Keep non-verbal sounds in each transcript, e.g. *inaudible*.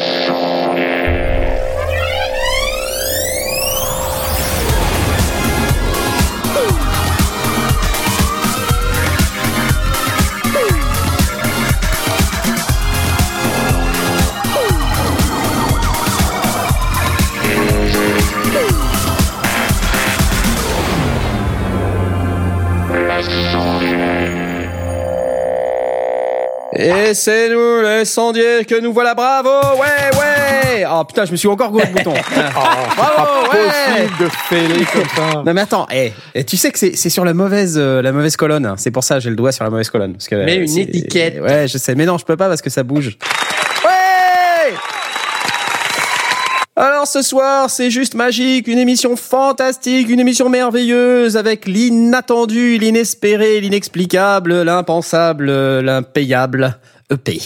Et c'est nous les sondiers que nous voilà, bravo, ouais, ouais. Oh putain, je me suis encore gouré le bouton. *laughs* bravo, ouais. de fêler comme ça. Non mais attends, eh, eh, tu sais que c'est c'est sur la mauvaise euh, la mauvaise colonne. C'est pour ça j'ai le doigt sur la mauvaise colonne parce que Mais euh, une étiquette. Ouais, je sais, mais non, je peux pas parce que ça bouge. Ouais. Alors ce soir, c'est juste magique, une émission fantastique, une émission merveilleuse avec l'inattendu, l'inespéré, l'inexplicable, l'impensable, l'impayable EP.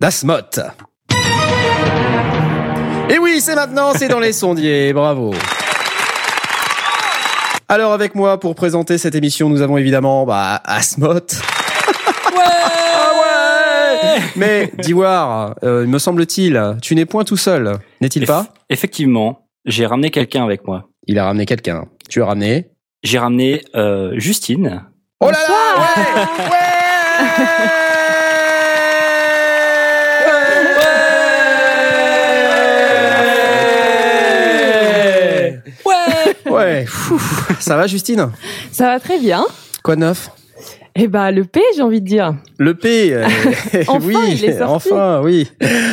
Dasmot. Et oui, c'est maintenant, c'est dans les sondiers, bravo. Alors avec moi pour présenter cette émission, nous avons évidemment bah, Asmot. *laughs* Ah ouais Mais Diwar, euh, me semble-t-il, tu n'es point tout seul, n'est-il pas? Eff- Effectivement, j'ai ramené quelqu'un avec moi. Il a ramené quelqu'un. Tu as ramené? J'ai ramené euh, Justine. Oh là là Ouais Ouais Ouais. Ça va Justine? Ça va très bien. Quoi de neuf? Eh ben, le P, j'ai envie de dire. Le P, euh, *laughs* Enfin, oui, il est sorti. enfin, oui.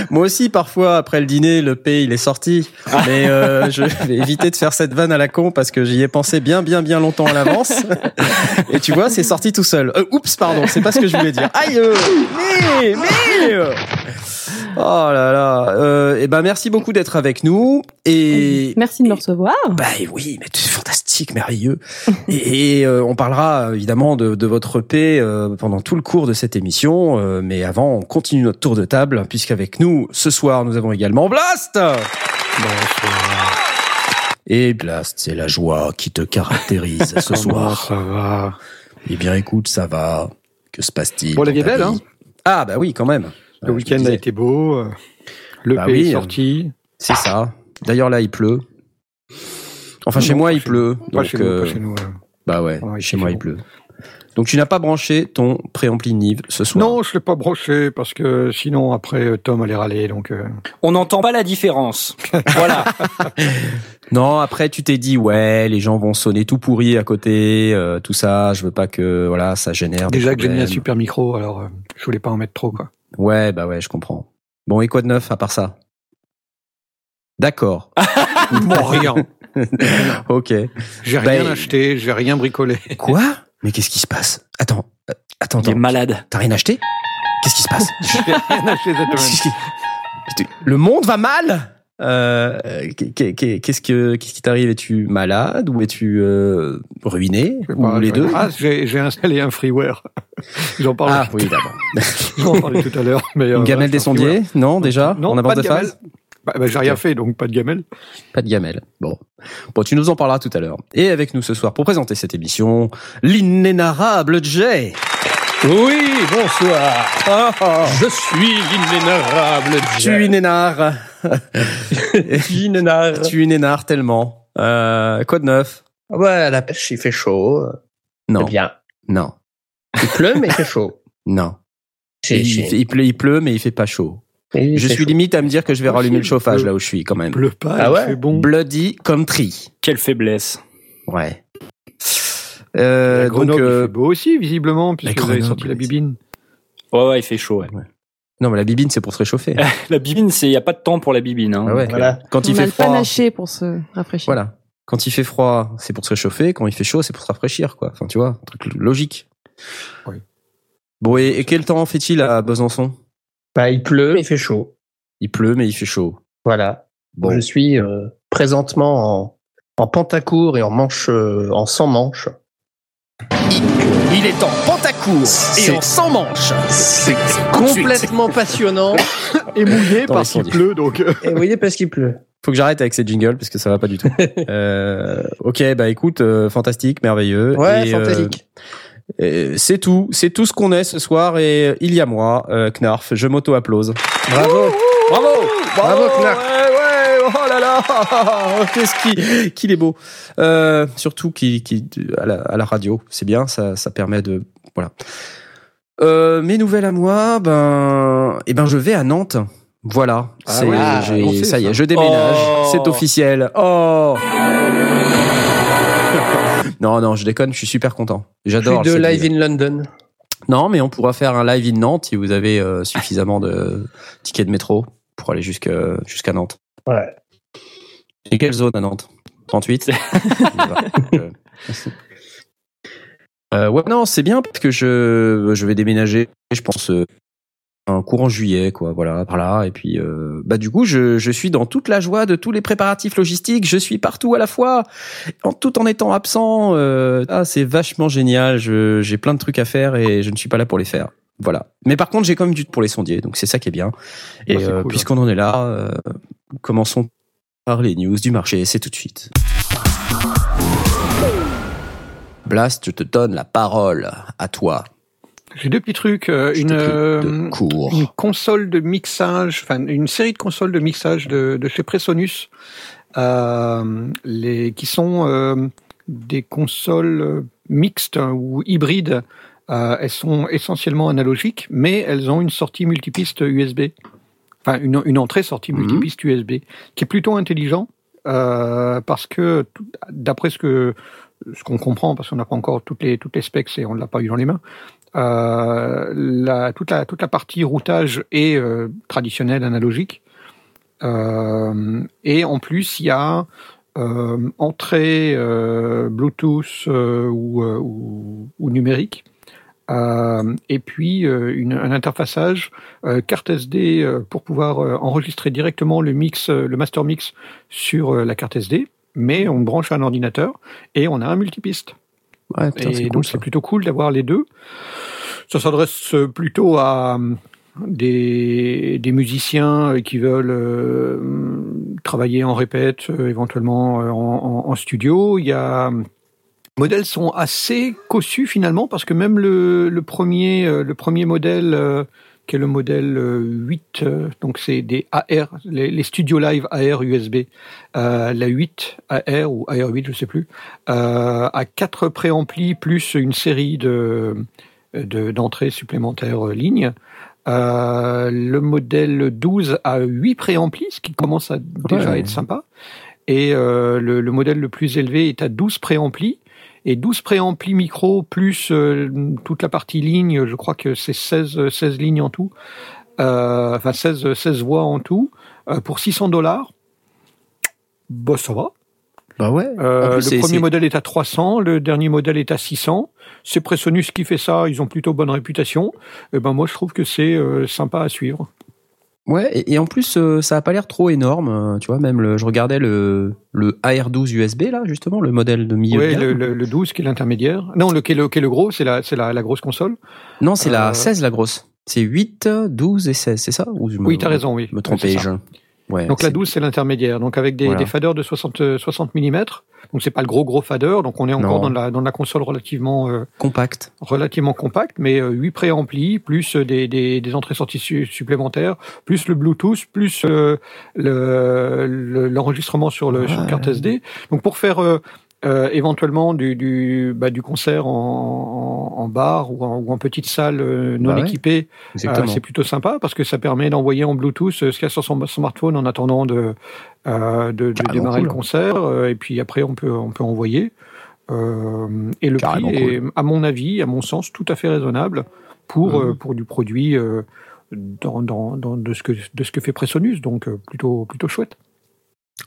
Moi aussi, parfois, après le dîner, le P, il est sorti. Mais euh, je vais éviter de faire cette vanne à la con parce que j'y ai pensé bien, bien, bien longtemps à l'avance. *laughs* Et tu vois, c'est sorti tout seul. Euh, oups, pardon, c'est pas ce que je voulais dire. Aïe, mais, mais. Oh là là. Euh, et ben, merci beaucoup d'être avec nous. Et Merci de me recevoir. bah oui, mais c'est fantastique, merveilleux. *laughs* et et, euh, on parlera euh, évidemment de, de votre EP euh, pendant tout le cours de cette émission. euh, mais avant, on continue notre tour de table, puisqu'avec nous, ce soir, nous avons également Blast Et Blast, c'est la joie qui te caractérise ce soir. ça va? Eh bien écoute, ça va. Que se passe-t-il Bon, la vie est belle, hein? Ah bah oui, quand même. Le Euh, week-end a été beau. euh, Le Bah pays oui, est sorti. C'est ça. D'ailleurs là, il pleut. Enfin, chez Non, moi, il chez pleut. Pas donc, chez nous, euh, pas chez nous. euh. Bah ouais, Ouais, chez moi il pleut. Donc tu n'as pas branché ton préampli Nive ce soir? Non, je l'ai pas broché parce que sinon après euh, Tom allait râler. Donc euh, On n'entend pas la différence. *laughs* voilà. *laughs* Non, après tu t'es dit ouais, les gens vont sonner tout pourri à côté, euh, tout ça, je veux pas que voilà, ça génère des déjà que j'ai mis un super micro, alors euh, je voulais pas en mettre trop quoi. Ouais, bah ouais, je comprends. Bon, et quoi de neuf à part ça? D'accord. *laughs* bon, rien. *laughs* OK. J'ai Bah, rien acheté, j'ai rien bricolé. Quoi? Mais qu'est-ce qui se passe? Attends, euh, attends, Il est attends. malade. T'as rien acheté? Qu'est-ce qui se passe? *laughs* J'ai rien acheté Le monde va mal? Euh, qu'est- qu'est- Qu'est-ce que qu'est-ce qui t'arrive? Es-tu malade ou es-tu euh, ruiné? Ou pas, les deux? Ah, j'ai installé un freeware. *laughs* J'en parlais, Ah oui, d'abord. *laughs* j'en parlais tout à l'heure. Mais, euh, Une gamelle ouais, des sondiers Non, déjà? Non, En pas avance de de gamelle. phase? Bah, bah, j'ai rien fait, donc pas de gamelle. Pas de gamelle. Bon. Bon, tu nous en parleras tout à l'heure. Et avec nous ce soir pour présenter cette émission, l'inénarrable Jay. Oui, bonsoir. Je suis l'inénarrable Tu inénard. Inénard. *laughs* tu inénard tellement. Euh, quoi de neuf? Ouais, la pêche, il fait chaud. Non. Bien. Non. Il pleut, mais il fait chaud. *laughs* Non. Il, il pleut, il pleut, mais il fait pas chaud. il Je suis chaud. limite à me dire que je vais rallumer le chauffage il là où je suis quand même. Pleut pas, Ah il ouais fait bon. Bloody country. Quelle faiblesse. Ouais. Euh, donc, il euh, fait beau aussi, visiblement, puisque la vous avez sorti la bibine. Ouais, ouais, il fait chaud. Ouais. non, mais la bibine, c'est pour se réchauffer. *laughs* La bibine, c'est, y a pas de temps pour la bibine. Hein. Ah ouais. Voilà. Quand il On a fait le froid, panaché pour se rafraîchir. voilà. Quand il fait froid, c'est pour se réchauffer. Quand il fait chaud, c'est pour se rafraîchir, quoi. Enfin, tu vois, un truc logique. Oui. Bon, et, et quel temps fait-il à Besançon? Bah, il pleut, mais il fait chaud. Il pleut, mais il fait chaud. Voilà. Bon. Je suis euh, présentement en, en pantacourt et en manche, euh, en sans manche. Il est en pantacourt et en sans manche. C'est complètement passionnant. *laughs* Et mouillé Dans parce qu'il pleut, donc. euh, et voyez, parce qu'il pleut. Faut que j'arrête avec ces jingles parce que ça va pas du tout. *laughs* euh, ok, bah écoute, euh, fantastique, merveilleux. Ouais, Et, euh, fantastique. euh, c'est tout, c'est tout ce qu'on est ce soir et il y a moi, euh, Knarf, je m'auto-applause. Bravo. Bravo Bravo, ouais, oh là là, *laughs* qu'est-ce qu'il qu'il est beau. Euh, surtout qu'il qu'il- à, la, à la radio, c'est bien, ça, ça permet de voilà. Euh, mes nouvelles à moi, ben, eh ben, je vais à Nantes. Voilà, Ah ouais, sait ça y est, je déménage, Oh. c'est officiel. Oh. *laughs* non, non, je déconne, je suis super content. J'adore. Plus de live in London. Non, mais on pourra faire un live in Nantes si vous avez euh, suffisamment de tickets de métro pour aller jusqu'à Nantes. Ouais. Et quelle zone à Nantes? 38 Euh, *laughs* *laughs* euh, Ouais, non, c'est bien parce que je, je vais déménager, je pense, euh, un courant juillet, quoi, voilà, par là. Et puis, euh, bah, du coup, je, je suis dans toute la joie de tous les préparatifs logistiques. Je suis partout à la fois, en, tout en étant absent. Euh, ah, c'est vachement génial. Je- J'ai plein de trucs à faire et je ne suis pas là pour les faire. Voilà. Mais par contre, j'ai quand même du pour les sondiers, donc c'est ça qui est bien. Et euh, cool. puisqu'on en est là, euh, commençons par les news du marché. C'est tout de suite. Blast, je te donne la parole à toi. J'ai deux petits trucs. euh, une, euh, cours. une console de mixage, enfin une série de consoles de mixage de, de chez Presonus, euh, les, qui sont des consoles mixtes ou hybrides. Elles sont essentiellement analogiques, mais elles ont une sortie multipiste USB, enfin une, une entrée sortie Mhm. multipiste USB, qui est plutôt intelligent euh, parce que d'après ce que ce qu'on comprend, parce qu'on n'a pas encore toutes les toutes les specs et on ne l'a pas eu dans les mains. Euh, la, toute, la, toute la partie routage est euh, traditionnelle, analogique. Et en plus, il y a entrée Bluetooth ou, ou, ou numérique. Euh, et puis euh, une, un interfaçage euh, carte SD pour pouvoir enregistrer directement le mix, le master mix sur la carte SD. Mais on branche un ordinateur et on a un multipiste. Ouais, putain, Et c'est donc cool, c'est plutôt cool d'avoir les deux. Ça s'adresse plutôt à des, des musiciens qui veulent travailler en répète, éventuellement en, en- en studio. Il y a modèles sont assez cossus finalement parce que même le, le premier euh, le premier modèle euh, qui est le modèle euh, 8 euh, donc c'est des AR les, les Studio Live AR USB euh, la 8 AR ou AR8 je sais plus euh, à quatre préamplis plus une série de de- d'entrées supplémentaires euh, lignes. Euh, le modèle 12 a 8 préamplis, ce qui commence à déjà Ouais. être sympa. Et euh, le, le modèle le plus élevé est à 12 préamplis. Et 12 préamplis micro plus euh, toute la partie ligne, je crois que c'est 16, 16 lignes en tout, euh, enfin 16, 16 voix en tout, euh, pour 600 dollars. Bah ça va. Bah ouais. Euh, En plus, le premier modèle est à 300, le dernier modèle est à 600. C'est Presonus qui fait ça, ils ont plutôt bonne réputation. Et ben moi je trouve que c'est euh, sympa à suivre. Ouais, et, et en plus, euh, ça a pas l'air trop énorme. euh, Tu vois, même le, je regardais le, le AR12 USB, là, justement, le modèle de milieu Ouais, de le, gamme. le, le 12 qui est l'intermédiaire. Non, le qui est le, qui est le gros, c'est la, c'est la, la grosse console. Non, c'est la euh, 16, la grosse. C'est 8, 12 et 16, c'est ça? Ou je me, Oui, t'as raison, oui. me Ouais, ça. je... Ouais, Donc la c'est- 12 c'est l'intermédiaire, donc avec des, Voilà. des faders de 60, 60 mm. Donc c'est pas le gros gros fader, donc on est encore Non. dans la, dans la console relativement euh, compact. relativement compact, mais euh, 8 préamplis, plus euh, des, entrées-sorties su- supplémentaires, plus le Bluetooth, plus euh, le- le- l'enregistrement sur, le, sur Ouais. carte SD. Donc pour faire euh, éventuellement du, du, bah, du concert en, en, en bar ou en, ou en petite salle euh, non Bah ouais, équipée, euh, c'est plutôt sympa parce que ça permet d'envoyer en Bluetooth euh, ce qu'il y a sur son smartphone en attendant de, euh, de, de Carrément démarrer cool. le concert. euh, et puis après, on peut, on peut envoyer. Euh, et le Carrément prix est, à mon avis, à mon sens, tout à fait raisonnable pour, Mhm. euh, pour du produit euh, dans, dans, dans de, ce que, de ce que fait Presonus. Donc euh, plutôt, plutôt chouette.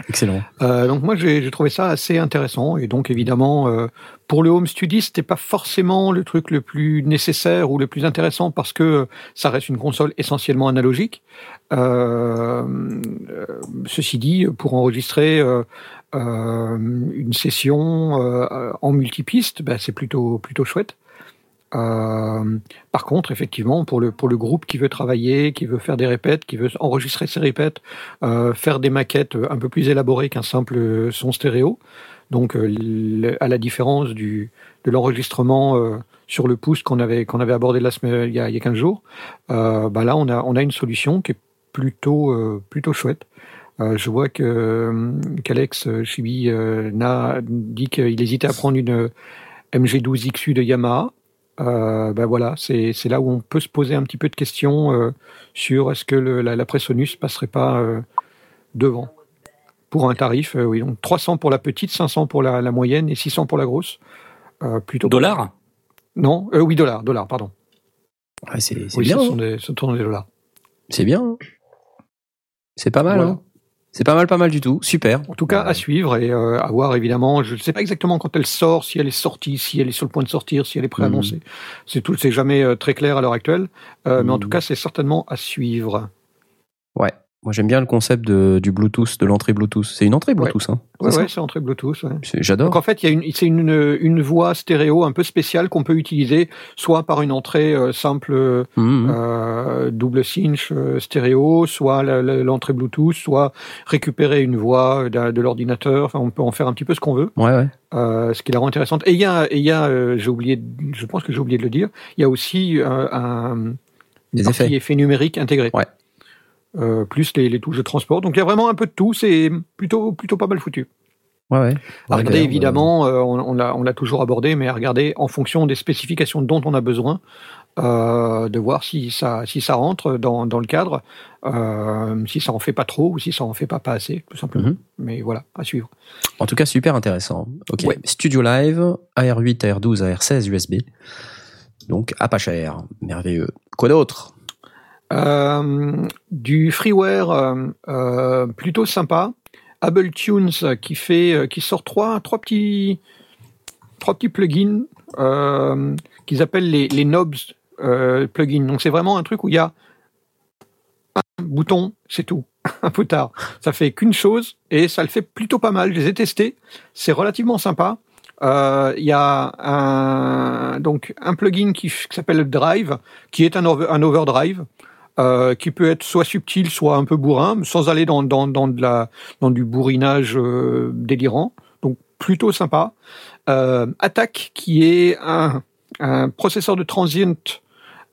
Excellent. Euh, donc moi j'ai trouvé ça assez intéressant et donc évidemment euh, pour le home study c'était pas forcément le truc le plus nécessaire ou le plus intéressant parce que ça reste une console essentiellement analogique. Euh, ceci dit pour enregistrer une session en multipiste ben, c'est plutôt plutôt chouette. Euh, par contre, effectivement, pour le pour le groupe qui veut travailler, qui veut faire des répètes, qui veut enregistrer ses répètes, euh, faire des maquettes un peu plus élaborées qu'un simple son stéréo. Donc, euh, à la différence du de l'enregistrement euh, sur le pouce qu'on avait qu'on avait abordé la semaine il y a, il y a 15 jours, euh, bah là on a on a une solution qui est plutôt plutôt chouette. Je vois que qu'Alex Chibi n'a dit qu'il hésitait à prendre une MG12 XU de Yamaha. Euh, ben voilà, c'est c'est là où on peut se poser un petit peu de questions euh, sur est-ce que le, la, la Presonus passerait pas euh, devant pour un tarif, euh, oui, donc 300 pour la petite, 500 pour la, la moyenne et 600 pour la grosse. Euh, plutôt Dollars? Non, euh, oui, dollars, dollars, pardon. Ouais, c'est c'est Oui, bien. ce hein. sont des, ce sont des dollars. C'est bien. hein. C'est pas mal. Voilà. hein. C'est pas mal, pas mal du tout. Super. En tout cas, à suivre et euh, à voir évidemment. Je ne sais pas exactement quand elle sort, si elle est sortie, si elle est sur le point de sortir, si elle est préannoncée. C'est tout, c'est jamais euh, très clair à l'heure actuelle. Euh, Mais en Mhm. tout cas, c'est certainement à suivre. Ouais. Moi, j'aime bien le concept de, du Bluetooth, de l'entrée Bluetooth. C'est une entrée Bluetooth, hein. C'est Ouais, ça ouais, c'est entrée Bluetooth. ouais. J'adore. Donc en fait, il y a une, c'est une, une voix stéréo un peu spéciale qu'on peut utiliser, soit par une entrée euh, simple euh, Mhm. euh, double cinch euh, stéréo, soit l'entrée Bluetooth, soit récupérer une voix d'un- de l'ordinateur. Enfin, on peut en faire un petit peu ce qu'on veut. Ouais, ouais. Euh, ce qui la rend intéressante. Et il y a, et il y a euh, j'ai oublié, je pense que j'ai oublié de le dire, il y a aussi euh, un, Des effets. effets numériques intégrés. Ouais. Euh, plus les, les touches de transport. Donc il y a vraiment un peu de tout. C'est plutôt, plutôt pas mal foutu. Ouais, ouais. À regarder évidemment, euh, on, on l'a, on l'a toujours abordé, mais à regarder en fonction des spécifications dont on a besoin, euh, de voir si ça, si ça rentre dans, dans le cadre, euh, si ça en fait pas trop ou si ça en fait pas pas assez, tout simplement. Mhm. Mais voilà, à suivre. En tout cas, super intéressant. Ok. Studio Live, AR8, AR12, AR16 USB. Donc, à pas cher. Merveilleux. Quoi d'autre? Euh, du freeware euh, euh, plutôt sympa. Able Tunes euh, qui fait, euh, qui sort trois, trois petits, trois petits plugins euh, qu'ils appellent les, les knobs euh, plugins. Donc c'est vraiment un truc où il y a un bouton, c'est tout, *laughs* un peu tard. Ça fait qu'une chose et ça le fait plutôt pas mal. Je les ai testés, c'est relativement sympa. Euh, Il y a un, donc un plugin qui, qui s'appelle le Drive, qui est un, over- un overdrive euh, qui peut être soit subtil, soit un peu bourrin, sans aller dans, dans, dans, de la, dans du bourrinage euh, délirant. Donc plutôt sympa. Euh, Attack, qui est un, un processeur de transient,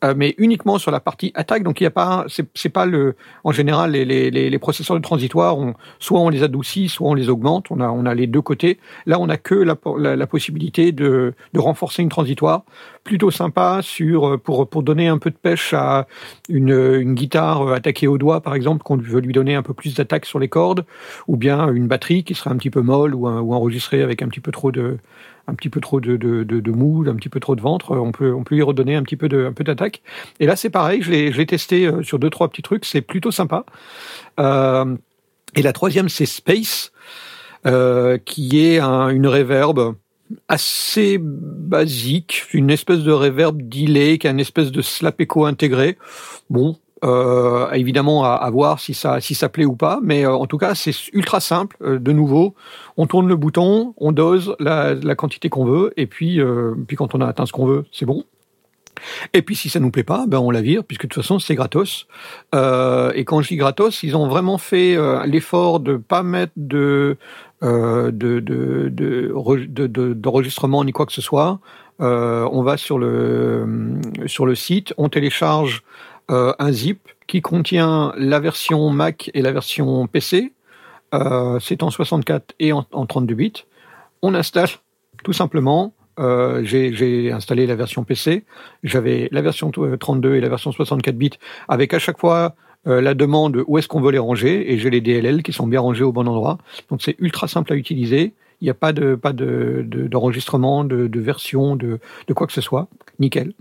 euh, mais uniquement sur la partie attaque. Donc il y a pas, c'est pas le, en général les, les, les, processeurs de transitoire, on, soit on les adoucit, soit on les augmente. On a on a les deux côtés. Là on a que la, la, la possibilité de, de renforcer une transitoire. Plutôt sympa sur pour pour donner un peu de pêche à une, une guitare attaquée au doigt, par exemple, qu'on veut lui donner un peu plus d'attaque sur les cordes, ou bien une batterie qui serait un petit peu molle ou enregistrée avec un petit peu trop de un petit peu trop de, de, de, de mou, un petit peu trop de ventre, on peut on peut lui redonner un petit peu de un peu d'attaque. Et là c'est pareil, je l'ai je l'ai testé euh, sur deux trois petits trucs, c'est plutôt sympa. Euh, et la troisième c'est Space, euh, qui est un- une reverb assez basique, une espèce de reverb delay qui a une espèce de slap echo intégré. Bon, euh, évidemment à, à voir si ça si ça plaît ou pas, mais euh, en tout cas c'est ultra simple. Euh, de nouveau, on tourne le bouton, on dose la, la quantité qu'on veut, et puis euh, puis quand on a atteint ce qu'on veut, c'est bon. Et puis si ça nous plaît pas, ben on la vire puisque de toute façon c'est gratos. Euh, et quand je dis gratos, ils ont vraiment fait euh, l'effort de pas mettre de de de de re- de- de- d'enregistrement ni quoi que ce soit. On va sur le sur le site, on télécharge euh, un zip qui contient la version Mac et la version PC. Euh, c'est en 64 et en, en 32 bits. On installe tout simplement. Euh, j'ai installé la version PC. J'avais la version t- 32 et la version 64 bits avec à chaque fois euh, la demande où est-ce qu'on veut les ranger et j'ai les DLL qui sont bien rangés au bon endroit. Donc c'est ultra simple à utiliser. Il n'y a pas de pas de de- d'enregistrement, de, de, version, de, de quoi que ce soit. Nickel.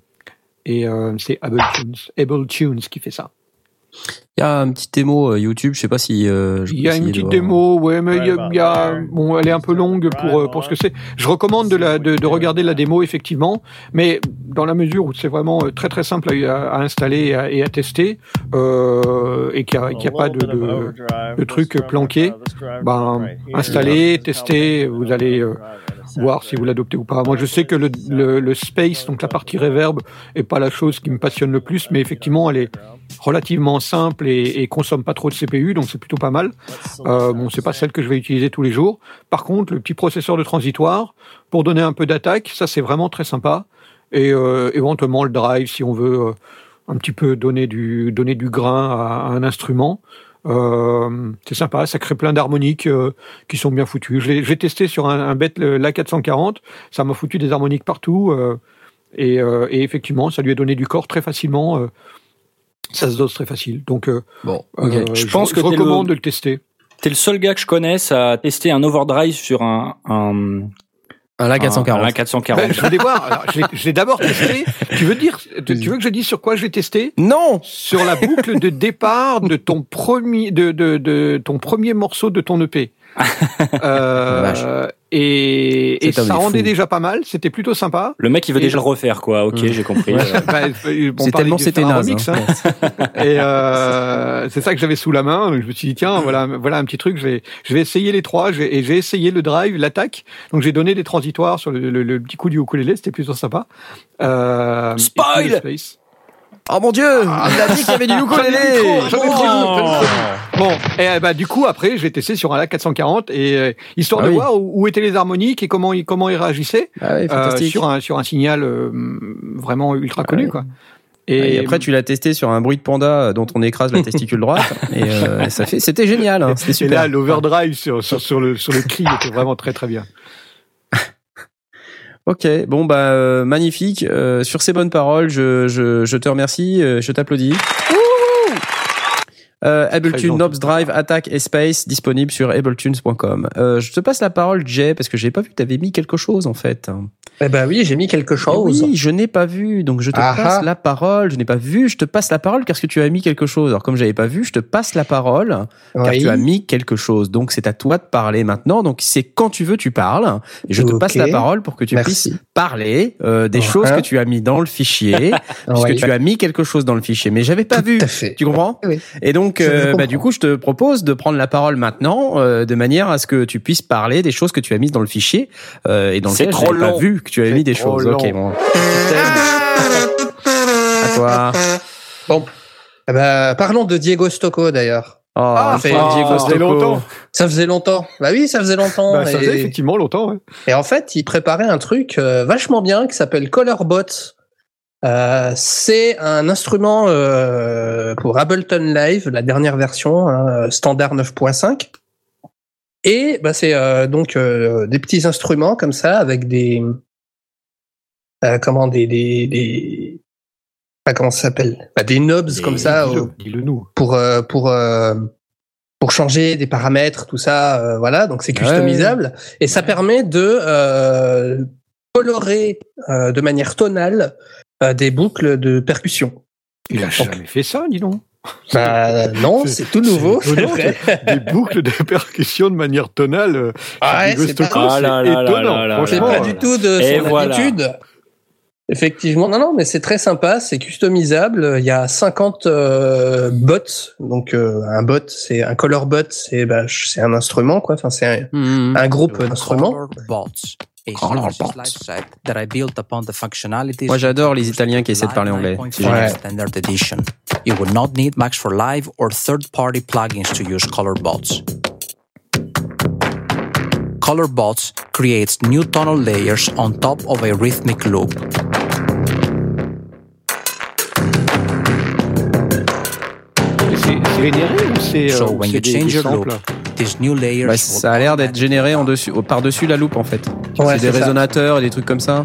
Et euh, c'est Able Tunes, Able Tunes qui fait ça. Il y a un petit démo euh, YouTube, je sais pas si. euh, je Il y a une petite démo, ouais, mais il y a, Ouais, il y a- bah, bon, elle est un peu longue pour euh, pour ce que c'est. Je recommande de la de, de regarder la démo effectivement, mais dans la mesure où c'est vraiment très très simple à, à installer et à, et à tester, euh, et qu'il n'y a, qu'il y a pas de, de, de trucs planqués, ben, installez, testez, vous allez euh, voir si vous l'adoptez ou pas. Moi, je sais que le, le, le space, donc la partie reverb, est pas la chose qui me passionne le plus, mais effectivement, elle est relativement simple et, et consomme pas trop de CPU, donc c'est plutôt pas mal. Euh, bon, c'est pas celle que je vais utiliser tous les jours. Par contre, le petit processeur de transitoire pour donner un peu d'attaque, ça c'est vraiment très sympa. Et euh, éventuellement le drive si on veut euh, un petit peu donner du donner du grain à, à un instrument. Euh, c'est sympa, ça crée plein d'harmoniques euh, qui sont bien foutues. Je je l'ai testé sur un, un bête le- l'A440, ça m'a foutu des harmoniques partout euh, et, euh, et effectivement, ça lui a donné du corps très facilement. euh, ça se dose très facile. Donc, euh, Bon, Je je, pense je que t'es recommande le- de le tester. T'es le seul gars que je connaisse à tester un overdrive sur un, un, Un la 440. un, un 440. Ben, je voulais voir. Alors, je l'ai- je l'ai d'abord testé. Tu veux dire, tu tu veux que je dise sur quoi je l'ai testé? Non Sur la boucle de départ de ton premier, de, de, de ton premier morceau de ton EP. *laughs* Euh, et ça rendait fou. déjà pas mal. C'était plutôt sympa. Le mec, il veut Et- déjà le refaire, quoi. Ok, j'ai compris. C'est *laughs* parlait tellement c'était naze. hein. hein. Et euh, c'est ça que j'avais sous la main. Donc je me suis dit tiens voilà voilà un petit truc. Je vais je vais essayer les trois. Je vais- et j'ai essayé le drive, l'attaque. Donc j'ai donné des transitoires sur le, le- le petit coup du ukulélé. C'était plutôt sympa. Euh, et Spoil. Oh mon dieu Il a dit qu'il y avait du *laughs* ukulélé. Oh. Bon, et euh, bah du coup après j'ai testé sur un LA 440 et euh, histoire Ah de oui. voir où, où étaient les harmoniques et comment ils comment ils réagissaient Ah oui, euh, sur un sur un signal euh, vraiment ultra connu ouais. quoi. Et, après, tu l'as testé sur un bruit de panda dont on écrase la testicule droite. *laughs* et euh, ça fait, c'était génial. hein, C'était et super. là l'overdrive sur, sur sur le sur le cri était vraiment très très bien. Ok, bon bah euh, magnifique. Euh, sur ces bonnes paroles, je, je, je te remercie, euh, je t'applaudis. Euh, Ableton gentil. Knobs Drive Attack Espace disponible sur abletunes.com. Euh, je te passe la parole, Jay, parce que j'ai pas vu que tu avais mis quelque chose en fait. Eh ben oui, j'ai mis quelque chose. Oui, je n'ai pas vu, donc je te Ah passe ah. la parole. Je n'ai pas vu, je te passe la parole parce que tu as mis quelque chose. Alors comme j'avais pas vu, je te passe la parole car Oui. tu as mis quelque chose. Donc c'est à toi de parler maintenant. Donc c'est quand tu veux tu parles. Et je te passe la parole pour que tu puisses parler euh, des Ouais. choses que tu as mis dans le fichier, *laughs* puisque Oui. tu as mis quelque chose dans le fichier. Mais j'avais pas vu. Tout à fait. Tu comprends? Oui. Et donc, Je euh, bah, du coup, je te propose de prendre la parole maintenant, euh, de manière à ce que tu puisses parler des choses que tu as mises dans le fichier euh, et dans C'est lequel trop j'avais pas vu que tu avais mis des choses. long. Ok, bon. À toi. Bon. Eh ben, parlons de Diego Stocco d'ailleurs. Oh, Ah, enfin, ça Diego faisait Stocco. longtemps. Ça faisait longtemps. Bah oui, ça faisait longtemps. Bah, ça et, faisait effectivement longtemps. Ouais. et en fait, il préparait un truc euh, vachement bien qui s'appelle Colorbot. Euh, c'est un instrument euh, pour Ableton Live, la dernière version, hein, standard 9.5. Et bah, c'est euh, donc des petits instruments comme ça avec des comment des des, des ah, comment ça s'appelle? Bah, des knobs comme ça nous. pour pour pour changer des paramètres, tout ça, voilà. Donc c'est Ouais. customisable et ça permet de colorer euh, de manière tonale euh, des boucles de percussion. Il a jamais fait ça, dis donc. *laughs* Bah, non, C'est- tout nouveau, c'est vrai. Des boucles de *laughs* percussion de manière tonale. euh, Ah ouais, c'est pas, Ah là là étonnant. c'est pas du tout de Et son voilà. habitude. Effectivement, non, non, mais c'est très sympa, c'est customisable. Il y a 50 euh, bots, donc euh, un bot, c'est un color bot, c'est bah, c'est un instrument quoi. Enfin, c'est un, Hmm. un groupe d'instruments. Bots. Color bots. That I built upon the functionalities Moi, j'adore les Italiens qui essaient de parler anglais. C'est génial. Standard Edition. You will not need Max for Live or third-party plugins to use ColorBots. ColorBots creates new tonal layers on top of a rhythmic loop. C'est c'est généré ou c'est So euh, when you change your loop, these new layers Bah, ça a l'air d'être généré en dessus, au- par-dessus la loupe en fait. Ouais, c'est des ça. résonateurs et des trucs comme ça.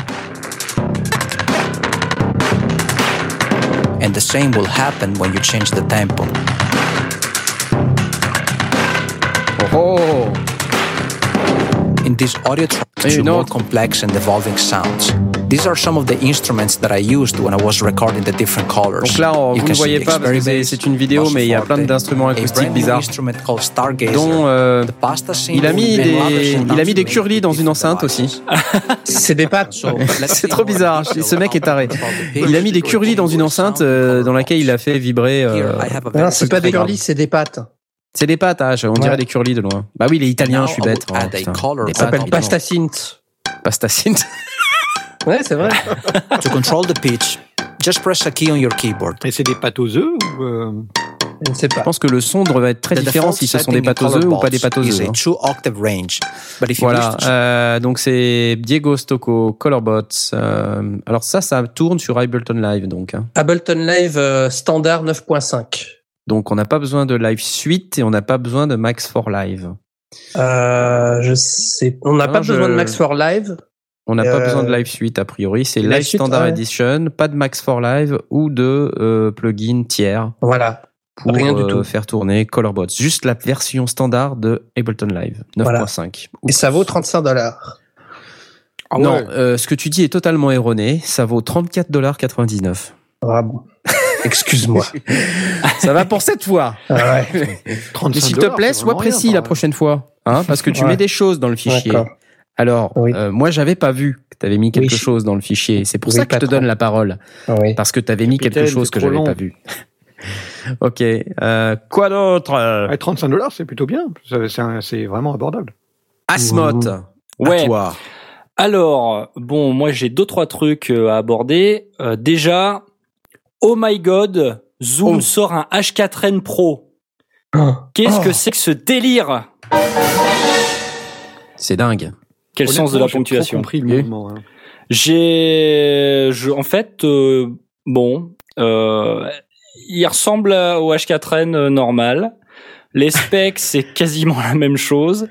And the same will happen when you change the tempo. Oh, In this audio track, Et to une more autre. complex and evolving sounds. These are some of the instruments that I used when I was recording the different colors. Donc là, on- You vous can ne see voyez pas parce que c'est- une vidéo, mais il y a plein d'instruments acoustiques brand new bizarres. instrument called Stargazer, dont euh, the pasta synth il a mis des, il a mis des curly dans made une enceinte aussi. *laughs* C'est des pattes. So, let's *laughs* C'est trop bizarre. Ce mec est taré. Il a mis des curly dans une enceinte euh, dans laquelle il a fait vibrer. euh, Non, c'est pas des curly, c'est des pattes. C'est des pâtes, ah, on dirait Ouais. des curly de loin. Bah oui, il est italien, je suis bête. Oh, add a putain. color Des Ça Ça pâtes, s'appelle pasta synth. Pasta synth. *laughs* Ouais, c'est vrai. To control the pitch, just press a key on your keyboard. Et c'est des pâtes aux œufs ou euh, Je ne sais Je pas. pense que le son devrait être très The différent si ce sont des setting in pâteux ou pas des Colorbots pâteux is a hein. two octave range. But if you Voilà, euh, donc c'est Diego Stocco, Colorbots. Euh, alors ça, ça tourne sur Ableton Live, donc. hein. Ableton Live euh, standard 9.5. Donc on n'a pas besoin de Live Suite et on n'a pas besoin de Max for Live. Euh, je sais, on n'a pas je- besoin de Max for Live. On n'a pas Euh, besoin de Live Suite a priori, c'est Live Live Suite, Standard ouais. Edition, pas de Max for Live ou de euh, plugin tiers Voilà. pour Rien du euh, tout. faire tourner Colorbots. Juste la version standard de Ableton Live 9.5. Et ça vaut 35 dollars. Ah non, ouais. euh, ce que tu dis est totalement erroné. Ça vaut 34,99$. Ah bon. Excuse-moi. ça va pour cette fois. Ah ouais. 35 Mais s'il te plaît, sois rien, précis la prochaine fois. Hein, parce que tu Ouais. mets des choses dans le fichier. D'accord. Alors, Oui. euh, moi, j'avais pas vu que tu avais mis quelque Oui. chose dans le fichier. C'est pour Oui, ça que je te donne la parole. Oui. Parce que tu avais mis Capitaine, quelque chose que j'avais pas vu. *laughs* ok. Euh, quoi d'autre? Euh, Ouais, 35 dollars, c'est plutôt bien. C'est- C'est un- c'est vraiment abordable. Asmoth. Mmh. Ouais. À toi. Alors, bon, moi j'ai deux trois trucs euh, à aborder. Euh, déjà, oh my god, Zoom Oh. sort un H4n Pro. Oh. Qu'est-ce Oh. que c'est que ce délire? C'est dingue. Quel sens de la j'ai ponctuation compris le Et mouvement. hein. J'ai, je, en fait, euh, bon, euh, il ressemble au H4n euh, normal. Les specs, *laughs* c'est quasiment la même chose.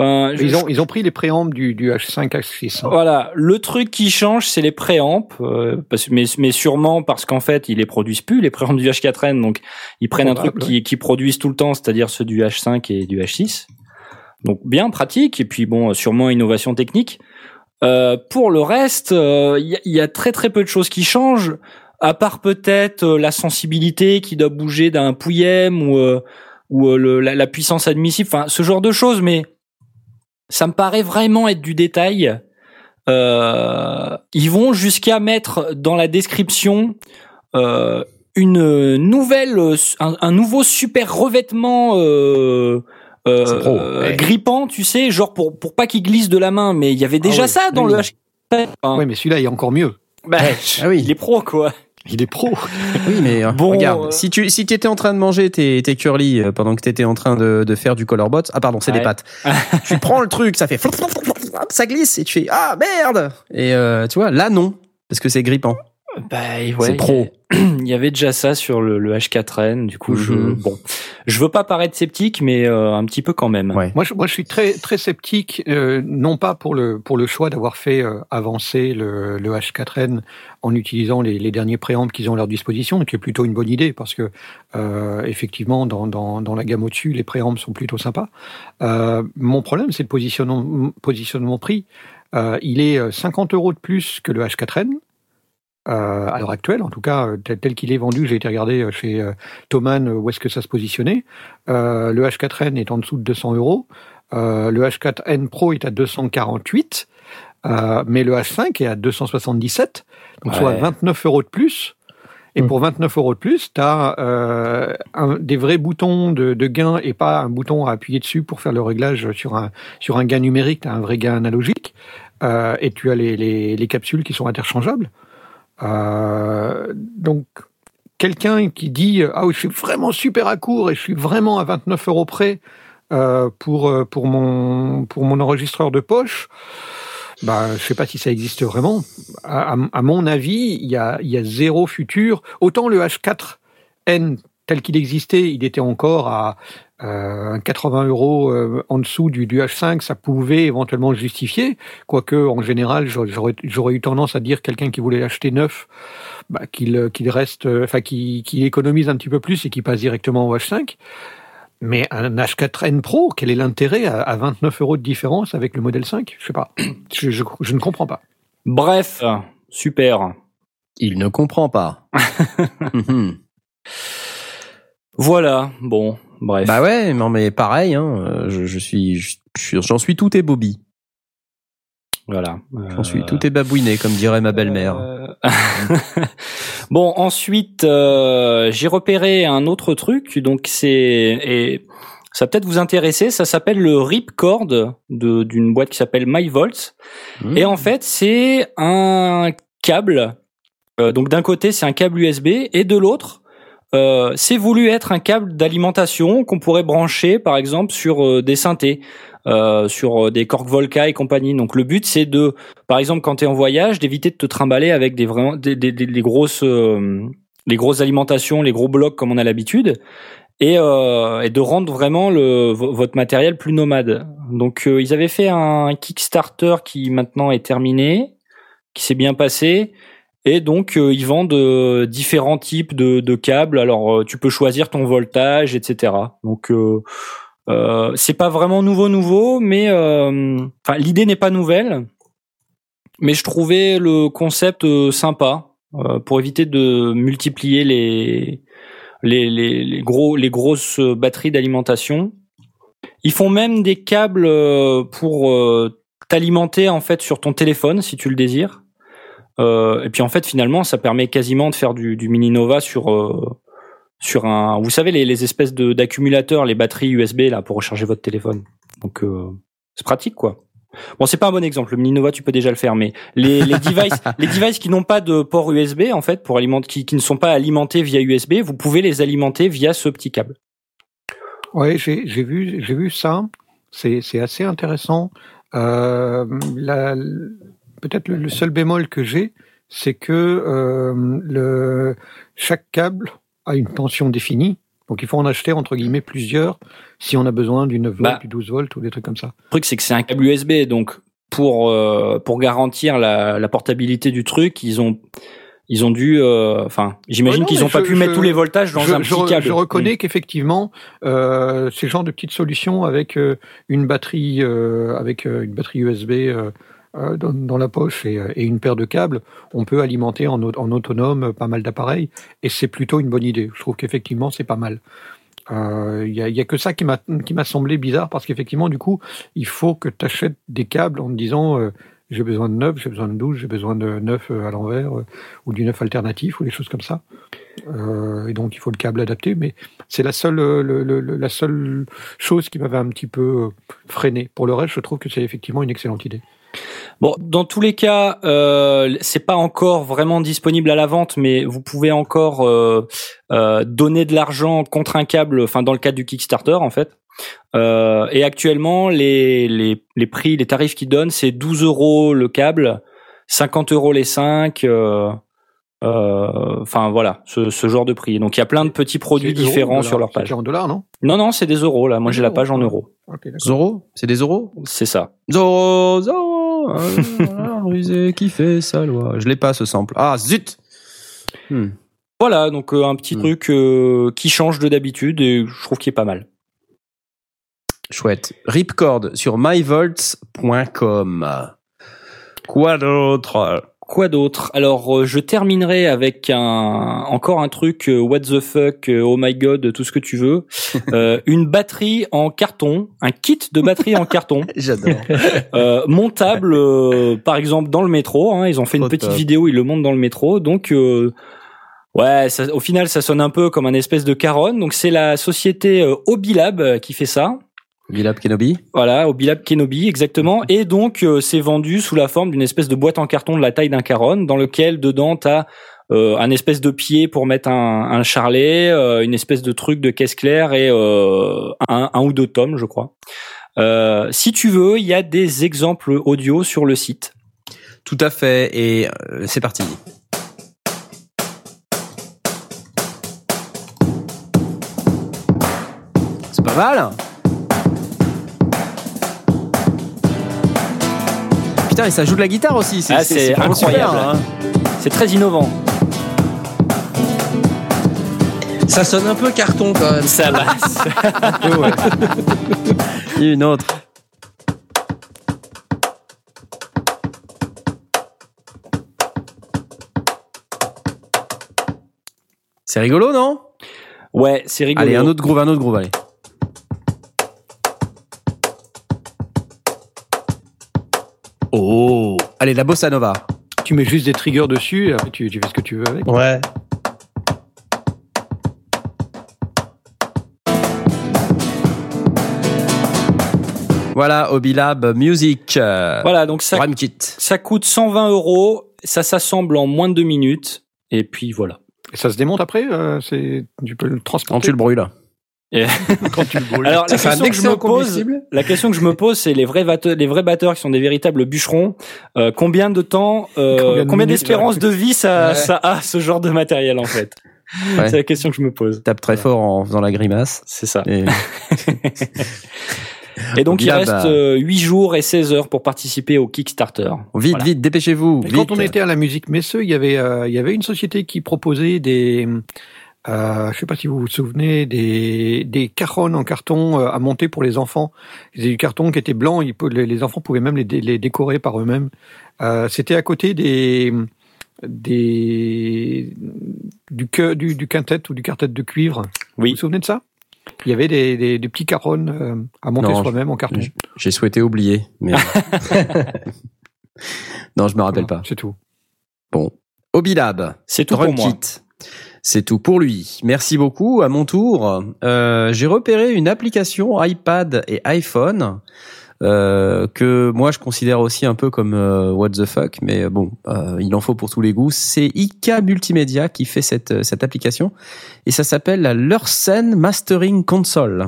Enfin, je- Ils ont, ils ont pris les préambles du, du H5, H6. hein. Voilà, le truc qui change, c'est les préamps, euh, parce, mais, mais sûrement parce qu'en fait, ils les produisent plus, les préamps du H4n, donc ils prennent un truc qui, qui produisent tout le temps, c'est-à-dire ceux du H5 et du H6. Donc bien pratique, et puis bon, sûrement innovation technique. Euh, pour le reste, euh, il y, a- il y a très très peu de choses qui changent, à part peut-être euh, la sensibilité qui doit bouger d'un pouillem ou, euh, ou euh, le- la, la puissance admissible, enfin ce genre de choses, mais ça me paraît vraiment être du détail. Euh, ils vont jusqu'à mettre dans la description euh, une nouvelle, un, un nouveau super revêtement euh, euh, C'est pro, ouais. grippant, tu sais, genre pour pour pas qu'il glisse de la main. Mais il y avait déjà oui, ça dans oui. le H. Oui, mais celui-là est encore mieux. Bah, *laughs* Ah oui. il est pro quoi. Il est pro. Oui, mais euh, Bon, regarde, euh, si tu si étais en train de manger tes, tes curly euh, pendant que tu étais en train de, de faire du colorbot, ah pardon, c'est Ouais. des pâtes. *laughs* tu prends le truc, ça fait ça glisse et tu fais ah merde. Et euh, tu vois, là non, parce que c'est grippant. Bah, ouais, C'est pro. *clears throat* Il y avait déjà ça sur le, le H4n. Du coup, je Mhm. bon, je veux pas paraître sceptique, mais euh, un petit peu quand même. Ouais. Moi, je, moi, je suis très, très sceptique, euh, non pas pour le, pour le choix d'avoir fait euh, avancer le, le H4n en utilisant les, les derniers préambles qu'ils ont à leur disposition, qui est plutôt une bonne idée, parce que euh, effectivement, dans, dans, dans la gamme au-dessus, les préambles sont plutôt sympas. Euh, mon problème, c'est le positionnement, positionnement prix. Euh, il est euh, 50 euros de plus que le H4n. Euh, à l'heure actuelle, en tout cas, euh, tel, tel qu'il est vendu, j'ai été regarder euh, chez Thomann où est-ce que ça se positionnait. Le H4n est en dessous de 200 euros. Le H4n Pro est à 248, euh, mais le H5 est à 277, donc soit Ouais. 29 euros de plus. Et Mm. pour 29 euros de plus, tu as des vrais boutons de, de gain et pas un bouton à appuyer dessus pour faire le réglage sur un, sur un gain numérique, tu as un vrai gain analogique. Euh, et tu as les, les, les capsules qui sont interchangeables. Euh, donc, quelqu'un qui dit ah oui, je suis vraiment super à court et je suis vraiment à 29 euros près euh, pour euh, pour mon pour mon enregistreur de poche. Bah, je sais pas si ça existe vraiment. À, mon avis, il y a, y a zéro futur. Autant le H4N tel qu'il existait, il était encore à euh, 80 euros euh, en dessous du, du H5, ça pouvait éventuellement le justifier. Quoique, en général, j'aurais- j'aurais eu tendance à dire quelqu'un qui voulait l'acheter neuf, bah, qu'il qu'il reste, euh, enfin, qu'il qu'il économise un petit peu plus et qu'il passe directement au H5. Mais un H4N Pro, quel est l'intérêt à, à 29 euros de différence avec le modèle 5 Je sais pas. Je, je, je ne comprends pas. Bref, super. Il ne comprend pas. *laughs* Mhm. Voilà, bon, bref. bah ouais, non mais pareil, hein, euh, je, je suis, je suis- j'en suis tout Bobby. Voilà. J'en suis tout est babouiné, comme dirait ma belle-mère. Euh, *laughs* bon, ensuite, euh, j'ai repéré un autre truc, donc c'est et ça peut-être vous intéresser. Ça s'appelle le Ripcord de d'une boîte qui s'appelle MyVolt. Mmh. Et en fait, c'est un câble. euh, donc d'un côté, c'est un câble USB et de l'autre, euh, c'est voulu être un câble d'alimentation qu'on pourrait brancher, par exemple, sur euh, des synthés. Euh, sur euh, des Korg Volca et compagnie. Donc le but c'est de, par exemple, quand tu es en voyage, d'éviter de te trimballer avec des vraiment des, des, des- des grosses les grosses alimentations, les gros blocs comme on a l'habitude, et, euh, et de rendre vraiment le, vo- votre matériel plus nomade. Donc euh, ils avaient fait un Kickstarter qui maintenant est terminé, qui s'est bien passé. Donc euh, ils vendent euh, différents types de, câbles. Alors euh, tu peux choisir ton voltage, etc. Donc c'est pas vraiment nouveau nouveau, mais l'idée n'est pas nouvelle. Mais je trouvais le concept sympa pour éviter de multiplier les gros les grosses batteries d'alimentation. Ils font même des câbles pour t'alimenter en fait sur ton téléphone si tu le désires. Euh, et puis en fait finalement ça permet quasiment de faire du, du mini Nova sur euh, sur un vous savez les, les espèces de d'accumulateurs les batteries USB là pour recharger votre téléphone. Donc euh, c'est pratique quoi. Bon, c'est pas un bon exemple. Le Mini Nova, tu peux déjà le faire, mais les, les *laughs* devices, les devices qui n'ont pas de port USB, en fait, pour alimenter, qui, qui ne sont pas alimentés via USB, vous pouvez les alimenter via ce petit câble. Ouais, j'ai j'ai vu j'ai vu ça. C'est c'est assez intéressant. Euh, la- Peut-être le, seul bémol que j'ai, c'est que euh, le chaque câble a une tension définie. Donc il faut en acheter entre guillemets plusieurs si on a besoin du 9 volts, Bah. du 12 volts ou des trucs comme ça. Le truc, c'est que c'est un câble USB, donc pour euh, pour garantir la, la portabilité du truc, ils ont ils ont dû, euh, enfin, j'imagine Ouais, non, qu'ils ont pas je- pu mettre je- tous les voltages dans un petit câble. je reconnais qu'effectivement, euh, ces genres de petites solutions avec euh, une batterie, euh, avec une batterie USB euh, euh, dans, la poche et, euh, et une paire de câbles, on peut alimenter en, au- en autonome euh, pas mal d'appareils, et c'est plutôt une bonne idée. Je trouve qu'effectivement, c'est pas mal. Euh, Il il y a que ça qui m'a semblé bizarre parce qu'effectivement, du coup, il faut que tu achètes des câbles en te disant euh, j'ai besoin de 9, j'ai besoin de 12, j'ai besoin de 9 à l'envers euh, ou du 9 alternatif ou des choses comme ça. Euh, et donc il faut le câble adapté, mais c'est la seule, euh, le- le- le- la seule chose qui m'avait un petit peu euh, freiné. Pour le reste, je trouve que c'est effectivement une excellente idée. Bon, dans tous les cas, euh, c'est pas encore vraiment disponible à la vente, mais vous pouvez encore euh, euh, donner de l'argent contre un câble, enfin dans le cadre du Kickstarter en fait. Euh, et actuellement, les, les, les prix, les tarifs qu'ils donnent, c'est 12 euros le câble, 50 euros les 5. Euh, euh, Enfin voilà, ce, ce genre de prix. Donc il y a plein de petits produits C'est euros, différents sur leur page. C'était en dollars, non? Non, non, c'est des euros là. Moi j'ai la page en euros. Ok, d'accord. Zoro? C'est des Zoro C'est ça. Zoro, Zoro ah, *laughs* Rusé qui fait sa loi. Je l'ai pas ce sample. Ah zut Hmm. Voilà, donc euh, un petit Hmm. truc euh, qui change de d'habitude et je trouve qu'il est pas mal. Chouette. Ripcord sur myvolts.com. Quoi d'autre? Quoi d'autre? Alors, euh, je terminerai avec un encore un truc euh, what the fuck, euh, oh my god, tout ce que tu veux. *laughs* Euh, une batterie en carton, un kit de batterie en carton, *laughs* J'adore. *laughs* euh, montable, euh, par exemple dans le métro. hein, ils ont fait une petite top. vidéo, ils le montent dans le métro. Donc, euh, ouais, ça, au final, ça sonne un peu comme un espèce de caronne. Donc, c'est la société euh, Obilab qui fait ça. Bilab Kenobi Voilà, au Bilab Kenobi, exactement. Et donc, euh, c'est vendu sous la forme d'une espèce de boîte en carton de la taille d'un caronne, dans lequel, dedans, t'as euh, un espèce de pied pour mettre un, un charlet, euh, une espèce de truc de caisse claire et un, un ou deux tomes, je crois. Si tu veux, il y a des exemples audio sur le site. Tout à fait. Et c'est parti. C'est pas mal. Putain, et ça joue de la guitare aussi. Ah, c'est vraiment incroyable. super, hein. C'est très innovant. Ça sonne un peu carton quand même. Ça va. *laughs* Oh, ouais. Et une autre. C'est rigolo, non? Ouais, c'est rigolo. Allez, un autre groove, un autre groove, allez. Oh Allez, la bossa nova. Tu mets juste des triggers dessus, et après tu, tu fais ce que tu veux avec. Ouais. Voilà, Obilab Music. euh, Voilà, donc ça, kit. ça coûte 120 euros. Ça s'assemble en moins de deux minutes. Et puis voilà. Et ça se démonte après euh, C'est tu peux le Quand transporter tu le brûles. *laughs* quand tu le brûles. Alors la question que je me pose, la question que je me pose, c'est les vrais batteurs, les vrais batteurs qui sont des véritables bûcherons. euh, combien de temps, euh, Combien d'espérance de vie ça, Ouais. ça a ce genre de matériel en fait? Ouais. C'est la question que je me pose. Tape très fort en faisant la grimace. C'est ça. Et *laughs* Et donc il reste bah- euh, 8 jours et 16 heures pour participer au Kickstarter. vite, Voilà. vite, dépêchez-vous. Quand on était à la musique Messeux, il y avait euh, il y avait une société qui proposait des euh, je sais pas si vous vous souvenez des des caronnes en carton euh, à monter pour les enfants. C'était du carton qui était blanc, ils les, les enfants pouvaient même les, dé- les décorer par eux-mêmes. Euh, C'était à côté des des du du, du quintet ou du quartet de cuivre. Vous Oui. vous souvenez de ça? Il y avait des, des, des petits caronnes euh, à monter soi-même en carton. J'ai souhaité oublier, mais *laughs* non, je me rappelle Voilà, pas. C'est tout. Bon, Obilab, C'est tout pour moi. C'est tout pour lui. Merci beaucoup. À mon tour, euh, j'ai repéré une application iPad et iPhone euh, que moi je considère aussi un peu comme euh, what the fuck, mais bon, il en faut pour tous les goûts. C'est IK Multimédia qui fait cette cette application et ça s'appelle la Lursen Mastering Console.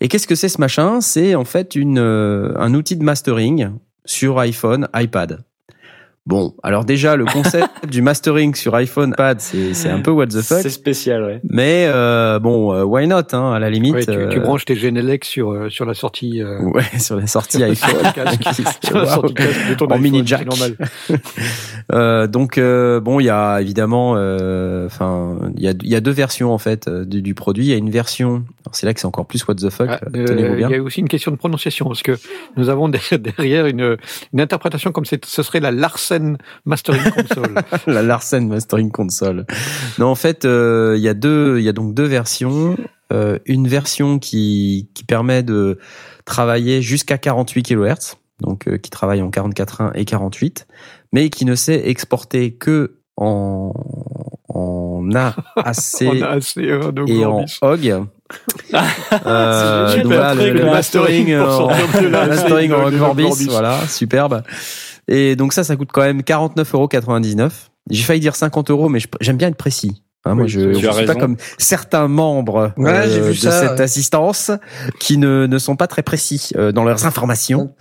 Et qu'est-ce que c'est ce machin? C'est en fait une un outil de mastering sur iPhone, iPad. Bon, alors déjà le concept *laughs* du mastering sur iPhone, iPad, c'est c'est un peu what the fuck. C'est spécial, ouais. Mais euh, bon, euh, why not hein, à la limite. Ouais, tu, tu euh, branches tes Genelec sur euh, sur la sortie euh, Ouais, *laughs* sur la sortie iPhone. sur la sortie casque de ton En iPhone, mini jack. normal. *laughs* Euh, donc euh, bon, il y a évidemment, euh, enfin, il y a il y a deux versions en fait du, du produit. Il y a une version, alors c'est là que c'est encore plus what the fuck. Ah, Tenez-vous bien. Il y a aussi une question de prononciation parce que nous avons der- derrière une, une interprétation comme c'est- ce serait la Larsen Mastering Console. *laughs* la Larsen Mastering Console. Non, en fait, euh, il y a deux, il y a donc deux versions. Euh, une version qui qui permet de travailler jusqu'à 48 kHz, donc euh, qui travaille en 44.1 et 48, mais qui ne sait exporter que en en AAC *laughs* euh, et en. OG. *laughs* Euh, donc le, mastering, en, le mastering en voilà, superbe. Et donc ça, ça coûte quand même 49,99 J'ai failli dire 50 euros, mais j'aime bien être précis. Hein, moi, Oui, je, as suis pas comme certains membres Ouais, euh, de ça, cette ouais. assistance qui ne, ne sont pas très précis euh, dans leurs informations.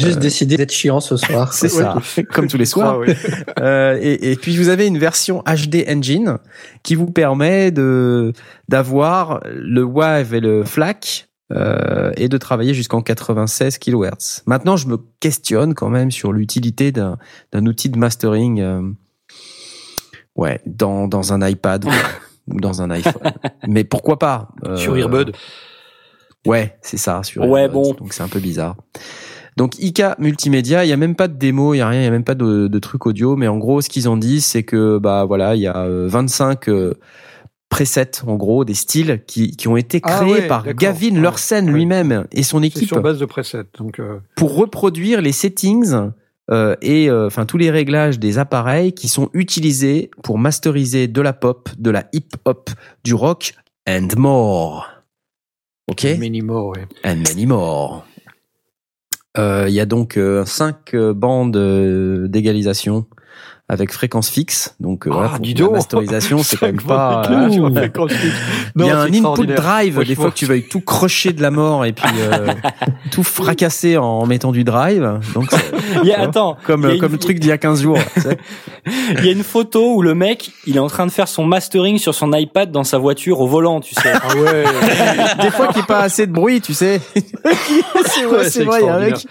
Juste décidé d'être chiant ce soir. *laughs* C'est Ouais. ça, comme tous les soirs. Ah, oui. *laughs* Euh, et, et puis vous avez une version HD Engine qui vous permet de d'avoir le WAV et le FLAC euh, et de travailler jusqu'en 96 kHz. Maintenant, je me questionne quand même sur l'utilité d'un d'un outil de mastering, euh, ouais, dans dans un iPad *laughs* ou dans un iPhone. Mais pourquoi pas euh, Sur Earbud. Ouais, c'est ça. Sur Ouais, Earbud. bon. Donc c'est un peu bizarre. Donc IK Multimédia, il y a même pas de démo, il y a rien, il y a même pas de, de truc audio, mais en gros ce qu'ils ont dit c'est que bah voilà, il y a euh, 25 euh, presets en gros des styles qui, qui ont été Ah créés ouais, par. Gavin. Lursen Ouais. lui-même et son équipe sur base de preset. Donc euh, pour reproduire les settings euh, et euh, enfin tous les réglages des appareils qui sont utilisés pour masteriser de la pop, de la hip hop, du rock and more. OK? Many more, and many more. Il y a donc cinq bandes d'égalisation avec fréquence fixe. Donc euh, Ah, voilà, pour dis la masterisation, *laughs* c'est quand même pas. euh, *laughs* il y a un input drive, des fois que tu veuilles tout crocher de la mort et puis euh, *laughs* tout fracasser en mettant du drive. Donc c'est Il y a, attends, comme il y a comme une- le truc d'il y a 15 jours. il y a une photo où le mec, il est en train de faire son mastering sur son iPad dans sa voiture au volant, tu sais. Ah ouais. Des fois qu'il n'y a pas assez de bruit, tu sais. c'est vrai, Ouais, c'est vrai, il y a un mec,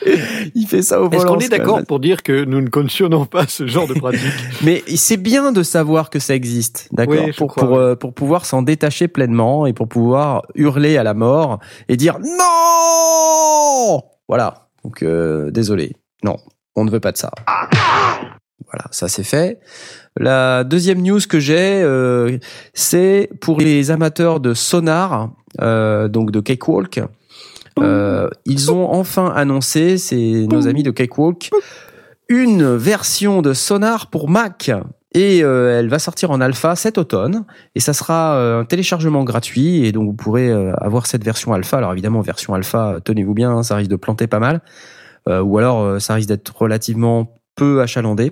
il fait ça au volant. Est-ce qu'on est d'accord pour dire que nous ne cautionnons pas ce genre de pratique *laughs* Mais c'est bien de savoir que ça existe, d'accord, Oui, pour crois, pour ouais. euh, pour pouvoir s'en détacher pleinement et pour pouvoir hurler à la mort et dire non. Voilà. Donc euh, désolé, non, on ne veut pas de ça. Voilà, ça c'est fait. La deuxième news que j'ai, euh, c'est pour les amateurs de sonar, euh, donc de Cakewalk. Euh, ils ont enfin annoncé, c'est nos amis de Cakewalk, une version de sonar pour Mac. Et euh, elle va sortir en alpha cet automne. Et ça sera euh, un téléchargement gratuit. Et donc vous pourrez euh, avoir cette version alpha. Alors évidemment, version alpha, tenez-vous bien, hein, ça risque de planter pas mal. Ou alors ça risque d'être relativement peu achalandé.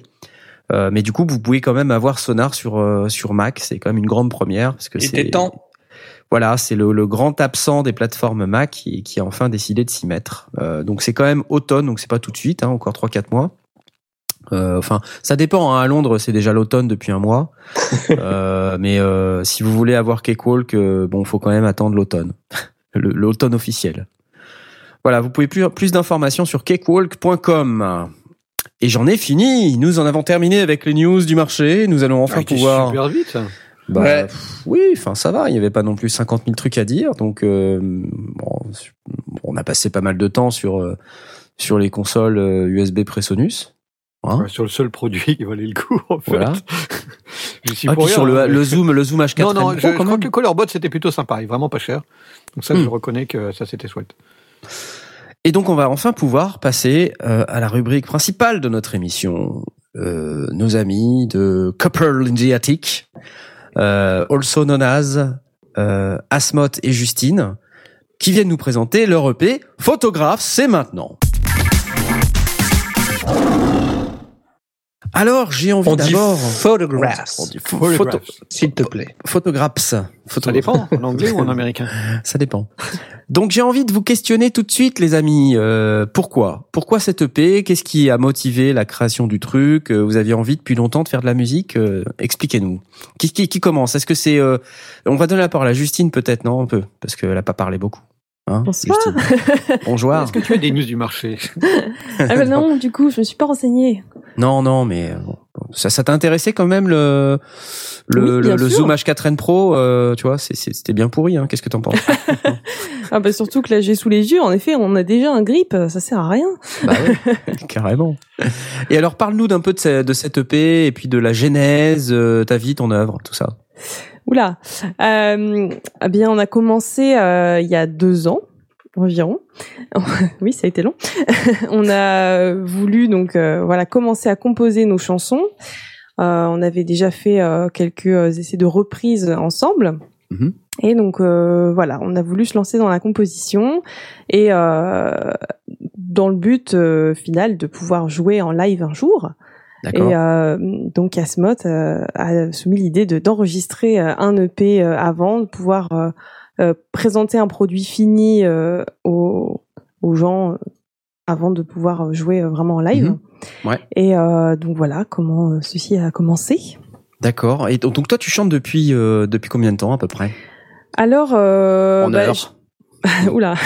Mais du coup, vous pouvez quand même avoir Sonar sur sur Mac. C'est quand même une grande première parce que c'est temps. voilà, c'est le, le grand absent des plateformes Mac qui, qui a enfin décidé de s'y mettre. Donc c'est quand même automne, donc c'est pas tout de suite, hein, encore 3-4 mois. Euh, enfin, ça dépend. Hein, à Londres, c'est déjà l'automne depuis un mois. *laughs* Euh, mais euh, si vous voulez avoir Cakewalk, euh, bon, faut quand même attendre l'automne, *laughs* l'automne officiel. Voilà, vous pouvez plus plus d'informations sur cakewalk.com. Et j'en ai fini. Nous en avons terminé avec les news du marché. Nous allons enfin Ah, pouvoir. super vite. Bah, Ouais. pff, oui, enfin ça va. Il n'y avait pas non plus 50 000 trucs à dire, donc euh, bon, on a passé pas mal de temps sur euh, sur les consoles euh, USB Presonus. Hein sur le seul produit qui valait le coup, en fait. Voilà. *laughs* Je suis Ah, pour puis rien, sur le, hein, mais- le zoom, le zoom H4 Non, non, je, Pro, je quand crois que Colorbot c'était plutôt sympa, et vraiment pas cher. Donc ça, Hmm. je reconnais que ça c'était chouette. Et donc on va enfin pouvoir passer euh, à la rubrique principale de notre émission. Euh, nos amis de Copper Lindiatic, euh, also known as euh, Asmot et Justine, qui viennent nous présenter leur EP Photographe, c'est maintenant. Alors j'ai envie On dit d'abord. photographs, Photographs. photo- s'il te plaît. photographes. Photo- Ça dépend, en anglais ou en américain? *laughs* ça dépend. Donc j'ai envie de vous questionner tout de suite, les amis. Euh, pourquoi? Pourquoi cette EP Qu'est-ce qui a motivé la création du truc? Euh, Vous aviez envie depuis longtemps de faire de la musique Euh, Expliquez-nous. Qui, qui, qui commence? Est-ce que c'est euh, On va donner la parole à Justine peut-être, non? Un peu, parce qu'elle a pas parlé beaucoup. Hein, Bonsoir. *laughs* Bonjour. Est-ce que tu as des news du marché? Ah bah non, du coup, je me suis pas renseignée. Non, non, mais euh, bon, ça, ça t'a intéressé quand même le le, Oui, le, bien le sûr. Zoom H4n Pro euh, Tu vois, c'était bien pourri. Hein Qu'est-ce que t'en penses? *laughs* Ah bah surtout que là, j'ai sous les yeux. En effet, on a déjà un grip, ça sert à rien. *laughs* Bah ouais, carrément. Et alors, parle-nous d'un peu de, ce- de cette EP et puis de la genèse, euh, ta vie, ton œuvre, tout ça. Oula. Euh, eh bien, on a commencé euh, il y a deux ans environ. *laughs* oui, ça a été long. *laughs* on a voulu donc euh, voilà commencer à composer nos chansons. Euh, on avait déjà fait euh, quelques essais de reprise ensemble. Mhm. Et donc euh, voilà, on a voulu se lancer dans la composition et euh, dans le but euh, final de pouvoir jouer en live un jour. Et euh, donc Asmot euh, a soumis l'idée de d'enregistrer euh, un EP euh, avant, de pouvoir euh, euh, présenter un produit fini euh, aux, aux gens euh, avant de pouvoir jouer euh, vraiment en live. Mhm. Ouais. Et euh, donc voilà comment euh, ceci a commencé. D'accord. Et donc, toi, tu chantes depuis euh, depuis combien de temps à peu près? Alors, euh, En bah, je- *laughs* Oula. *laughs*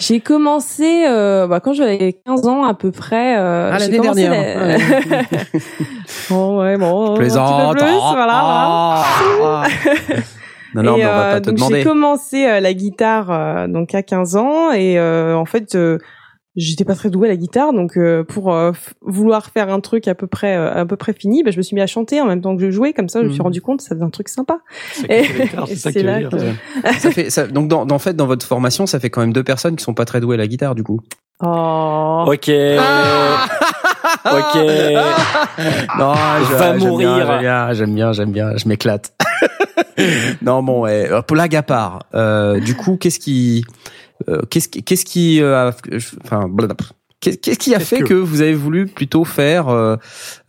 J'ai commencé euh, bah, quand j'avais 15 ans à peu près. Euh, Ah, l'année dernière. la- *laughs* bon, ouais, bon. Plaisante. plus, Ah, voilà, voilà. ah, ah. Non, non, Et, mais on va euh, pas te donc demander. J'ai commencé euh, la guitare euh, donc à 15 ans et euh, en fait euh, j'étais pas très douée à la guitare donc euh, pour euh, vouloir faire un truc à peu près euh, à peu près fini, bah, je me suis mis à chanter en même temps que je jouais comme ça je me suis Mhm. rendu compte que ça faisait un truc sympa. C'est *laughs* là que- Ça fait, ça, donc, dans, dans- en fait, dans votre formation, ça fait quand même deux personnes qui sont pas très douées à la guitare, du coup. Oh. Ok. ok. *laughs* Non, je- Va mourir. J'aime bien, j'aime bien, j'aime bien, je m'éclate. *laughs* non, bon, ouais, euh, blague à part. Euh, du coup, qu'est-ce qui, euh, qu'est-ce qui, qu'est-ce qui, euh, a- enfin, Qu'est-ce qui a fait que- que... vous avez voulu plutôt faire euh,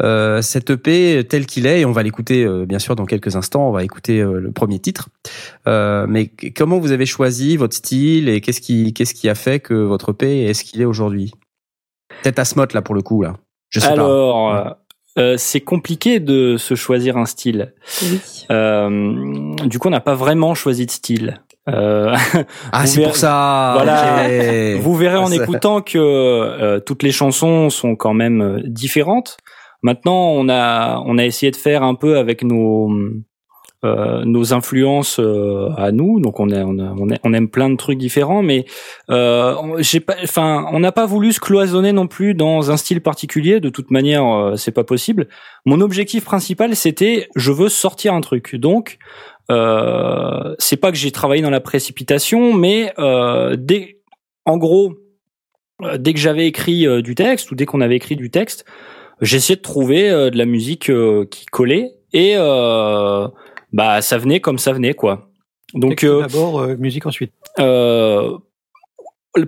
euh, cet EP tel qu'il est? Et on va l'écouter euh, bien sûr dans quelques instants. On va écouter euh, le premier titre. Euh, mais comment vous avez choisi votre style et qu'est-ce qui qu'est-ce qui a fait que votre EP est ce qu'il est aujourd'hui? Peut-être Asmot là pour le coup là. Je sais pas. Alors, euh, c'est compliqué de se choisir un style. Oui. Euh, du coup, on n'a pas vraiment choisi de style. Euh, *laughs* Ah, vous c'est verrez- pour ça. Voilà. *laughs* Vous verrez en Ça- écoutant que euh, toutes les chansons sont quand même euh, différentes. Maintenant, on a on a essayé de faire un peu avec nos euh, nos influences euh, à nous. Donc on, aime plein de trucs différents, mais euh, on- n'a pas voulu se cloisonner non plus dans un style particulier. De toute manière, c'est pas possible. Mon objectif principal, c'était je veux sortir un truc. Donc c'est pas que j'ai travaillé dans la précipitation, mais dès, en gros, dès que j'avais écrit du texte ou dès qu'on avait écrit du texte, j'essayais de trouver de la musique qui collait et bah ça venait comme ça venait quoi. Donc euh, d'abord, euh, musique ensuite. euh,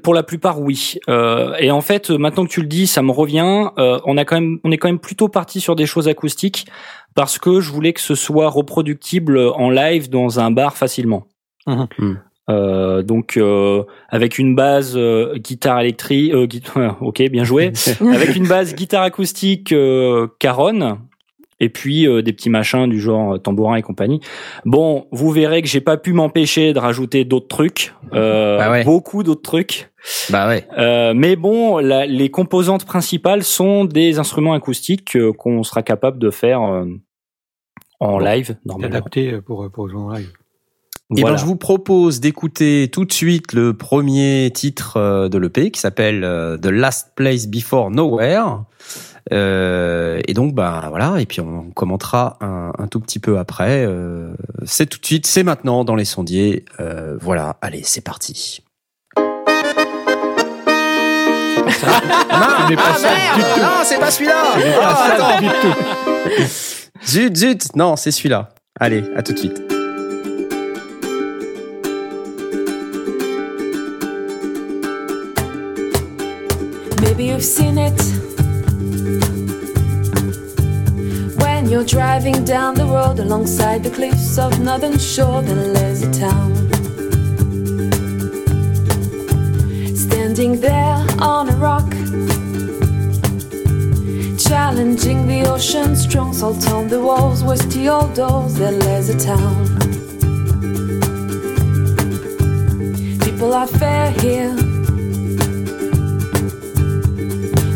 pour la plupart, oui. Euh, et en fait, maintenant que tu le dis, ça me revient. Euh, on a quand même, on est quand même plutôt parti sur des choses acoustiques parce que je voulais que ce soit reproductible en live dans un bar facilement. Mhm. Hmm. Euh, donc euh, avec une base euh, guitare électrique, euh, gui- *laughs* ok, bien joué, *laughs* avec une base guitare acoustique euh, Caron et puis euh, des petits machins du genre euh, tambourin et compagnie. Bon, vous verrez que j'ai pas pu m'empêcher de rajouter d'autres trucs, euh, Bah ouais. beaucoup d'autres trucs. Bah ouais. Euh, mais bon, la- les composantes principales sont des instruments acoustiques euh, qu'on sera capable de faire euh, en Bon, live normalement. Adapté pour, pour jouer en live. Et Voilà. ben, je vous propose d'écouter tout de suite le premier titre de l'EP qui s'appelle The Last Place Before Nowhere. Euh, et donc, bah voilà. Et puis on commentera un, un tout petit peu après. Euh, c'est tout de suite, c'est maintenant dans les sondiers. Euh, voilà. Allez, c'est parti. Ça du tout. non, c'est pas celui-là. Ce n'est pas Ah, ça attends. du tout. Zut, zut. Non, c'est celui-là. Allez, à tout de suite. Maybe you've seen it when you're driving down the road alongside the cliffs of Northern Shore. There's a town standing there on a rock, challenging the ocean. Strong salt on the walls, the old doors. There's a town. People are fair here.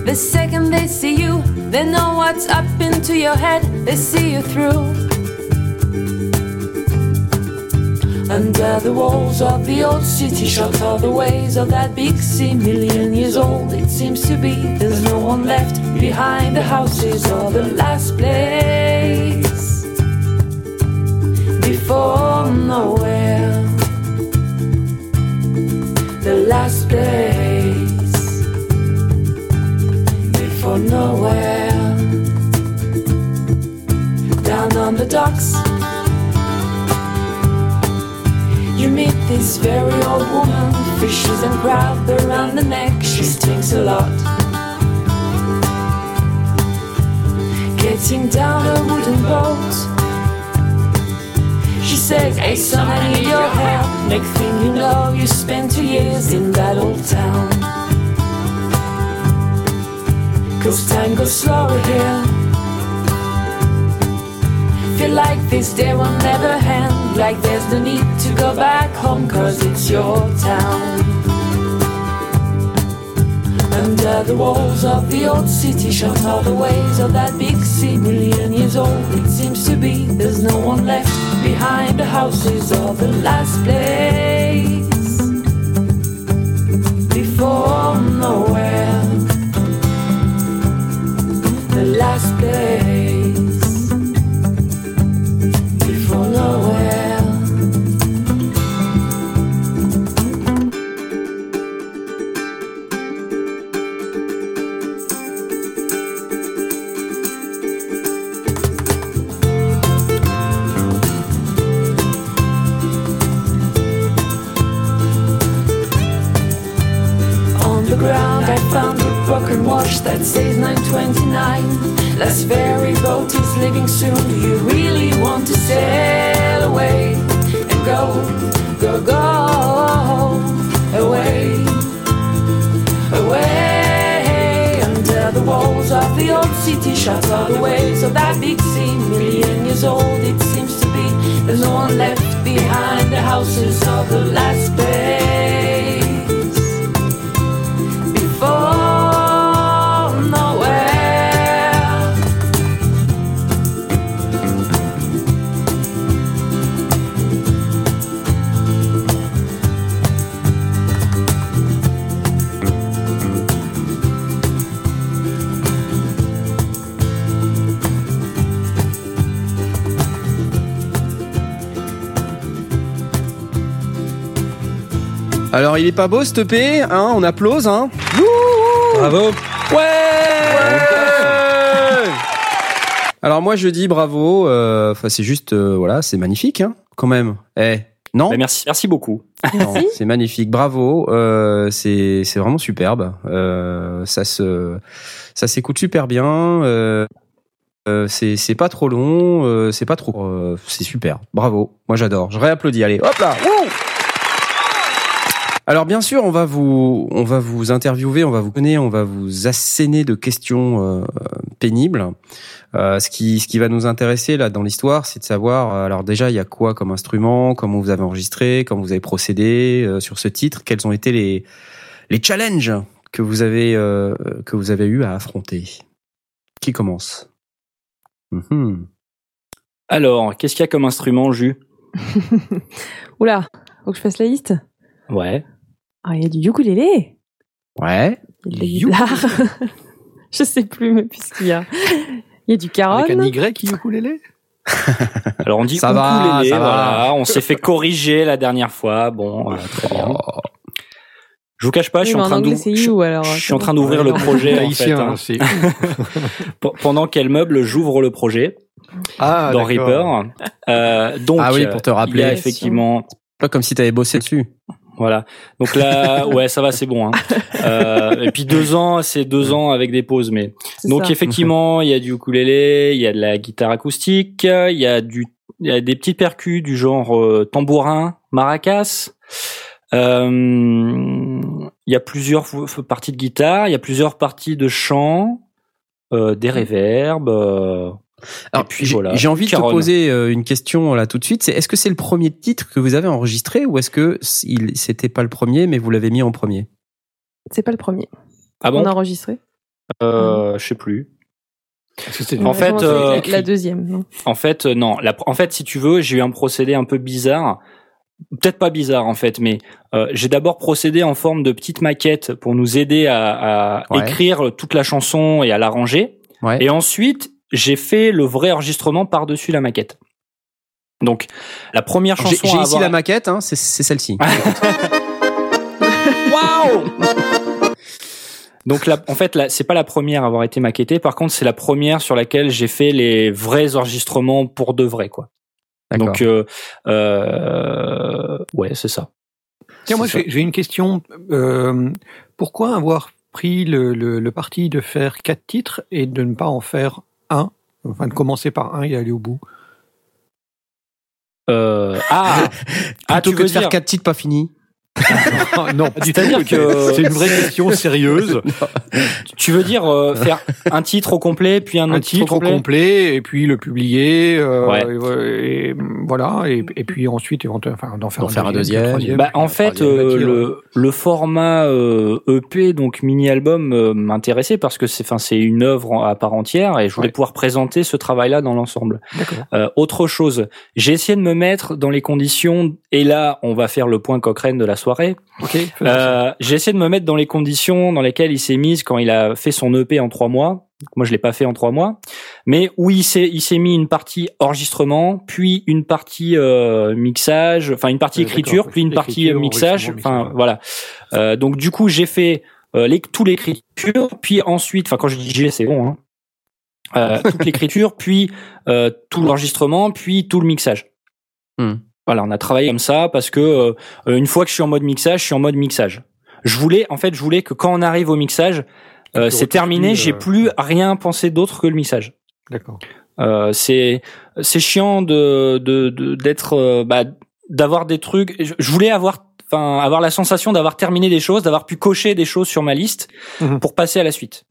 The second they see you, they know what's up into your head, they see you through. Under the walls of the old city, shut all the ways of that big sea, million years old it seems to be. There's no one left behind the houses or the last place before nowhere. The last place before nowhere. Down on the docks, you meet this very old woman. Fishes and crab around the neck, she stinks a lot. Getting down a wooden boat. She says, Hey son, I need your help. Next thing you know, you spend two years in that old town. Cause time goes slower here. Feel like this day will never end. Like there's no need to go back home, cause it's your town. Under the walls of the old city, shut all the ways of that big sea. Million years old, it seems to be. There's no one left behind the houses of the last place. Before nowhere the last place est pas beau, ce EP, hein On applause, hein Bravo. Alors moi, je dis bravo. euh, Enfin, c'est juste, euh, voilà, c'est magnifique, hein Quand même. Eh, Non, Bah, merci, merci beaucoup. C'est magnifique, bravo. Euh, c'est c'est vraiment superbe. Euh, ça se ça s'écoute super bien. Euh, c'est c'est pas trop long, euh, c'est pas trop. euh, c'est super, bravo. Moi j'adore. Je réapplaudis. Allez, hop là. Wouh alors bien sûr, on va vous on va vous interviewer, on va vous connaître, on va vous asséner de questions euh, pénibles. Euh, ce qui ce qui va nous intéresser là dans l'histoire, c'est de savoir euh, alors déjà il y a quoi comme instrument, comment vous avez enregistré, comment vous avez procédé euh, sur ce titre, quels ont été les les challenges que vous avez euh, que vous avez eu à affronter? Qui commence? Mhm. Alors, qu'est-ce qu'il y a comme instrument, Jus *laughs* Oula, faut que je fasse la liste? Ouais. Ah, il y a du ukulélé. Ouais. Il y a de la guitare. *laughs* je sais plus, mais puisqu'il y a. Il y a du Avec un. Y, ukulélé *laughs* Alors on dit Ça va, ukulélé, ça va. voilà. On s'est fait corriger la dernière fois. Bon, euh, très bien. Je vous cache pas, je suis en mais train d'ouvrir. je- je suis en train d'ouvrir le projet en fait. hein. *laughs* Pendant qu'elle meuble, j'ouvre le projet Ah, dans d'accord. Reaper. Euh, donc, Ah oui, pour te il y rappeler. a effectivement, Pas comme si tu avais bossé dessus. Voilà. Donc là, *laughs* ouais, ça va, c'est bon. Hein. Euh, et puis deux ans, c'est deux ans avec des pauses, mais Donc ça. effectivement, il y a du ukulélé, il y a de la guitare acoustique, il y a du il y a des petites percus du genre euh, tambourin, maracas. Euh, il y a plusieurs parties de guitare, il y a plusieurs parties de chant, euh, des réverbes. Alors, j'ai- voilà. J'ai envie de te poser euh, une question là tout de suite. C'est est-ce que c'est le premier titre que vous avez enregistré ou est-ce que il c'était pas le premier mais vous l'avez mis en premier? C'est pas le premier. Ah bon? On a enregistré. euh, Je sais plus. Est-ce que c'est- On En a fait, euh, la, la deuxième. non? En fait, euh, non. La- en fait, si tu veux, j'ai eu un procédé un peu bizarre. Peut-être pas bizarre en fait, mais euh, j'ai d'abord procédé en forme de petite maquette pour nous aider à, à Ouais. écrire toute la chanson et à l'arranger. Ouais. Et ensuite, j'ai fait le vrai enregistrement par-dessus la maquette. Donc, la première chanson j'ai ici avoir... la maquette, hein, c'est celle-ci. *laughs* Waouh Donc là, en fait, c'est pas la première à avoir été maquettée. Par contre, c'est la première sur laquelle j'ai fait les vrais enregistrements pour de vrai, quoi. D'accord. Donc, euh, euh, ouais, c'est ça. Tiens, moi, j'ai j'ai une question. Euh, pourquoi avoir pris le, le, le parti de faire quatre titres et de ne pas en faire un Enfin, de commencer par un et aller au bout. Euh, ah, *laughs* ah, Plutôt tu que veux de faire dire quatre titres pas finis. *laughs* non, tout. C'est-à-dire que- C'est une vraie question sérieuse. *laughs* Tu veux dire euh, *laughs* faire un titre au complet puis un autre un titre au complet, complet et puis le publier euh, Ouais. et, et voilà et, et puis ensuite éventuellement enfin d'en faire, D'en faire un deuxième. Bah, en fait, euh, le, le format euh, EP, donc mini-album, euh, m'intéressait parce que c'est, enfin, c'est une œuvre en- à part entière et je voulais Ouais. pouvoir présenter ce travail-là dans l'ensemble. Euh, autre chose, j'ai essayé de me mettre dans les conditions, et là, on va faire le point Cochrane de la soirée. Euh, j'ai essayé de me mettre dans les conditions dans lesquelles il s'est mis quand il a fait son EP en trois mois. Moi, je l'ai pas fait en trois mois, mais où il s'est il s'est mis une partie enregistrement, puis une partie euh, mixage, enfin une partie écriture, puis une partie euh, mixage. Enfin voilà. Euh, donc du coup, j'ai fait les, tout l'écriture, puis ensuite, enfin quand je dis j'ai, c'est bon. Hein, euh, toute l'écriture, *laughs* puis euh, tout l'enregistrement, puis tout le mixage. Hmm. Voilà, on a travaillé comme ça parce que euh, une fois que je suis en mode mixage, je suis en mode mixage. Je voulais, en fait, je voulais que quand on arrive au mixage, euh, c'est terminé, plus, j'ai euh, plus rien pensé d'autre que le mixage. D'accord. Euh, c'est c'est chiant de de d'être euh, bah, d'avoir des trucs. Je, je voulais avoir enfin avoir la sensation d'avoir terminé des choses, d'avoir pu cocher des choses sur ma liste Mhm. pour passer à la suite.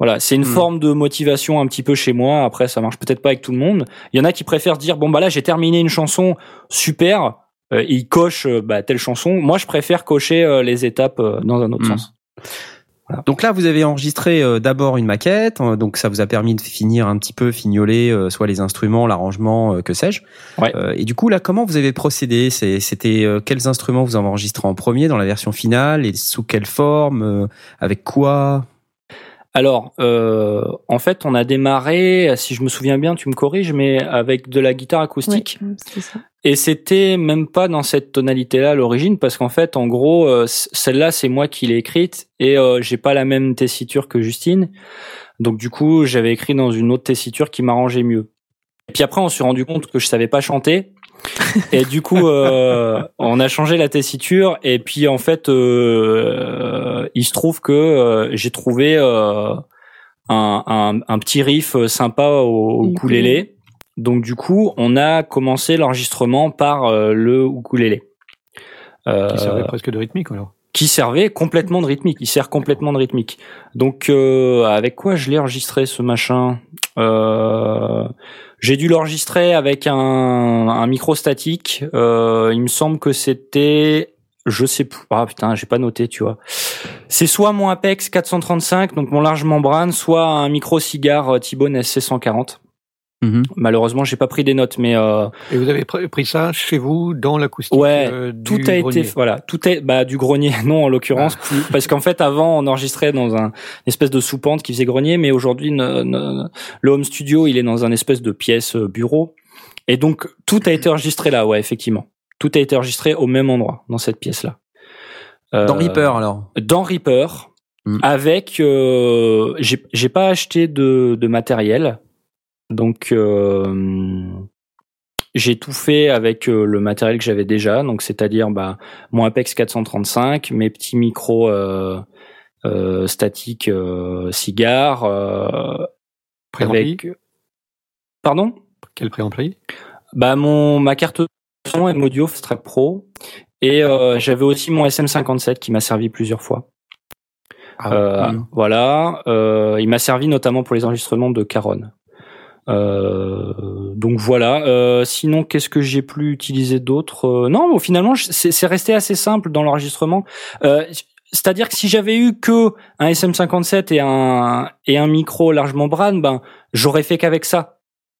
Voilà, c'est une Mhm. forme de motivation un petit peu chez moi. Après, ça marche peut-être pas avec tout le monde. Il y en a qui préfèrent dire bon bah là j'ai terminé une chanson super. Euh, et ils cochent euh, bah, telle chanson. Moi, je préfère cocher euh, les étapes euh, dans un autre Mhm. sens. Donc là, vous avez enregistré d'abord une maquette, euh, donc ça vous a permis de finir un petit peu, fignoler soit les instruments, l'arrangement, que sais-je. Ouais. Euh, et du coup, là, comment vous avez procédé? C'était euh, quels instruments vous avez enregistré en premier dans la version finale et sous quelle forme, euh, avec quoi? Alors, euh, en fait, on a démarré, si je me souviens bien, tu me corriges, mais avec de la guitare acoustique. Ouais, c'est ça. Et c'était même pas dans cette tonalité-là à l'origine, parce qu'en fait, en gros, euh, celle-là, c'est moi qui l'ai écrite, et euh, j'ai pas la même tessiture que Justine. Donc du coup, j'avais écrit dans une autre tessiture qui m'arrangeait mieux. Et puis après, on s'est rendu compte que je savais pas chanter. Et du coup, euh, on a changé la tessiture. Et puis en fait, euh, il se trouve que euh, j'ai trouvé euh, un, un, un petit riff sympa au, au ukulélé. Donc du coup, on a commencé l'enregistrement par euh, le ukulélé. Euh, Qui servait presque de rythmique alors. qui servait complètement de rythmique. Il sert complètement de rythmique. Donc euh, avec quoi je l'ai enregistré ce machin? Euh, J'ai dû l'enregistrer avec un, un micro statique. Euh, il me semble que c'était, je sais plus. Ah putain, j'ai pas noté, tu vois. C'est soit mon Apex 435, donc mon large membrane, soit un micro cigare euh, T-Bone SC140. Mhm. Malheureusement, j'ai pas pris des notes, mais euh, Et vous avez pr- pris ça chez vous dans l'acoustique Ouais, euh, tout du a grenier? été voilà tout est bah du grenier *laughs* non en l'occurrence plus- parce qu'en fait avant on enregistrait dans un une espèce de soupente qui faisait grenier mais aujourd'hui le home studio il est dans un espèce de pièce euh, bureau et donc tout a été enregistré là ouais effectivement tout a été enregistré au même endroit dans cette pièce là Dans Reaper alors. dans Reaper Mm. avec euh, j'ai j'ai pas acheté de, de matériel donc euh, j'ai tout fait avec euh, le matériel que j'avais déjà. Donc c'est-à-dire bah mon Apex 435 mes petits micros euh, statiques cigares avec pardon? Quel préampli bah mon ma carte son et Audio Strap Pro. Et j'avais aussi mon SM57 qui m'a servi plusieurs fois. Mm. Voilà, il m'a servi notamment pour les enregistrements de Caron. Euh, donc voilà. Euh, sinon, qu'est-ce que j'ai plus utilisé d'autre Euh, Non, finalement, c'est resté assez simple dans l'enregistrement. Euh, C'est-à-dire que si j'avais eu que un SM57 et un et un micro large membrane, ben j'aurais fait qu'avec ça.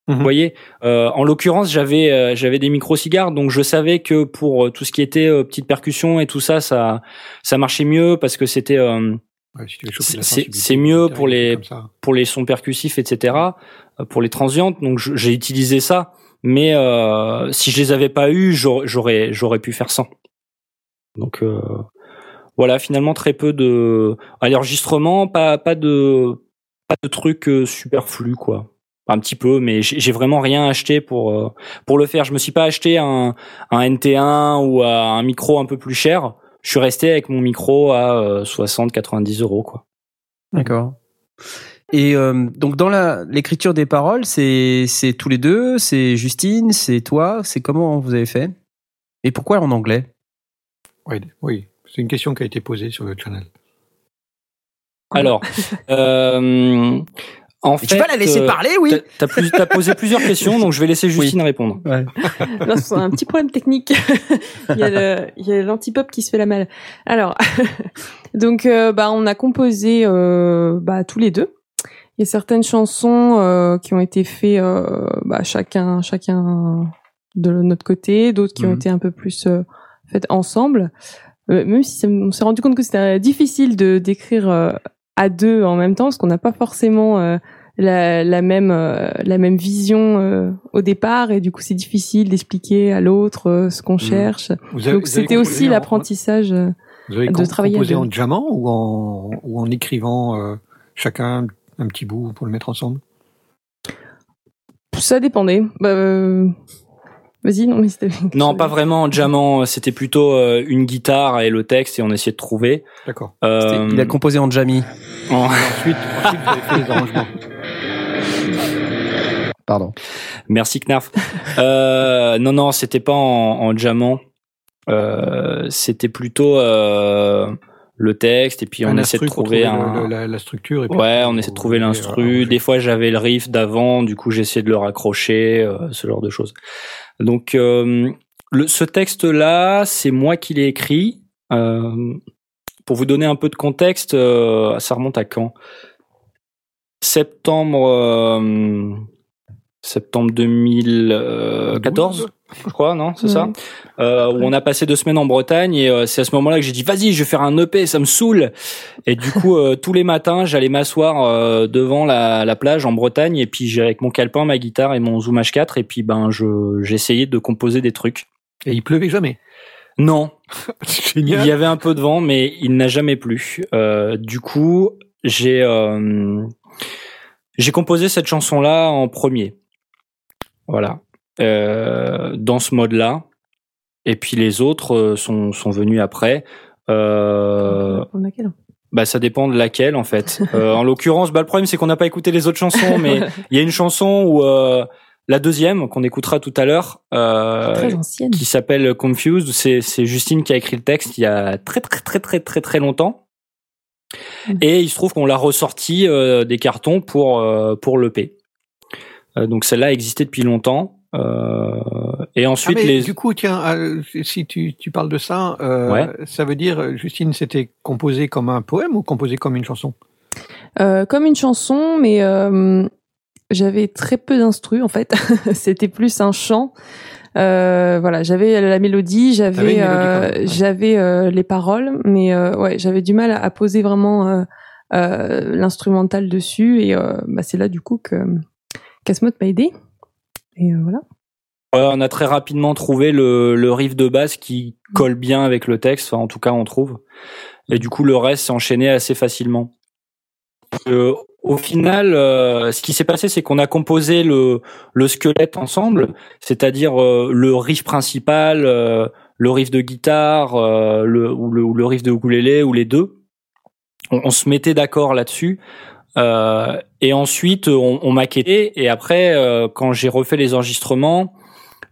Mhm. Vous voyez, Euh, en l'occurrence, j'avais euh, j'avais des micros cigares, donc je savais que pour tout ce qui était euh, petite percussion et tout ça, ça ça marchait mieux parce que c'était euh, Ouais, si C'est- mieux pour les- pour sons percussifs, etc., euh, pour les transientes. Donc j'ai utilisé ça, mais euh, si je les avais pas eu, j'aurais j'aurais pu faire sans. Donc euh, voilà, finalement très peu de à l'enregistrement, pas pas de pas de trucs euh, superflus quoi. Un petit peu, mais j'ai vraiment rien acheté pour pour le faire. Je me suis pas acheté un un NT1 ou un micro un peu plus cher. Je suis resté avec mon micro à 60-90 euros quoi. D'accord. Et euh, donc dans la l'écriture des paroles, c'est c'est tous les deux, c'est Justine, c'est toi, c'est comment vous avez fait? Et pourquoi en anglais? Ouais, oui, c'est une question qui a été posée sur le channel. Alors, *laughs* euh, en fait, Tu vas la laisser euh, parler, oui. t'as- T'as plus- t'as posé plusieurs *laughs* questions, donc je vais laisser Justine répondre. Non, *laughs* c'est un petit problème technique. *laughs* il y a le, il y a l'antipop qui se fait la malle. Alors, donc, euh, bah, on a composé, euh, bah, tous les deux. Il y a certaines chansons euh, qui ont été faites, euh, bah, chacun, chacun de notre côté, d'autres qui ont Mhm. été un peu plus euh, faites ensemble. Même si ça- on s'est rendu compte que c'était difficile de d'écrire euh, à deux en même temps, parce qu'on n'a pas forcément euh, la, la même euh, la même vision euh, au départ et du coup c'est difficile d'expliquer à l'autre euh, ce qu'on cherche. Vous avez- Donc vous avez c'était aussi en- l'apprentissage. euh, Vous avez de com- travailler composé deux. en diamant ou en, ou en écrivant euh, chacun un petit bout pour le mettre ensemble? Ça dépendait. Bah, euh, Vas-y, non mais c'était. Non, pas vraiment en jammant. C'était plutôt euh, une guitare et le texte, et on essayait de trouver. D'accord. Euh, Il a composé en Jamie. en- Ensuite, fait les arrangements. Pardon. Merci Knarf. Euh, non, non, c'était pas en, en jammant. Euh, c'était plutôt euh, le texte, et puis on essaie de trouver un. le- la, la structure. Et puis Ouais, on essaie de trouver l'instru. Des fois, j'avais le riff d'avant, du coup, j'essayais de le raccrocher, euh, ce genre de choses. Donc, euh, le, ce texte-là, c'est moi qui l'ai écrit. Euh, pour vous donner un peu de contexte, ça remonte à quand? Septembre, septembre 2014, je crois, non C'est ça. Euh, où on a passé deux semaines en Bretagne et euh, c'est à ce moment-là que j'ai dit vas-y je vais faire un EP ça me saoule. Et du coup euh, tous les matins j'allais m'asseoir euh, devant la, la plage en Bretagne et puis j'ai avec mon calepin ma guitare et mon Zoom H4 et puis ben je j'essayais de composer des trucs. Et il pleuvait jamais. non. *laughs* C'est il génial. y avait un peu de vent mais il n'a jamais plu. Euh, du coup j'ai euh, j'ai composé cette chanson là en premier voilà euh, dans ce mode-là. Et puis les autres euh, sont, sont venus après. Euh, On a laquelle? bah ça dépend de laquelle en fait. *laughs* Euh, en l'occurrence, bah le problème c'est qu'on n'a pas écouté les autres chansons, *laughs* mais il y a une chanson où euh, la deuxième qu'on écoutera tout à l'heure, euh, qui s'appelle Confused. C'est c'est Justine qui a écrit le texte il y a très très très très très très longtemps. Mm. Et il se trouve qu'on l'a ressorti euh, des cartons pour euh, pour l'EP. Euh, donc celle-là existait depuis longtemps. Euh, et Ah, ensuite mais les Du coup, tiens, euh, si tu, tu parles de ça, euh, Ouais. ça veut dire, euh, Justine, c'était composé comme un poème ou composé comme une chanson? Euh, comme une chanson, mais euh, j'avais très peu d'instru en fait. *laughs* C'était plus un chant. Euh, voilà, j'avais la mélodie, j'avais euh, ouais. j'avais euh, les paroles, mais euh, ouais, j'avais du mal à, à poser vraiment euh, euh, l'instrumental dessus, et euh, bah, c'est là du coup que Casmode m'a aidé. Et euh, voilà. On a très rapidement trouvé le, riff de base qui colle bien avec le texte, enfin, en tout cas on trouve. Et du coup le reste s'est enchaîné assez facilement. Euh, au final, euh, ce qui s'est passé, c'est qu'on a composé le, le squelette ensemble, c'est-à-dire le riff principal, le riff de guitare, ou, le, riff de ukulélé, ou les deux. On se mettait d'accord là-dessus. Euh, et ensuite, on, on maquettait. Et après, euh, quand j'ai refait les enregistrements,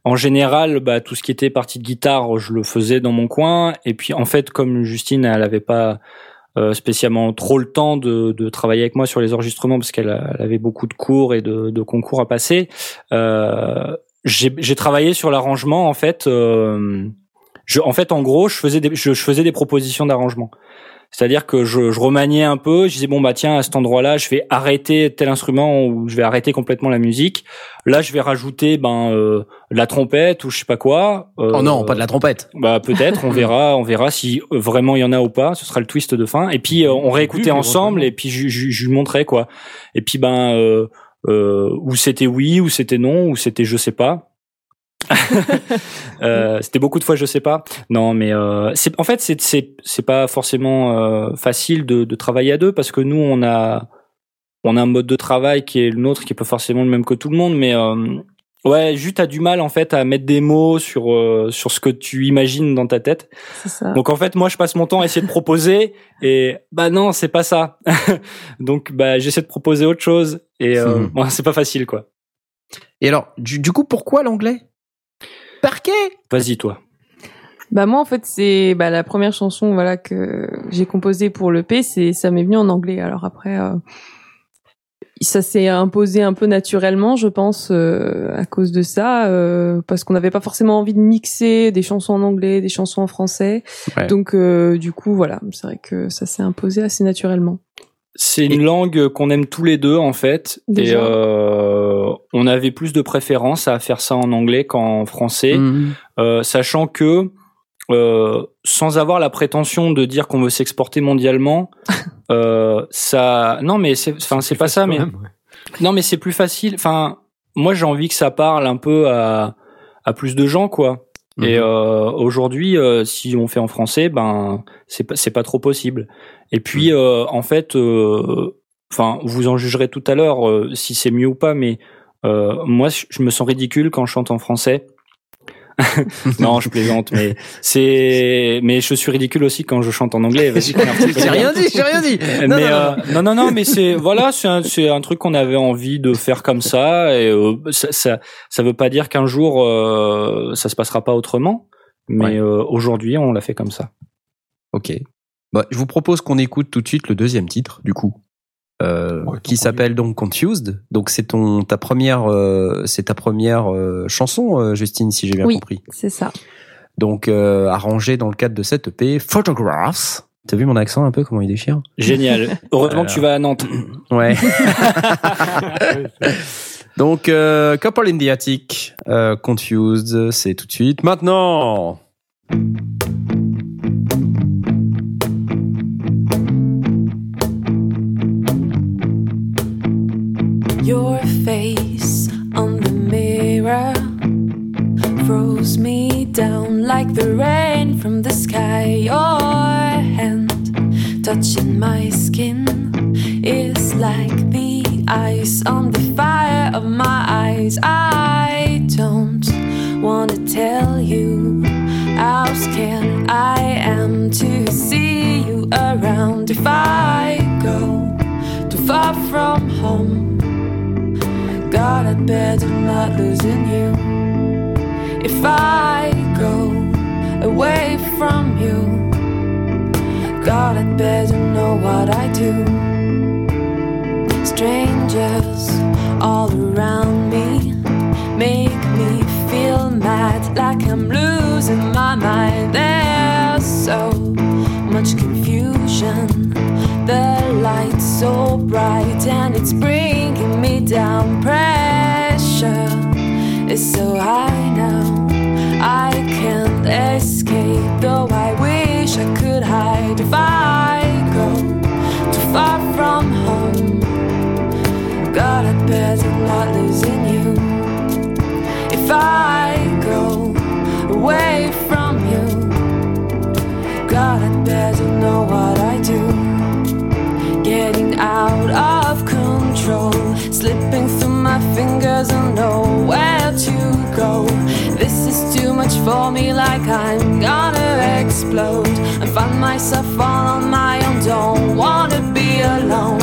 en général, bah, tout ce qui était partie de guitare, je le faisais dans mon coin. Et puis, en fait, comme Justine, elle avait pas euh, spécialement trop le temps de, de travailler avec moi sur les enregistrements parce qu'elle avait beaucoup de cours et de, de concours à passer. Euh, j'ai j'ai travaillé sur l'arrangement en fait. euh, je, en fait, en gros, je faisais des, je, je faisais des propositions d'arrangement. C'est-à-dire que je, je remaniais un peu, je disais bon bah tiens à cet endroit-là je vais arrêter tel instrument ou je vais arrêter complètement la musique. Là je vais rajouter ben euh, la trompette ou je sais pas quoi. Euh, Oh non, pas de la trompette. bah peut-être, on *laughs* verra, on verra si euh, vraiment il y en a ou pas. Ce sera le twist de fin. Et puis euh, on réécoutait ensemble et puis je, je, je lui montrais quoi. Et puis ben euh, euh, ou c'était oui, ou c'était non, ou c'était je sais pas. Euh, c'était beaucoup de fois je sais pas. Non, mais euh, c'est en fait c'est c'est c'est pas forcément euh, facile de, de travailler à deux parce que nous on a on a un mode de travail qui est le nôtre qui est pas forcément le même que tout le monde, mais euh, ouais, juste t'as du mal en fait à mettre des mots sur euh, sur ce que tu imagines dans ta tête. C'est ça. Donc en fait moi je passe mon temps à essayer de proposer et bah non c'est pas ça. *laughs* Donc bah j'essaie de proposer autre chose et bon, c'est pas facile quoi. Et alors, du, du coup, pourquoi l'anglais? Parquet Vas-y toi. Bah moi en fait c'est bah, la première chanson voilà que j'ai composée pour le P, c'est ça m'est venu en anglais. Alors après euh, ça s'est imposé un peu naturellement, je pense euh, à cause de ça euh, parce qu'on n'avait pas forcément envie de mixer des chansons en anglais, des chansons en français. Ouais. Donc euh, du coup voilà, c'est vrai que ça s'est imposé assez naturellement. C'est une langue qu'on aime tous les deux en fait Déjà. et euh, on avait plus de préférence à faire ça en anglais qu'en français. Mhm. Euh, sachant que euh, sans avoir la prétention de dire qu'on veut s'exporter mondialement, *laughs* euh, ça non mais c'est enfin c'est pas ça mais Quand même, ouais. non mais c'est plus facile. Enfin moi j'ai envie que ça parle un peu à à plus de gens quoi. Et Mhm. euh, aujourd'hui, si on fait en français, ben c'est pas c'est pas trop possible. Et puis euh, en fait, enfin vous en jugerez tout à l'heure si c'est mieux ou pas, mais moi je me sens ridicule quand je chante en français. *laughs* non, je plaisante, mais c'est mais je suis ridicule aussi quand je chante en anglais. *laughs* J'ai rien dit, j'ai rien dit. Non, mais non, non, euh, non, non, non, mais c'est voilà, c'est un, c'est un truc qu'on avait envie de faire comme ça, et euh, ça, ça, ça veut pas dire qu'un jour euh, ça se passera pas autrement, mais Ouais. euh, aujourd'hui on l'a fait comme ça. Ok. Bah, je vous propose qu'on écoute tout de suite le deuxième titre, du coup, euh, Ouais, qui s'appelle donc Confused. Donc c'est ton ta première euh, c'est ta première euh, chanson, euh, Justine, si j'ai bien Oui. compris. C'est ça. Donc euh, arrangée dans le cadre de cette EP Photographs. T'as vu mon accent un peu comment il déchire? Génial. Heureusement Alors. que tu vas à Nantes. *laughs* Ouais. *laughs* Donc euh, Couple in the Attic, euh, Confused, c'est tout de suite. Maintenant. Your face on the mirror froze me down like the rain from the sky. Your hand touching my skin is like the ice on the fire of my eyes. I don't wanna tell you how scared I am to see you around. If I go too far from home, God, I'd better not losing you. If I go away from you, God, I'd better know what I do. Strangers all around me make me feel mad, like I'm losing my mind. There's so much confusion. The light's so bright and it's bringing down. Pressure is so high now. I can't escape, though I wish I could hide. If I go too far from home, God, I'd better not losing you. If I go away from you, God, I'd better know what I fingers and nowhere to go. This is too much for me, like I'm gonna explode and find myself all on my own. Don't wanna be alone.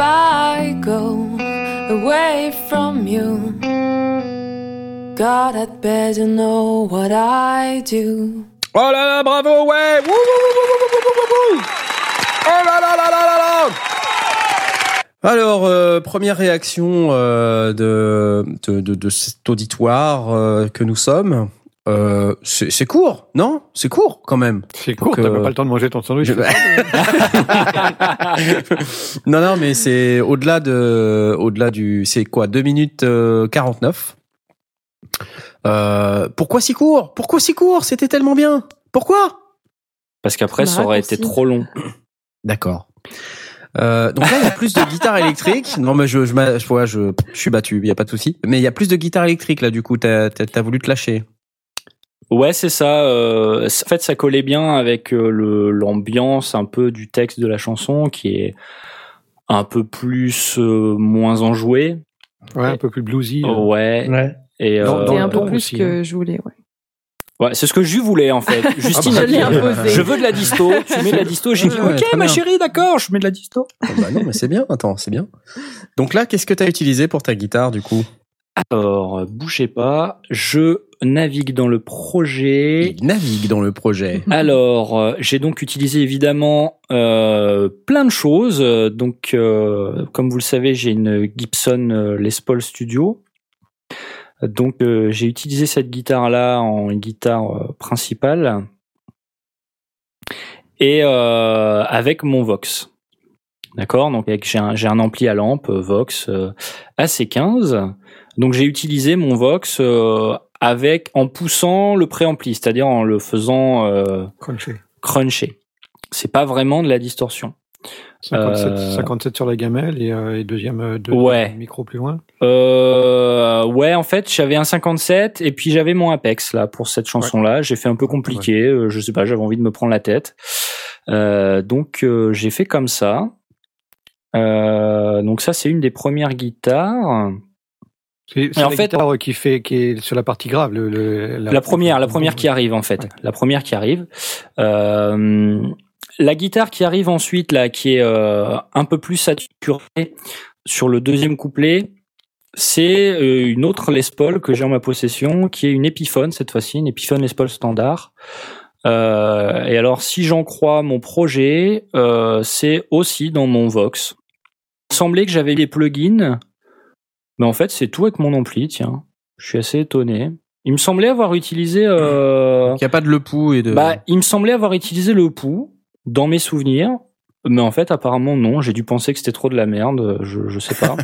I go away from you, God, I'd better know what I do. Oh là là, bravo, ouais. Oh là là là là alors, euh, première réaction euh, de cet auditoire euh, que nous sommes. Euh, c'est c'est court, non? C'est court quand même. C'est court, t'as euh, pas le temps de manger ton sandwich. Je- *laughs* non, non, mais c'est au-delà de, au-delà du, c'est quoi, 2 minutes euh, 49. Euh, pourquoi si court? Pourquoi si court? C'était tellement bien. Pourquoi? Parce qu'après, ça aurait été trop long. D'accord. Euh, donc là, il y a plus de guitare électrique. Non, mais je, je, m'a- je, vois, je, je suis battu, il y a pas de souci. Mais il y a plus de guitare électrique là. Du coup, t'as, t'as, t'as voulu te lâcher. Ouais, c'est ça. euh, en fait, ça collait bien avec euh, le l'ambiance un peu du texte de la chanson, qui est un peu plus euh, moins enjoué. Ouais, un peu plus bluesy. euh. Ouais. Ouais. Et Dans- euh, dans un peu plus aussi, que je voulais, ouais. ouais, c'est ce que je voulais en fait. *laughs* Justine bah, a Je dit, l'ai imposé. je veux de la disto. Tu mets de la disto. J'ai dit Ouais, ok, ma bien. chérie, d'accord, je mets de la disto. Oh, bah non, mais c'est bien. Attends, c'est bien. Donc là, qu'est-ce que t'as utilisé pour ta guitare du coup? Alors, euh, bougez pas. Je navigue dans le projet. Il navigue dans le projet. Alors, euh, j'ai donc utilisé évidemment euh, plein de choses. Donc, euh, comme vous le savez, j'ai une Gibson euh, Les Paul Studio. Donc, euh, j'ai utilisé cette guitare-là en guitare euh, principale et euh, avec mon Vox. D'accord? Donc, avec- j'ai un, un ampli à lampe Vox euh, AC15. Donc, j'ai utilisé mon Vox euh, avec en poussant le préampli, c'est-à-dire en le faisant euh, Crunchy. cruncher. C'est pas vraiment de la distorsion. 57, Euh, 57 sur la gamelle et, euh, et deuxième, euh, deuxième Ouais. micro plus loin. Euh, ouais, en fait, j'avais un 57 et puis j'avais mon Apex là pour cette chanson-là. J'ai fait un peu compliqué. Je sais pas, j'avais envie de me prendre la tête. Euh, donc euh, j'ai fait comme ça. Euh, donc ça, c'est une des premières guitares. C'est la fait- guitare qui fait qui est sur la partie grave. Le, le- La première, la première qui arrive en fait, Ouais. la première qui arrive. Euh, la guitare qui arrive ensuite là, qui est euh, un peu plus saturée sur le deuxième couplet, c'est euh, une autre Les Paul que j'ai en ma possession, qui est une Epiphone cette fois-ci, une Epiphone Les Paul standard. Euh, et alors, si j'en crois mon projet, euh, c'est aussi dans mon Vox. Il semblait que j'avais les plugins, mais en fait, c'est tout avec mon ampli. Tiens, je suis assez étonné. Il me semblait avoir utilisé. Euh... Il n'y a pas de le pouls et de. Bah, il me semblait avoir utilisé le pouls dans mes souvenirs. Mais en fait, apparemment, non. J'ai dû penser que c'était trop de la merde. Je, je sais pas.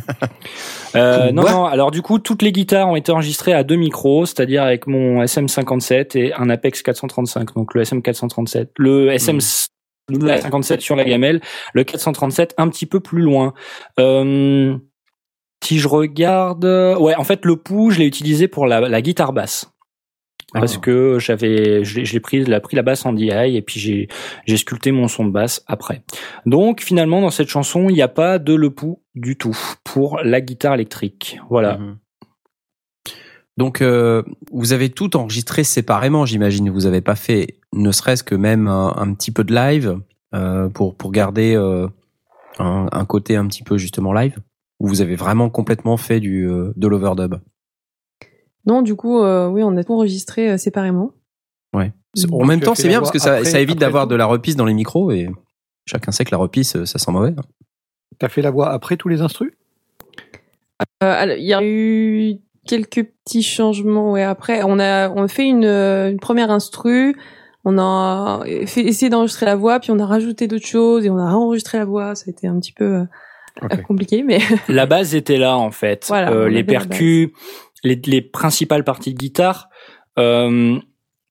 *laughs* euh, non, non. Alors, du coup, toutes les guitares ont été enregistrées à deux micros, c'est-à-dire avec mon SM57 et un Apex 435. Donc, le SM437. Le SM 57 sur la gamelle. Le 437 un petit peu plus loin. Euh, si je regarde, ouais, en fait, le pouls, je l'ai utilisé pour la, la guitare basse parce que j'avais j'ai pris la pris la basse en DI et puis j'ai j'ai sculpté mon son de basse après. Donc finalement dans cette chanson, il n'y a pas de le pouls du tout pour la guitare électrique. Voilà. Mhm. Donc euh, vous avez tout enregistré séparément, j'imagine. Vous avez pas fait ne serait-ce que même un, un, petit peu de live euh, pour pour garder euh, un, un, côté un petit peu justement live? Ou vous avez vraiment complètement fait du euh, de l'overdub? Non, du coup, euh, oui, on a tout enregistré euh, séparément. Ouais. En même temps, c'est bien parce que ça, ça évite d'avoir de la repisse dans les micros et chacun sait que la repisse, ça sent mauvais. T'as fait la voix après tous les instrus? Euh, Il y a eu quelques petits changements. Ouais, après, on a on a fait une, une première instru. On a fait, essayé d'enregistrer la voix, puis on a rajouté d'autres choses et on a enregistré la voix. Ça a été un petit peu euh, okay. compliqué, mais *laughs* la base était là en fait. Voilà, euh, les percus les, les, principales parties de guitare. Euh,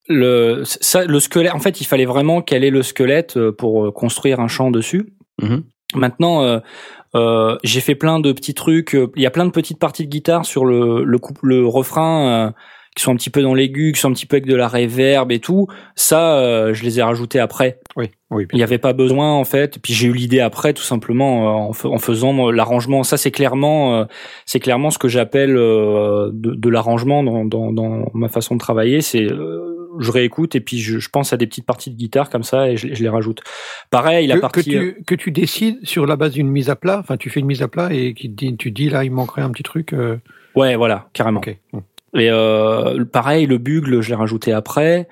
le, ça, le squelette, en fait, il fallait vraiment caler le squelette pour construire un chant dessus. Mm -hmm. Maintenant, euh, euh, j'ai fait plein de petits trucs. Il y a plein de petites parties de guitare sur le le, couple, le refrain qui sont un petit peu dans l'aigu, qui sont un petit peu avec de la réverb et tout. Ça, euh, je les ai rajoutés après. Oui, oui. Il n'y avait pas besoin en fait. Puis j'ai eu l'idée après, tout simplement en, en faisant l'arrangement. Ça, c'est clairement, euh, c'est clairement ce que j'appelle euh, de, de l'arrangement dans, dans, dans, ma façon de travailler. C'est je réécoute et puis je, je, pense à des petites parties de guitare comme ça et je, je les rajoute. Pareil, la que, partie que tu, que tu décides sur la base d'une mise à plat. Enfin, tu fais une mise à plat et qui dit, tu dis là, il manquerait un petit truc. Ouais, voilà, carrément. Okay. Et euh, pareil, le bugle, je l'ai rajouté après.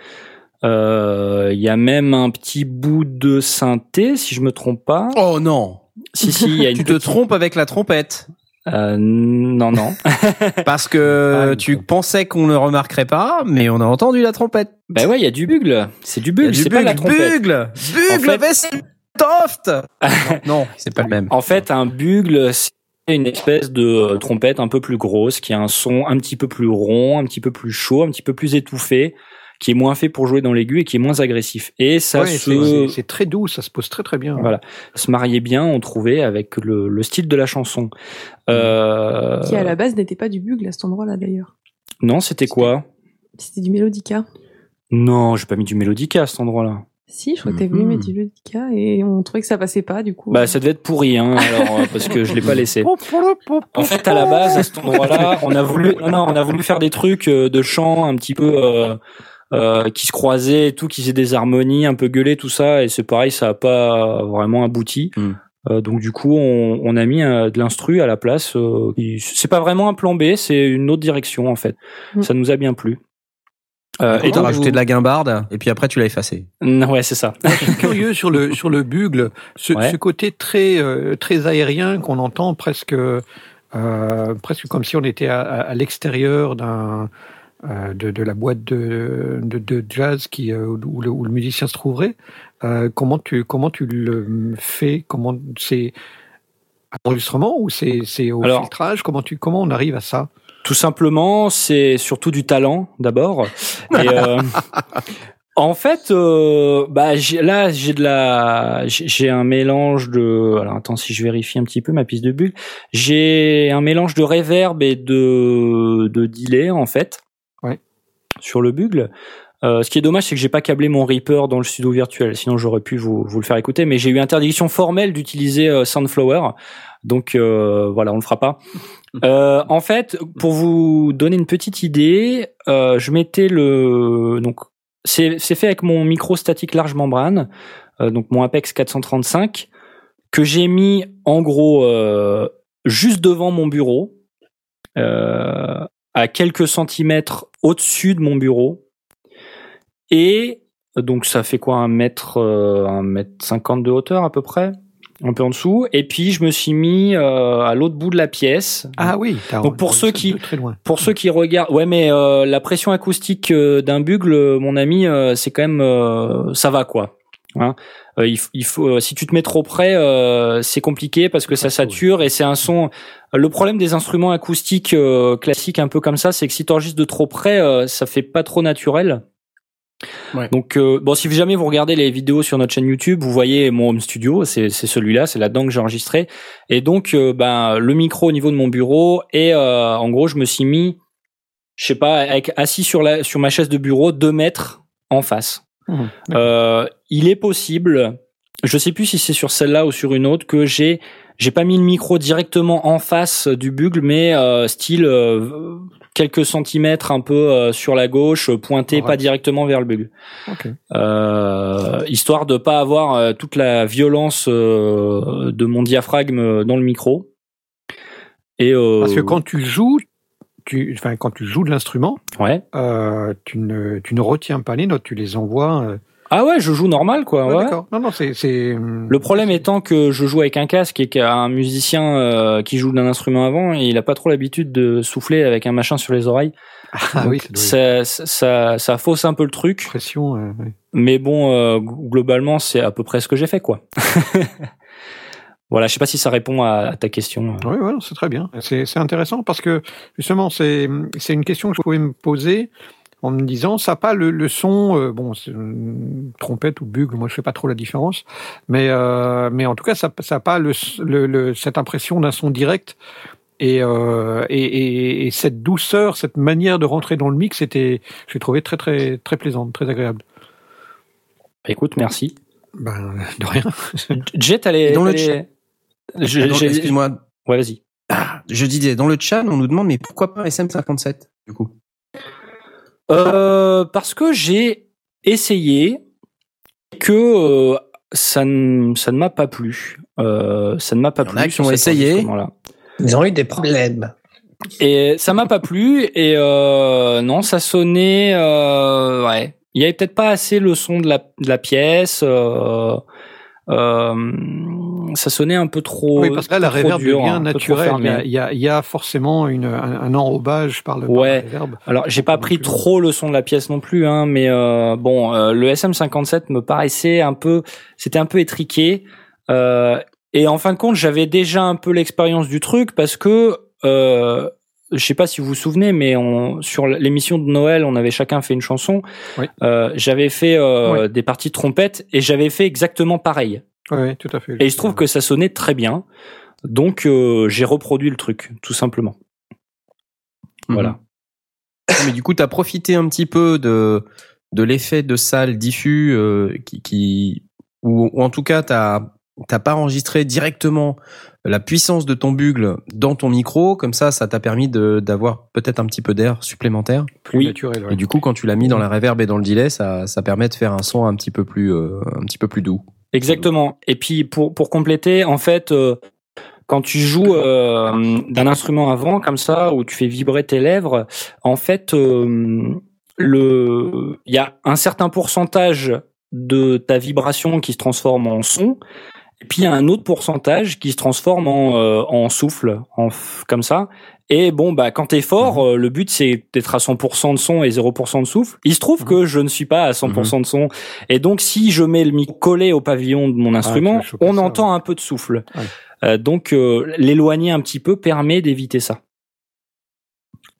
Il euh, y a même un petit bout de synthé, si je me trompe pas. Oh non Si, si, y a une *laughs* Tu petite... te trompes avec la trompette. Euh, non, non. *laughs* Parce que ah, tu pensais qu'on ne remarquerait pas, mais on a entendu la trompette. Ben ouais, il y a du bugle. C'est du bugle, c'est pas la trompette. Bugle Bugle en fait... Toft *laughs* Non, c'est pas le même. En fait, un bugle, c'est une espèce de trompette un peu plus grosse qui a un son un petit peu plus rond, un petit peu plus chaud, un petit peu plus étouffé, qui est moins fait pour jouer dans l'aigu et qui est moins agressif. Et ça ouais, se c'est très doux, ça se pose très très bien. Voilà, ça se mariait bien, on trouvait avec le, le style de la chanson. Euh... Qui à la base n'était pas du bugle à cet endroit-là d'ailleurs. Non, c'était quoi? C'était du mélodica. Non, j'ai pas mis du mélodica à cet endroit-là. Si, je crois que t'as voulu mettre du Ludica et on trouvait que ça passait pas, du coup. Bah, ça devait être pourri, hein, alors, parce que je l'ai pas laissé. En fait, à la base, à cet endroit-là, on a voulu, non, non, on a voulu faire des trucs de chant un petit peu, euh, euh, qui se croisaient et tout, qui faisaient des harmonies, un peu gueulées, tout ça, et c'est pareil, ça a pas vraiment abouti. Mm. Euh, donc du coup, on, on a mis de l'instru à la place. Euh, c'est pas vraiment un plan B, c'est une autre direction en fait. Mm. Ça nous a bien plu. Euh, et t'as rajouté de la guimbarde, et puis après tu l'as effacé. Ouais, c'est ça. je suis curieux sur le sur le bugle, ce, Ouais. ce côté très euh, très aérien qu'on entend presque euh, presque comme si on était à, à, à l'extérieur d'un euh, de, de la boîte de, de, de jazz qui euh, où, le, où le musicien se trouverait. Euh, comment tu comment tu le fais? Comment c'est enregistrement ou c'est c'est au Alors- filtrage? Comment tu comment on arrive à ça? Tout simplement, c'est surtout du talent d'abord. Et, euh, *laughs* en fait, euh, bah j'ai- là j'ai de la, j'ai j'ai un mélange de. Alors attends, si je vérifie un petit peu ma piste de bulle, j'ai un mélange de reverb et de de delay en fait. Ouais. Sur le bugle. Euh, ce qui est dommage, c'est que j'ai pas câblé mon Reaper dans le studio virtuel. Sinon, j'aurais pu vous, vous le faire écouter. Mais j'ai eu interdiction formelle d'utiliser euh, Soundflower. Donc euh, voilà, on le fera pas. Euh, en fait, pour vous donner une petite idée, euh, je mettais le c'est fait avec mon micro statique large membrane, donc mon Apex 435 que j'ai mis en gros juste devant mon bureau, à quelques centimètres au-dessus de mon bureau, et donc ça fait quoi un mètre un mètre cinquante de hauteur à peu près? Un peu en dessous. Et puis je me suis mis euh, à l'autre bout de la pièce. Ah oui. Donc, pour ceux qui- Très loin. Pour ceux qui regardent, ouais, mais euh, la pression acoustique euh, d'un bugle, euh, mon ami, euh, c'est quand même, euh, ça va quoi. Hein Euh, il, il faut, euh, si tu te mets trop près, euh, c'est compliqué parce que ça sature et c'est un son. Le problème des instruments acoustiques euh, classiques un peu comme ça, c'est que si tu enregistres de trop près, euh, ça fait pas trop naturel. Ouais. Donc euh, bon, si jamais vous regardez les vidéos sur notre chaîne YouTube, vous voyez mon home studio, c'est celui-là, c'est là-dedans que j'ai enregistré. Et donc, euh, ben le micro au niveau de mon bureau et euh, en gros, je me suis mis, je sais pas, avec, assis sur la sur ma chaise de bureau, deux mètres en face. Mhm. Euh, il est possible, je sais plus si c'est sur celle-là ou sur une autre, que j'ai j'ai pas mis le micro directement en face du bugle, mais euh, style euh, quelques centimètres un peu euh, sur la gauche, pointé Ouais. pas directement vers le Ok. euh, histoire de pas avoir euh, toute la violence euh, de mon diaphragme dans le micro. Et euh, Parce que quand tu joues, tu, enfin, quand tu joues de l'instrument, ouais. euh, tu, ne, tu ne retiens pas les notes, tu les envoies. euh, Ah ouais, je joue normal quoi. ouais, ouais. D'accord. Non, non, c'est. c'est- Le problème étant que je joue avec un casque et qu'un musicien euh, qui joue d'un instrument avant, il a pas trop l'habitude de souffler avec un machin sur les oreilles. Ah oui, Donc, ça ça, ça, ça, ça fausse un peu le truc. pression. euh. Mais bon, euh, globalement, c'est à peu près ce que j'ai fait, quoi. *laughs* voilà, je sais pas si ça répond à, ta question. Oui, ouais, c'est très bien. C'est intéressant parce que justement, c'est c'est une question que je pouvais me poser en me disant, ça n'a pas le, le son, euh, bon, trompette ou bugle, moi je fais pas trop la différence, mais euh, mais en tout cas, ça ça n'a pas le, le, le- cette impression d'un son direct. Et, euh, et, et, et cette douceur, cette manière de rentrer dans le mix, c'était, je l'ai trouvé très très très plaisante, très agréable. Écoute, merci. Ben de rien. *laughs* Jet, allez. Dans le allez- Je- j'ai- Excuse-moi, Ouais, vas-y. je disais, dans le chat, on nous demande, mais pourquoi pas SM57, du coup? Euh, parce que j'ai essayé que euh, ça ne ça ne m'a pas plu. Euh, ça ne m'a pas Il y en plu. a qui sur ont essayé. Ils ont eu des problèmes. Et ça m'a pas plu et euh, non, ça sonnait euh, ouais. Il y avait peut-être pas assez le son de la de la pièce. Euh, euh, ça sonnait un peu trop. oui, parce que là, la un peu trop réverb dur, peu trop naturelle. Il y, a, y a- forcément une, un, un enrobage par le par Ouais. la réverb. Alors, j'ai pas pris trop le son de la pièce non plus, hein, mais euh, bon, euh, le SM57 me paraissait un peu, c'était un peu étriqué. Euh, et en fin de compte, j'avais déjà un peu l'expérience du truc parce que, euh, je sais pas si vous vous souvenez, mais on, sur l'émission de Noël, on avait chacun fait une chanson. Oui. Euh, j'avais fait euh, Oui. des parties de trompette et j'avais fait exactement pareil. Oui, tout à fait. Et il se trouve que ça sonnait très bien, donc euh, j'ai reproduit le truc, tout simplement. Voilà. Mhm. Mais du coup, tu as profité un petit peu de, de l'effet de salle diffus euh, qui, qui ou, ou en tout cas, t'as t'as pas enregistré directement la puissance de ton bugle dans ton micro, comme ça, ça t'a permis de d'avoir peut-être un petit peu d'air supplémentaire. plus oui. naturel. ouais. Et du coup, quand tu l'as mis dans la reverb et dans le delay, ça, ça permet de faire un son un petit peu plus, euh, un petit peu plus doux. Exactement. Et puis pour pour compléter, en fait, euh, quand tu joues euh, d'un instrument avant comme ça, où tu fais vibrer tes lèvres, en fait, euh, le il y a un certain pourcentage de ta vibration qui se transforme en son. Et puis il y a un autre pourcentage qui se transforme en, euh, en souffle, en comme ça. Et bon, bah quand t'es fort, euh, le but c'est d'être à 100% de son et 0% de souffle. Il se trouve que je ne suis pas à 100% de son. Et donc si je mets le micro collé au pavillon de mon instrument, vas choper on ça, entend un peu de souffle. Ouais. Euh, donc euh, l'éloigner un petit peu permet d'éviter ça.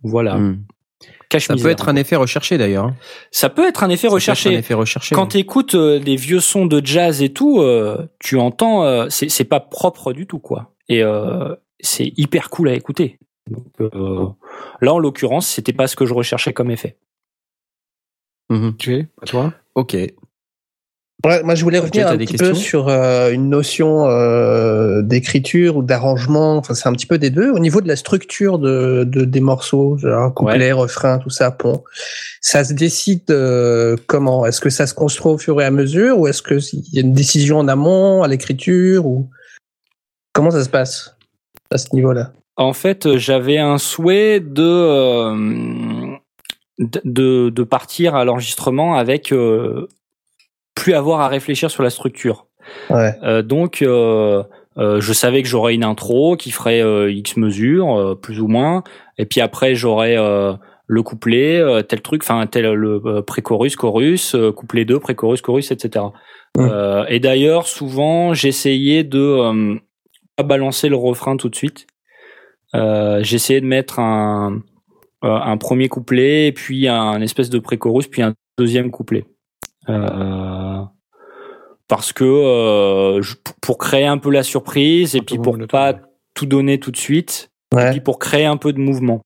Voilà. Mm. Cache Ça peut être un effet recherché d'ailleurs. hein. ça peut être un effet Ça recherché. un effet recherché. Quand tu écoutes des vieux sons de jazz et tout, tu entends, c'est pas propre du tout, quoi. Et c'est hyper cool à écouter. Donc, euh, là, en l'occurrence, c'était pas ce que je recherchais comme effet. Mhm. Jay, à toi Ok. Ouais, moi, je voulais revenir un petit peu sur euh, une notion euh, d'écriture ou d'arrangement. Enfin, c'est un petit peu des deux. Au niveau de la structure de, de des morceaux, genre couplet, refrain, tout ça, pont. Ça se décide euh, comment? Est-ce que ça se construit au fur et à mesure, ou est-ce que il y a une décision en amont à l'écriture, ou comment ça se passe à ce niveau-là? En fait, j'avais un souhait de euh, de, de partir à l'enregistrement avec euh, plus avoir à réfléchir sur la structure. Ouais. Euh, donc, euh, euh, je savais que j'aurais une intro qui ferait euh, X mesures, euh, plus ou moins. Et puis après, j'aurais euh, le couplet, euh, tel truc, enfin, tel le euh, pré-chorus, chorus, euh, couplet 2, pré-chorus, chorus, etc. Euh, et d'ailleurs, souvent, j'essayais de euh, pas balancer le refrain tout de suite. Euh, j'essayais de mettre un, euh, un premier couplet, et puis un espèce de pré-chorus, puis un deuxième couplet. Euh, parce que euh, je- pour créer un peu la surprise et puis pour monotone, pas tout donner tout de suite et Ouais. puis pour créer un peu de mouvement.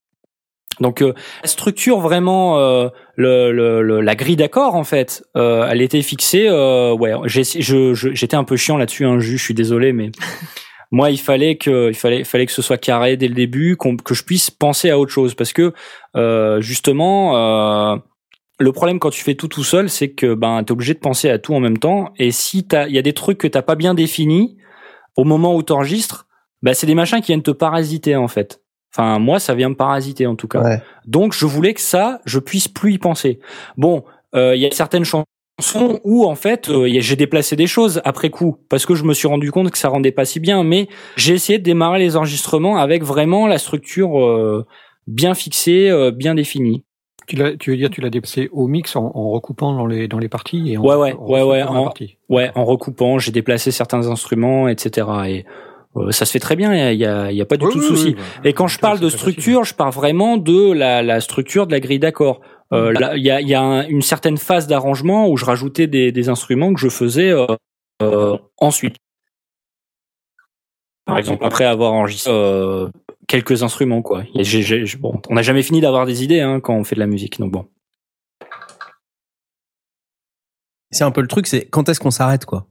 Donc euh, la structure vraiment euh, le, le, le- la grille d'accords en fait, euh, elle était fixée. Euh, ouais, j'ai- je- je- j'étais un peu chiant là-dessus, hein, Jus, je suis désolé, mais *laughs* moi il fallait que il fallait fallait que ce soit carré dès le début, que je puisse penser à autre chose parce que euh, justement. Euh, le problème quand tu fais tout tout seul, c'est que ben t'es obligé de penser à tout en même temps. Et si t'as, il y a des trucs que t'as pas bien définis au moment où t'enregistres, ben c'est des machins qui viennent te parasiter en fait. Enfin moi ça vient me parasiter en tout cas. Ouais. Donc je voulais que ça, je puisse plus y penser. Bon, euh, il y a certaines chansons où en fait euh, j'ai déplacé des choses après coup parce que je me suis rendu compte que ça rendait pas si bien. Mais j'ai essayé de démarrer les enregistrements avec vraiment la structure euh, bien fixée, euh, bien définie. Tu, l'as- tu veux dire, tu l'as déplacé au mix en, en recoupant dans les, dans les parties et en, Ouais, ouais, en ouais, ouais, en-. Ouais, en recoupant, j'ai déplacé certains instruments, etc. Et euh, ça se fait très bien. Il y a, il y a, pas du Oui, tout de oui, souci. oui, bah, Et quand je parle de facile. structure, je parle vraiment de la, la structure de la grille Euh, là, Il y a, il y a un- une certaine phase d'arrangement où je rajoutais des, des instruments que je faisais euh, euh, ensuite. Par exemple, après avoir enregistré euh, quelques instruments, quoi. Et j'ai- j'ai- bon, on n'a jamais fini d'avoir des idées hein, quand on fait de la musique, donc bon. C'est un peu le truc, c'est quand est-ce qu'on s'arrête, quoi?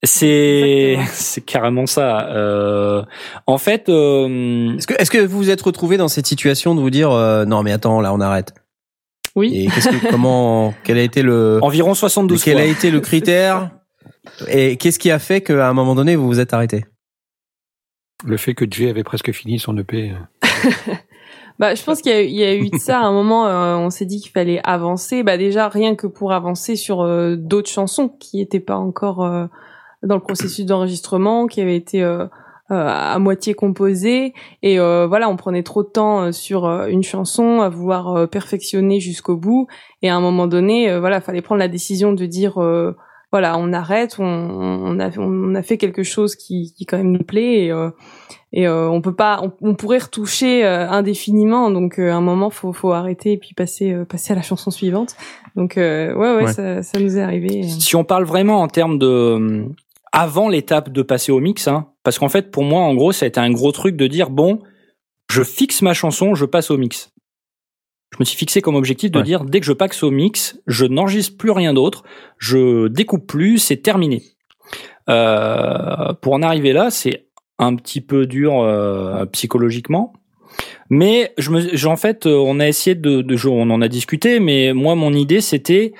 *laughs* C'est carrément ça. Euh, en fait, euh, Est-ce que, est-ce que vous vous êtes retrouvé dans cette situation de vous dire euh, non mais attends là on arrête? Oui. Et qu'est-ce que comment quel a été le environ 72 quel fois. a été le critère et qu'est-ce qui a fait qu'à un moment donné vous vous êtes arrêté? Le fait que Jay avait presque fini son EP. *laughs* Bah, je pense qu'il y, a eu- il y a eu de ça. À un moment, euh, on s'est dit qu'il fallait avancer. Bah, déjà, rien que pour avancer sur euh, d'autres chansons qui n'étaient pas encore euh, dans le processus d'enregistrement, qui avaient été euh, à moitié composées. Et euh, voilà, on prenait trop de temps euh, sur euh, une chanson à vouloir euh, perfectionner jusqu'au bout. Et à un moment donné, euh, voilà, fallait prendre la décision de dire. euh, voilà, on arrête, on, on, a, on a fait quelque chose qui, qui quand même nous plaît et, euh, et euh, on peut pas on, on pourrait retoucher euh, indéfiniment donc euh, à un moment faut faut arrêter et puis passer euh, passer à la chanson suivante donc euh, ouais, ouais Ouais. ça ça nous est arrivé Si on parle vraiment en termes de euh, avant l'étape de passer au mix, hein, parce qu'en fait pour moi en gros ça a été un gros truc de dire bon, je fixe ma chanson, je passe au mix. Je me suis fixé comme objectif de Ouais. dire dès que je passe au mix, je n'enregistre plus rien d'autre, je découpe plus, c'est terminé. Euh, pour en arriver là, c'est un petit peu dur euh, psychologiquement. Mais je me, j'ai- en fait, euh, on a essayé de, de, on en a discuté, mais moi, mon idée, c'était,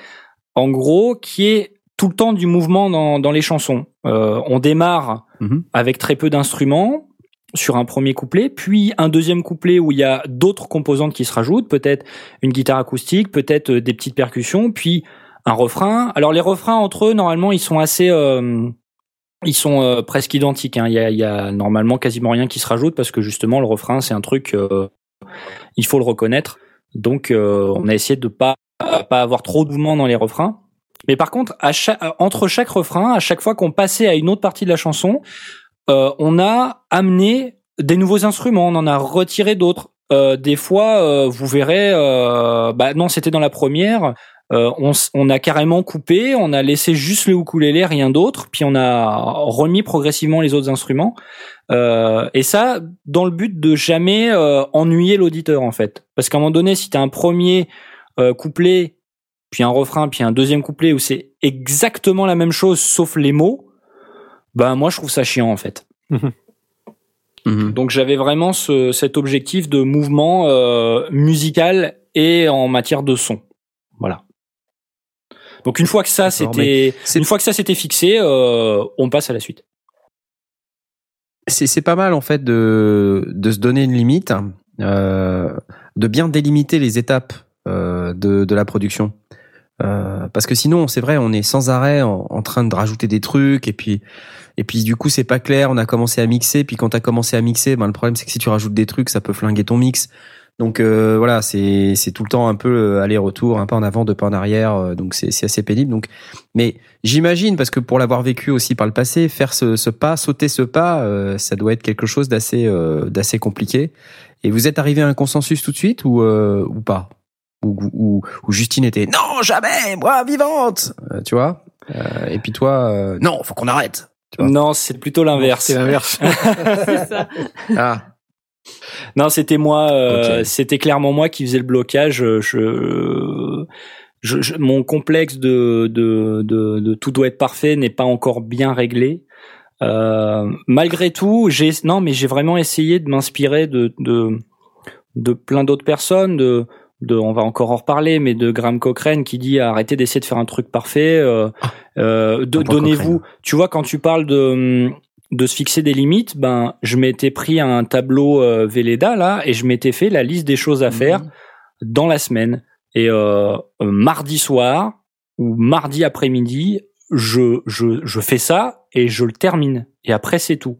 en gros, qui est tout le temps du mouvement dans, dans les chansons. Euh, on démarre Mhm. avec très peu d'instruments sur un premier couplet, puis un deuxième couplet où il y a d'autres composantes qui se rajoutent, peut-être une guitare acoustique, peut-être euh, des petites percussions, puis un refrain. Alors les refrains entre eux, normalement, ils sont assez, euh, ils sont euh, presque identiques. hein. Il, y a, il y a normalement quasiment rien qui se rajoute parce que justement le refrain, c'est un truc, euh, il faut le reconnaître. Donc euh, on a essayé de pas pas avoir trop de mouvement dans les refrains. Mais par contre, chaque, entre chaque refrain, à chaque fois qu'on passait à une autre partie de la chanson, euh, on a amené des nouveaux instruments, on en a retiré d'autres. Euh, des fois, euh, vous verrez, euh, bah non, c'était dans la première. euh, on, on a carrément coupé, on a laissé juste le ukulélé, rien d'autre, puis on a remis progressivement les autres instruments. Euh, et ça, dans le but de jamais euh, ennuyer l'auditeur en fait, parce qu'à un moment donné, si t'as un premier euh, couplet, puis un refrain, puis un deuxième couplet où c'est exactement la même chose sauf les mots, ben moi je trouve ça chiant en fait. Mhm. Donc j'avais vraiment ce, cet objectif de mouvement euh, musical et en matière de son. Voilà. Donc une fois que ça c'était c'est- une fois que ça s'était fixé, euh, on passe à la suite. c'est pas mal en fait de de se donner une limite euh, de bien délimiter les étapes de de la production Euh, parce que sinon, c'est vrai, on est sans arrêt en, en train de rajouter des trucs et puis et puis du coup c'est pas clair. On a commencé à mixer, puis quand t'as commencé à mixer, ben le problème c'est que si tu rajoutes des trucs, ça peut flinguer ton mix. Donc euh, voilà, c'est c'est tout le temps un peu euh, aller-retour, un pas en avant, deux pas en arrière. euh, donc c'est c'est assez pénible. Donc, mais j'imagine parce que pour l'avoir vécu aussi par le passé, faire ce, ce pas, sauter ce pas, euh, ça doit être quelque chose d'assez d'assez compliqué. Et vous êtes arrivé à un consensus tout de suite ou ou pas? Ou, ou, ou Justine était non jamais moi vivante, Euh, tu vois. Euh, et puis toi euh, non faut qu'on arrête. Tu vois. Non, c'est plutôt l'inverse. C'est l'inverse. *laughs* c'est ça. Ah Non, c'était moi. euh, Ok. C'était clairement moi qui faisais le blocage. Je, je, je- mon complexe de, de, de, de tout doit être parfait n'est pas encore bien réglé. Euh, malgré tout, j'ai non, mais j'ai vraiment essayé de m'inspirer de, de de plein d'autres personnes. De, de, on va encore en reparler, mais de Graham Cochrane qui dit arrêtez d'essayer de faire un truc parfait. Euh, euh, de- Graham donnez-vous. Tu vois, quand tu parles de de se fixer des limites, ben je m'étais pris un tableau euh, Velleda là et je m'étais fait la liste des choses à faire dans la semaine. Et euh, euh, mardi soir ou mardi après-midi, je, je je fais ça et je le termine. Et après c'est tout.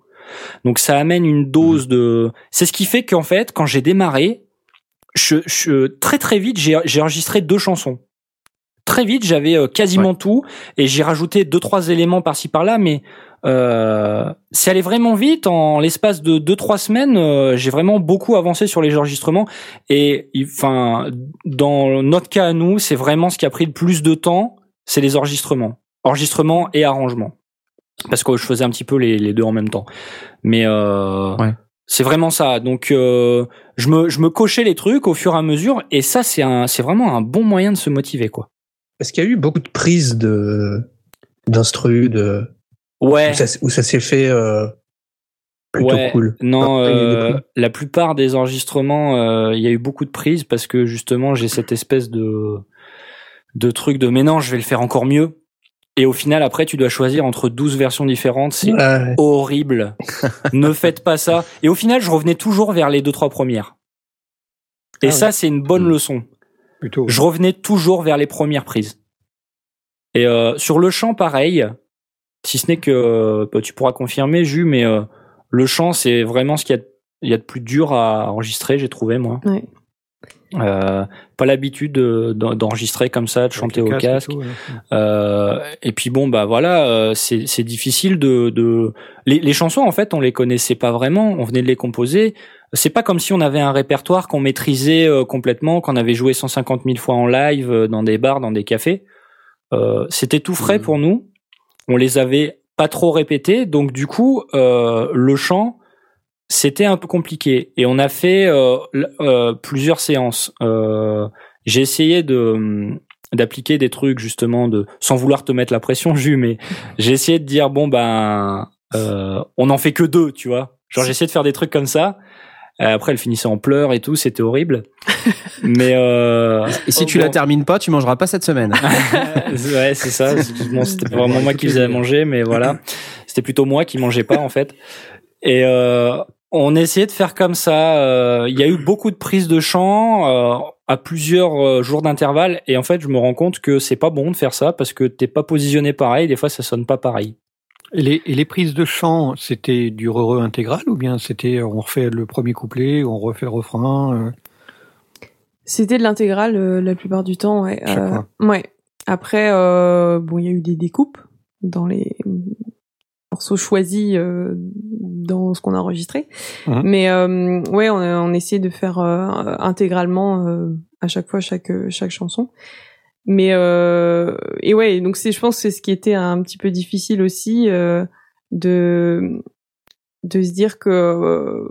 Donc ça amène une dose de. C'est ce qui fait qu'en fait quand j'ai démarré, je, je très très vite j'ai enregistré deux chansons. Très vite j'avais euh, quasiment tout et j'ai rajouté deux trois éléments par-ci par-là, mais euh, c'est allé vraiment vite. En l'espace de deux trois semaines, euh, j'ai vraiment beaucoup avancé sur les enregistrements. Et enfin, dans notre cas à nous, c'est vraiment ce qui a pris le plus de temps, c'est les enregistrements, enregistrements et arrangements, parce que je faisais un petit peu les, les deux en même temps. Mais euh, Ouais. C'est vraiment ça. Donc euh, je me je me cochais les trucs au fur et à mesure, et ça c'est un c'est vraiment un bon moyen de se motiver quoi. Est-ce qu'il y a eu beaucoup de prises de d'instru de Ouais. où ça, s'est fait euh, plutôt Ouais, cool. Non, euh, la plupart des enregistrements, il y a eu beaucoup de prises parce que justement j'ai cette espèce de de truc de mais non, je vais le faire encore mieux. Et au final, après, tu dois choisir entre 12 versions différentes. C'est Ouais. horrible. *laughs* ne faites pas ça. Et au final, je revenais toujours vers les deux trois premières. Et Ah ça, c'est une bonne Mm. leçon. Plutôt. Je revenais toujours vers les premières prises. Et euh, sur le chant, pareil. Si ce n'est que euh, bah, tu pourras confirmer, Jus, mais euh, le chant, c'est vraiment ce qu'il y a, de- il y a de plus dur à enregistrer, j'ai trouvé moi. Ouais. Euh, pas l'habitude de- d'en- d'enregistrer comme ça, de chanter au casque. et tout, ouais. Euh, et puis bon, bah voilà, euh, c'est difficile de, de... Les, les chansons en fait, on les connaissait pas vraiment, on venait de les composer. C'est pas comme si on avait un répertoire qu'on maîtrisait euh, complètement, qu'on avait joué 150 000 fois en live dans des bars, dans des cafés. Euh, C'était tout frais Mhm. pour nous. On les avait pas trop répétés, donc du coup, euh, le chant, c'était un peu compliqué. Et on a fait euh, euh, plusieurs séances. Euh, J'ai essayé de hum, d'appliquer des trucs justement de sans vouloir te mettre la pression *laughs* Jus mais j'ai essayé de dire bon ben euh, on en fait que deux tu vois genre j'ai essayé de faire des trucs comme ça Euh, après elle finissait en pleurs et tout c'était horrible *laughs* mais euh, Et si tu bon. la termines pas, tu mangeras pas cette semaine. *laughs* ouais c'est ça Bon, c'était pas vraiment moi qui faisais à manger mais voilà c'était plutôt moi qui mangeais pas en fait et euh, on essayait de faire comme ça Euh, il y a eu beaucoup de prises de chant euh, à plusieurs euh, jours d'intervalle et en fait je me rends compte que c'est pas bon de faire ça parce que t'es pas positionné pareil des fois ça sonne pas pareil Et les, et les prises de chant, c'était du re intégral ou bien c'était on refait le premier couplet, on refait le refrain euh, C'était de l'intégrale euh, la plupart du temps, ouais. Euh, ouais. Après, euh, bon, il y a eu des découpes dans les morceaux choisis euh, dans ce qu'on a enregistré. Mhm. Mais euh, ouais, on, a- on essayait de faire euh, intégralement euh, à chaque fois chaque chaque chanson. Mais euh, et ouais, donc c'est, je pense, c'est ce qui était un petit peu difficile aussi euh, de de se dire que euh,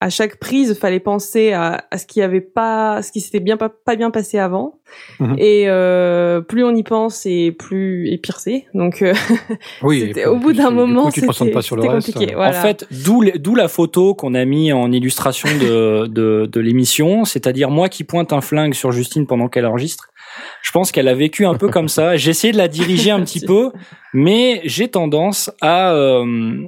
à chaque prise, fallait penser à, à ce qui avait pas, ce qui s'était bien pas, pas bien passé avant. Mhm. Et euh, plus on y pense, et plus et pire c'est. Donc euh, *laughs* Oui. au bout d'un du moment, coup, tu te concentres c'était pas sur le c'était reste. compliqué. Voilà. En fait, d'où la photo qu'on a mis en illustration de *laughs* de, de l'émission, c'est-à-dire moi qui pointe un flingue sur Justine pendant qu'elle enregistre. Je pense qu'elle a vécu un peu comme ça. J'ai essayé de la diriger un petit *laughs* peu, mais j'ai tendance à euh,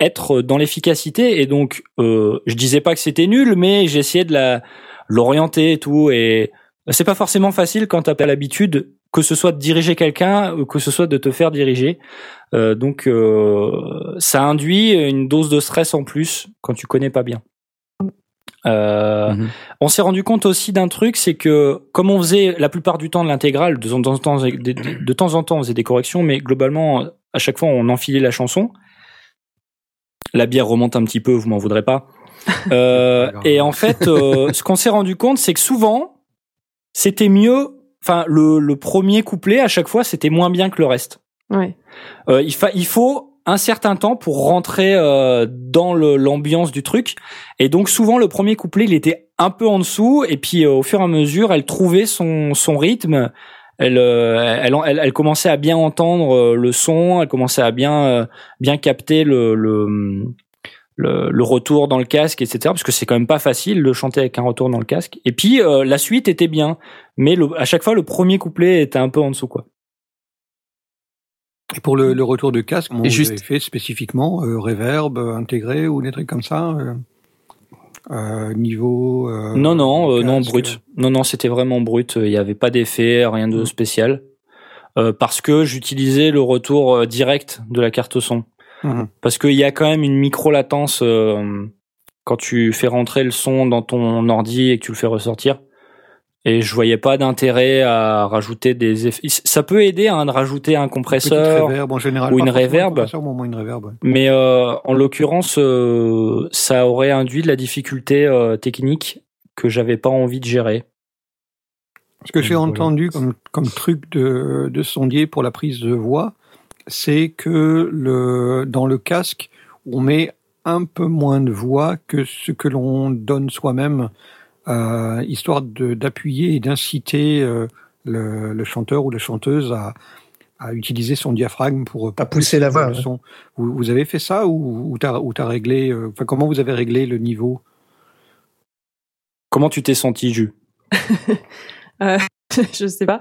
être dans l'efficacité et donc euh, je disais pas que c'était nul, mais essayé de la l'orienter et tout et c'est pas forcément facile quand t'as pas l'habitude que ce soit de diriger quelqu'un ou que ce soit de te faire diriger. Euh, donc euh, ça induit une dose de stress en plus quand tu connais pas bien. Euh, Mhm. On s'est rendu compte aussi d'un truc, c'est que comme on faisait la plupart du temps de l'intégrale, de, temps en temps, de, de- de temps en temps on faisait des corrections, mais globalement à chaque fois on enfilait la chanson. La bière remonte un petit peu, vous m'en voudrez pas. *laughs* Euh, et en fait, euh, *laughs* ce qu'on s'est rendu compte, c'est que souvent c'était mieux. Enfin, le, le premier couplet à chaque fois c'était moins bien que le reste. Ouais. Euh, il, fa- il faut un certain temps pour rentrer euh, dans le- l'ambiance du truc. Et donc souvent le premier couplet il était un peu en dessous et puis euh, au fur et à mesure elle trouvait son, son rythme. Elle, euh, elle, elle, elle commençait à bien entendre euh, le son, elle commençait à bien euh, bien capter le, le le, le retour dans le casque, etc. Parce que c'est quand même pas facile de chanter avec un retour dans le casque. Et puis euh, la suite était bien, mais le, à chaque fois le premier couplet était un peu en dessous quoi. Et pour le, le retour de casque, vous juste- avez fait spécifiquement euh, reverb intégré ou des trucs comme ça euh, euh, Niveau euh, Non, non, euh, non, brut. Non, non, c'était vraiment brut. Il n'y avait pas d'effet, rien de Mm. spécial. Euh, parce que j'utilisais le retour euh, direct de la carte son. Mhm. Parce qu'il y a quand même une micro-latence euh, quand tu fais rentrer le son dans ton ordi et que tu le fais ressortir. Et je voyais pas d'intérêt à rajouter des effets. Ça peut aider hein, de rajouter un compresseur, reverb en général. ou une un reverb. mais au moins une reverb. ouais. mais euh, en l'occurrence, euh, ça aurait induit de la difficulté euh, technique que j'avais pas envie de gérer. Ce que j'ai Voilà. entendu comme, comme truc de, de sondier pour la prise de voix, c'est que le, dans le casque, on met un peu moins de voix que ce que l'on donne soi-même, euh, histoire de- d'appuyer et d'inciter euh, le, le chanteur ou la chanteuse à, à utiliser son diaphragme pour À pousser la voix, le ouais. son. Vous, vous avez fait ça ou, ou t'as ou t'as réglé, euh, enfin comment vous avez réglé le niveau? Comment tu t'es senti, Ju? *laughs* *laughs* Je sais pas.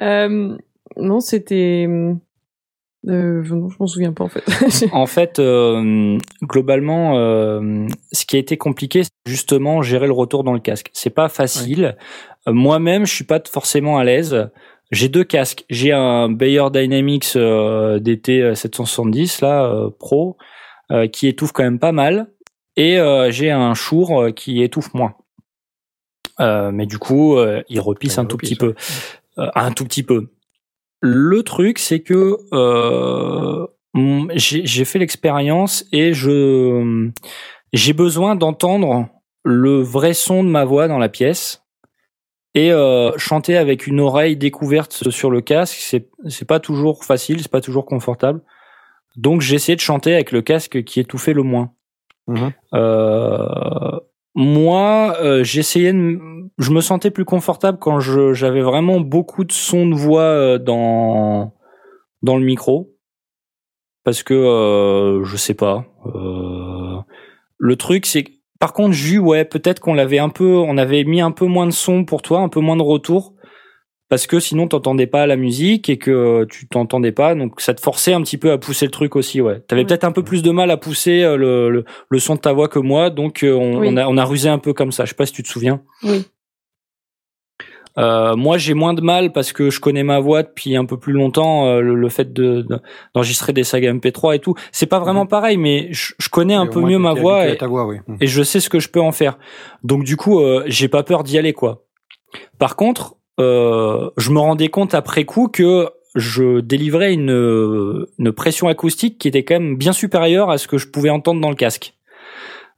Euh, non, c'était. Euh, je non, je m'en souviens pas en fait. *laughs* En fait, euh, globalement, euh, ce qui a été compliqué, c'est justement gérer le retour dans le casque. C'est pas facile. Euh, Moi-même, je suis pas forcément à l'aise. J'ai deux casques. J'ai un Bayer Dynamics euh, DT 770 là euh, Pro qui étouffe quand même pas mal, et j'ai un Shure qui étouffe moins. Euh, mais du coup, il repisse Ouais, un il tout repisse, petit peu, un tout petit peu. Le truc, c'est que euh, mm, j'ai fait l'expérience et je j'ai besoin d'entendre le vrai son de ma voix dans la pièce et euh, chanter avec une oreille découverte sur le casque, c'est c'est pas toujours facile, c'est pas toujours confortable. Donc j'ai essayé de chanter avec le casque qui étouffait le moins. Mhm. Euh, moi, euh, j'essayais, de je me sentais plus confortable quand je- j'avais vraiment beaucoup de son de voix euh, dans dans le micro, parce que euh, je sais pas. euh, le truc, c'est par contre, Jus, ouais, peut-être qu'on l'avait un peu, on avait mis un peu moins de son pour toi, un peu moins de retour, parce que sinon t'entendais pas la musique et que tu t'entendais pas, donc ça te forçait un petit peu à pousser le truc aussi, ouais. T'avais Ouais. peut-être un peu plus de mal à pousser euh, le, le, le son de ta voix que moi, donc euh, on, Oui. on a, on a rusé un peu comme ça. Je sais pas si tu te souviens. oui. Euh, moi, j'ai moins de mal parce que je connais ma voix depuis un peu plus longtemps. euh, le, le fait de de- d'enregistrer des sagas MP3 et tout, c'est pas vraiment pareil, mais je, je connais un Et peu mieux ma voix et, ta voix, oui. Mhm. et je sais ce que je peux en faire. Donc du coup, euh, j'ai pas peur d'y aller quoi. Par contre, euh, je me rendais compte après coup que je délivrais une, une pression acoustique qui était quand même bien supérieure à ce que je pouvais entendre dans le casque.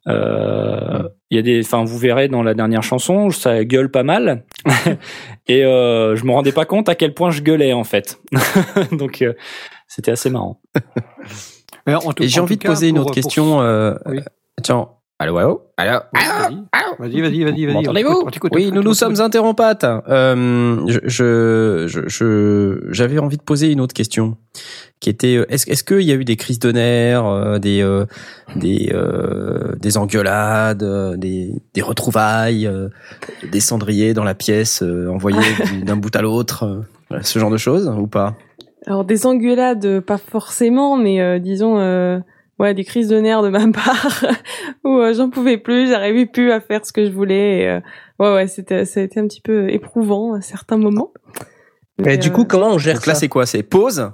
Euh, Il y a des, enfin, vous verrez dans la dernière chanson, ça gueule pas mal, *laughs* et euh, je me rendais pas compte à quel point je gueulais en fait. *laughs* Donc euh, c'était assez marrant. *laughs* Mais en tout- Et j'ai en envie tout de cas, poser une pour- autre pour- question. Euh, Oui. Tiens, allô, allô, allô. Vas-y, vas-y, vas-y, vas-y. T'écoute, on Oui, nous nous sommes interrompates. Euh, je, je, j'avais envie de poser une autre question, qui était euh, est-ce, est-ce qu'il y a eu des crises de nerfs, euh, des, euh, des, euh, des engueulades, des, des retrouvailles, euh, des cendriers dans la pièce euh, envoyés *laughs* du- d'un bout à l'autre, ce genre de choses ou pas? Alors des engueulades, pas forcément, mais euh, disons, euh, ouais, des crises de nerfs de ma *laughs* part où euh, j'en pouvais plus, j'arrivais plus à faire ce que je voulais. et, euh, ouais, ouais, c'était, ça a été un petit peu éprouvant à certains moments. Et du coup, comment on gère Donc là, ça c'est quoi? C'est pause?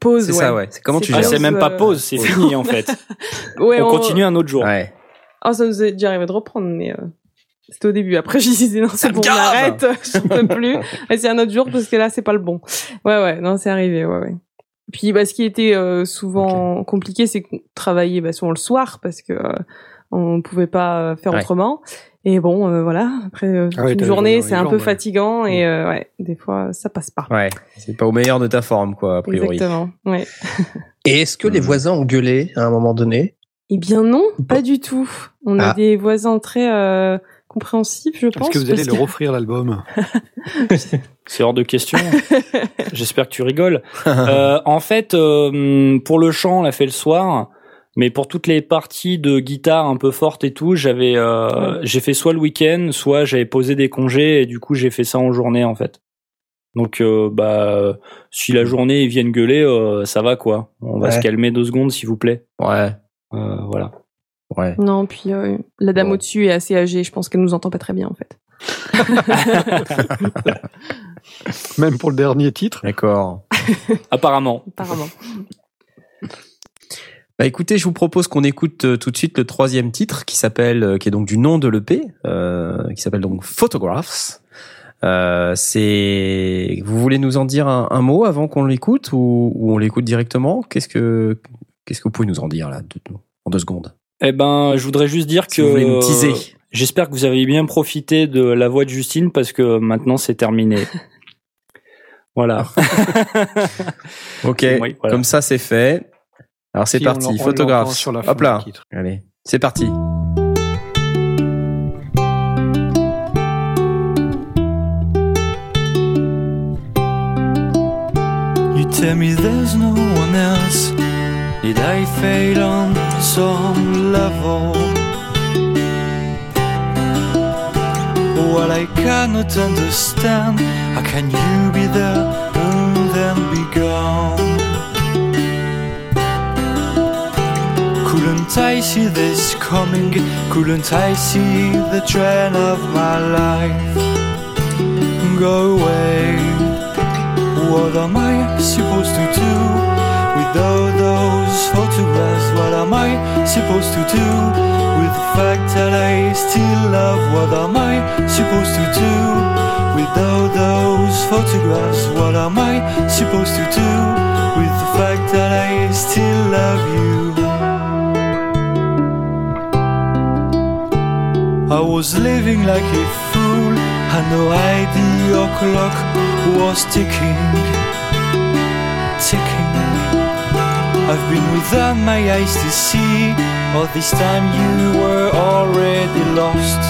Pause. C'est ça, ouais. C'est comment tu gères c'est même pas euh, pause, c'est *laughs* fini en fait. *laughs* Ouais, on continue un autre jour. Ouais. Oh, ça nous est déjà arrivé de reprendre, mais euh, c'était au début. Après, j'ai disais non, c'est bon, on arrête, je peux plus. Et c'est un autre jour parce que là, c'est pas le bon. Ouais, ouais, non, c'est arrivé, ouais, ouais. Puis, bah, ce qui était euh, souvent compliqué, c'est qu'on travaillait bah, souvent le soir parce que euh, on pouvait pas euh, faire Ouais. autrement. Et bon, euh, voilà. Après euh, Ah ouais, une journée, c'est un jambes, peu ouais. fatigant et euh, ouais, des fois, ça passe pas. Ouais. C'est pas au meilleur de ta forme, quoi, a priori. Exactement. Ouais. Et est-ce que les Mhm. voisins ont gueulé à un moment donné? Eh bien non, pas du tout. On a Ah. des voisins très compréhensifs, je pense. Est-ce que vous allez leur offrir l'album *laughs* C'est hors de question. *laughs* J'espère que tu rigoles. *laughs* Euh, en fait, euh, pour le chant, on l'a fait le soir. Mais pour toutes les parties de guitare un peu fortes et tout, j'avais, euh, j'ai fait soit le week-end, soit j'avais posé des congés et du coup j'ai fait ça en journée en fait. Donc euh, bah si la journée ils viennent gueuler, euh, ça va quoi. On va Ouais. se calmer deux secondes s'il vous plaît. Ouais. Euh, voilà. Ouais. Non, puis euh, la dame au-dessus est assez âgée. Je pense qu'elle nous entend pas très bien en fait. *laughs* Même pour le dernier titre D'accord. *laughs* Apparemment. Apparemment. *laughs* Bah écoutez, je vous propose qu'on écoute euh, tout de suite le troisième titre qui s'appelle, euh, qui est donc du nom de l'EP, euh, qui s'appelle donc Photographs. Euh, c'est, vous voulez nous en dire un, un mot avant qu'on l'écoute ou, ou on l'écoute directement? Qu'est-ce que, qu'est-ce que vous pouvez nous en dire là, de- de- en deux secondes? Eh ben, je voudrais juste dire Si que vous voulez teaser. J'espère que vous avez bien profité de la voix de Justine parce que maintenant c'est terminé. *laughs* voilà. *laughs* Ok, Oui, voilà. comme ça c'est fait. Alors c'est Si, parti, sur la fin Hop là, allez, c'est parti. You tell me there's no one else. Did I fail on some level? What I cannot understand, how can you be there and then be gone? Couldn't I see this coming? Couldn't I see the trend of my life? Go away. What am I supposed to do with all those photographs? What am I supposed to do with the fact that I still love? What am I supposed to do with all those photographs? What am I supposed to do with the fact that I still love you? I was living like a fool, had no idea clock was ticking. I've been without my eyes to see, all this time you were already lost,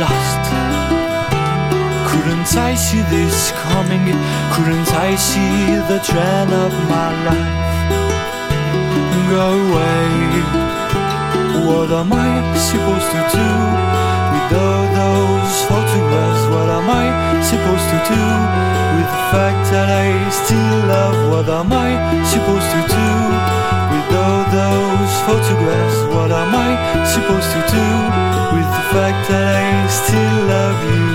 lost. Couldn't I see this coming? Couldn't I see the trend of my life? Go away. What am I supposed to do all those photographs? What am I supposed to do with the fact that I still love? What am I supposed to do with all those photographs? What am I supposed to do with the fact that I still love you?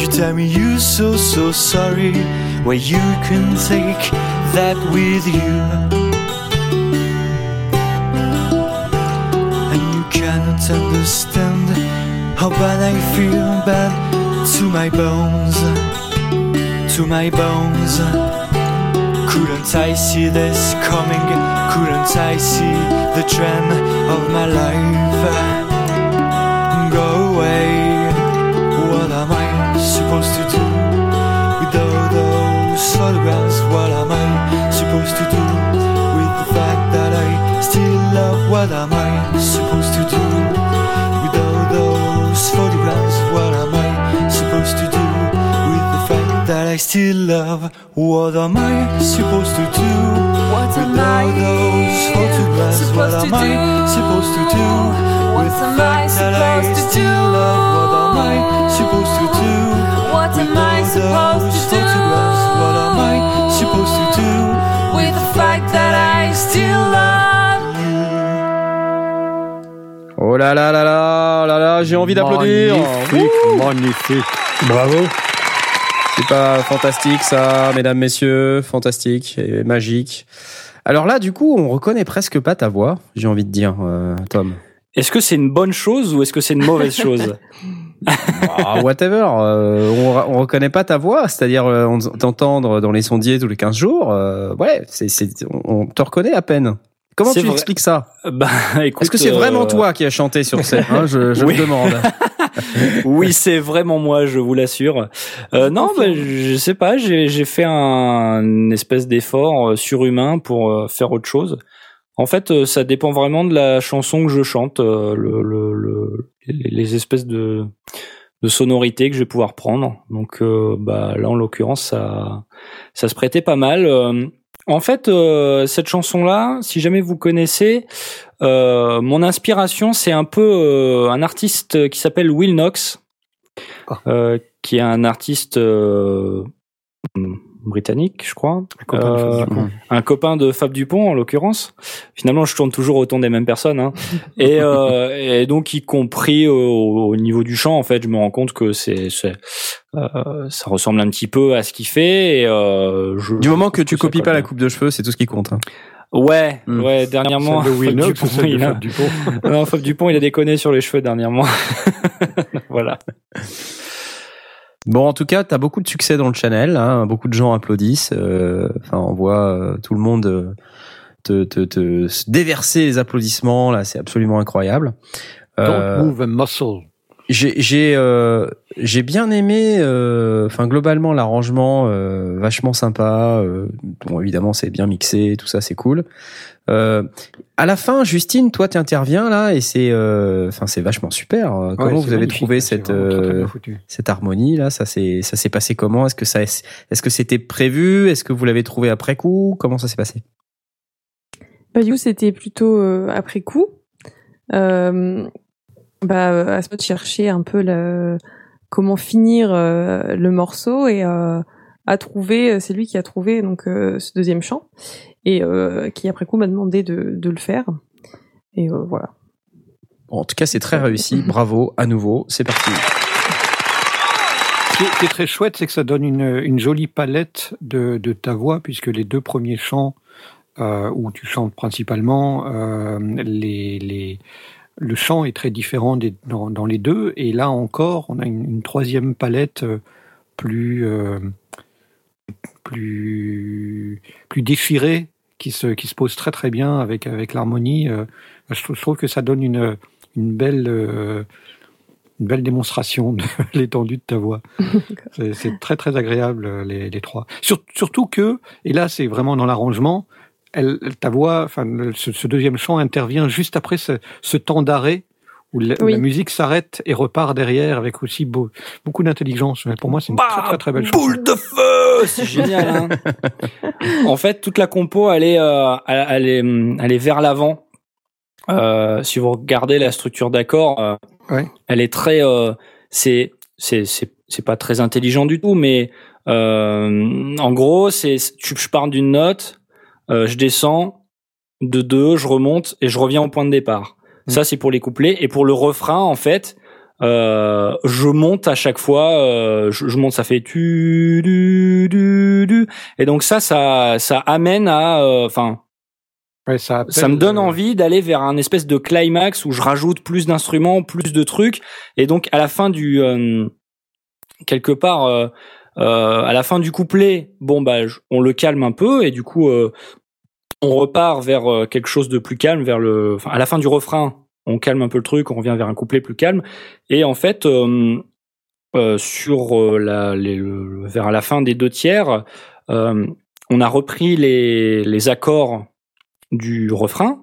You tell me you're so, so sorry. Well, you can take that with you. And you cannot understand how bad I feel, bad to my bones. To my bones. Couldn't I see this coming? Couldn't I see the trend of my life? Go away. What am I supposed to do photographs? What am I supposed to do with the fact that I still love? What am I supposed to do with all those photographs? What am I supposed to do with the fact that I still love? What am I supposed to do What am I those photographs? What am I supposed to do with the fact that I still love? What am I supposed to do? What am I supposed to do? Oh là là là là oh là là, j'ai envie d'applaudir. Magnifique, magnifique. Bravo. C'est pas fantastique ça, mesdames, messieurs, fantastique et magique. Alors là, du coup, on reconnaît presque pas ta voix, j'ai envie de dire, euh, Tom. Est-ce que c'est une bonne chose ou est-ce que c'est une mauvaise *laughs* chose? Ah, whatever, euh, on, on reconnaît pas ta voix, c'est-à-dire euh, t'entendre dans les sondiers tous les 15 jours. euh, ouais, c'est, c'est, on on te reconnaît à peine. Comment tu vrai. expliques ça? Bah, *laughs* écoute, Est-ce que c'est euh, vraiment toi qui as chanté sur scène? Hein, Je, je Oui. me demande. *laughs* Oui, c'est vraiment moi, je vous l'assure. Euh, non, bah, je sais pas, j'ai fait un une espèce d'effort euh, surhumain pour euh, faire autre chose. En fait, euh, ça dépend vraiment de la chanson que je chante, euh, le, le, le- les, espèces de, de sonorités que je vais pouvoir prendre. Donc, euh, bah, là, en l'occurrence, ça, ça se prêtait pas mal. Euh, en fait, euh, cette chanson-là, si jamais vous connaissez, euh, mon inspiration, c'est un peu euh, un artiste qui s'appelle Will Knox, Ah. euh, qui est un artiste euh, britannique, je crois. copain de Fab Euh, Dupont. un copain de Fab Dupont en l'occurrence. Finalement, je tourne toujours autour des mêmes personnes. Hein. *laughs* et, euh, et donc, y compris au, au niveau du chant, en fait, je me rends compte que c'est, c'est euh, ça ressemble un petit peu à ce qu'il fait. Et, euh, je, Du moment que tu copies pas la coupe de cheveux, c'est tout ce qui compte. hein. Ouais, Hmm. ouais. Dernièrement, Fab Dupont, il a- Fab Dupont *laughs* non, Fab Dupont, il a déconné sur les cheveux dernièrement. *laughs* voilà. Bon, en tout cas, t'as beaucoup de succès dans le channel. Hein, beaucoup de gens applaudissent. euh, Enfin, on voit euh, tout le monde euh, te, te, te se déverser les applaudissements. Là, c'est absolument incroyable. Euh, Don't move a muscle. J'ai j'ai euh, j'ai bien aimé euh, enfin globalement l'arrangement euh, vachement sympa euh, bon évidemment c'est bien mixé tout ça c'est cool euh, à la fin Justine toi tu interviens là et c'est euh, enfin c'est vachement super. Euh, comment Ouais, vous c'est avez trouvé c'est cette euh, cette harmonie là? Ça s'est ça s'est passé comment? Est-ce que ça est-ce que c'était prévu? Est-ce que vous l'avez trouvé après coup? Comment ça s'est passé? Bah, du coup, c'était plutôt euh, après coup. Euh, bah, Asmod cherchait un peu le, comment finir euh, le morceau et euh, a trouvé, c'est lui qui a trouvé donc euh, ce deuxième chant et euh, qui après coup m'a demandé de, de le faire. Et euh, voilà. Bon, en tout cas c'est très réussi *laughs* bravo à nouveau c'est parti Ce qui est- très chouette, c'est que ça donne une, une jolie palette de, de ta voix, puisque les deux premiers chants euh, où tu chantes principalement, euh, les, les, le chant est très différent des, dans, dans les deux, et là encore, on a une, une troisième palette plus, euh, plus, plus déchirée, qui se, qui se pose très très bien avec, avec l'harmonie. euh. je, trouve, que ça donne une, une belle... euh, une belle démonstration de *laughs* l'étendue de ta voix. C'est- très très agréable les, les trois. Sur- surtout que, et là c'est vraiment dans l'arrangement, elle, ta voix, enfin ce, ce deuxième chant intervient juste après ce, ce temps d'arrêt où la, où Oui. la musique s'arrête et repart derrière avec aussi beau- beaucoup d'intelligence. Pour moi c'est une très très très belle. Boule de feu, c'est *laughs* génial. Hein en fait, toute la compo, elle est, euh, elle, est, hum, elle est vers l'avant. Euh, si vous regardez la structure d'accord, euh, Ouais. elle est très, euh, c'est, c'est, c'est, c'est pas très intelligent du tout, mais euh, en gros, c'est, tu- je pars d'une note, euh, je descends de deux, je remonte et je reviens au point de départ. Mm. Ça, c'est pour les couplets et pour le refrain, en fait. Euh, je monte à chaque fois, euh, je, je monte, ça fait tu du du du, et donc ça, ça, ça amène à, euh, enfin, Ouais, ça, ça me donne envie d'aller vers un espèce de climax où je rajoute plus d'instruments, plus de trucs, et donc à la fin du euh, quelque part, euh, euh, à la fin du couplet, bon bah on le calme un peu et du coup euh, on repart vers euh, quelque chose de plus calme, vers le, enfin à la fin du refrain, on calme un peu le truc, on revient vers un couplet plus calme, et en fait euh, euh, sur euh, la, vers la fin des deux tiers, on a repris les, les accords du refrain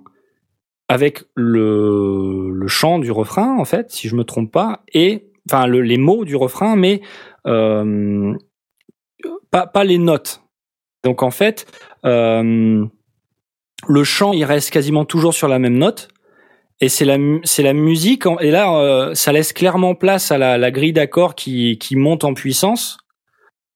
avec le, le chant du refrain en fait si je me trompe pas et enfin le- les mots du refrain mais pas pas les notes. Donc en fait euh, le chant il reste quasiment toujours sur la même note et c'est la c'est la musique et là euh, ça laisse clairement place à la, la grille d'accords qui qui monte en puissance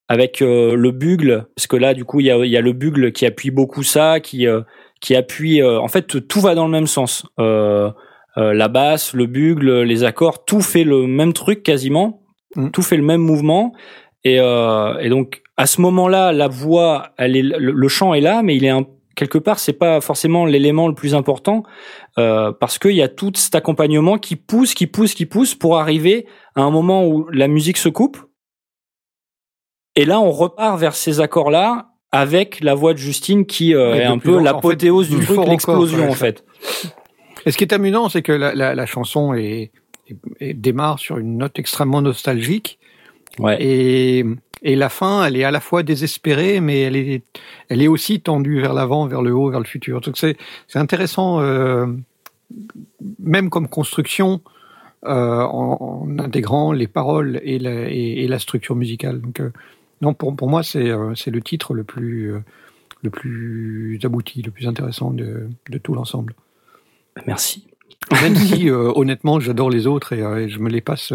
avec euh, le bugle parce que là du coup il y a il y a le bugle qui appuie beaucoup ça qui euh, qui appuie. euh, en fait, tout va dans le même sens. Euh, euh, la basse, le bugle, les accords, tout fait le même truc quasiment, Mm. tout fait le même mouvement. Et, euh, et donc à ce moment-là, la voix, elle est, le, le chant est là, mais il est un, quelque part, c'est pas forcément l'élément le plus important euh, parce qu'il y a tout cet accompagnement qui pousse, qui pousse, qui pousse pour arriver à un moment où la musique se coupe. Et là, on repart vers ces accords-là avec la voix de Justine qui euh, est un peu l'apothéose en fait, du truc, l'explosion ouais, en fait. Et ce qui est amusant, c'est que la, la, la chanson est, est- est- démarre sur une note extrêmement nostalgique Ouais. et, et la fin, elle est à la fois désespérée, mais elle est, elle est aussi tendue vers l'avant, vers le haut, vers le futur. Donc c'est, c'est intéressant, euh, même comme construction, euh, en, en intégrant les paroles et la, et, et la structure musicale. Donc euh, non, pour, pour moi, c'est, c'est le titre le plus, le plus abouti, le plus intéressant de, de tout l'ensemble. Merci. Même si, honnêtement, j'adore les autres et, et je me les passe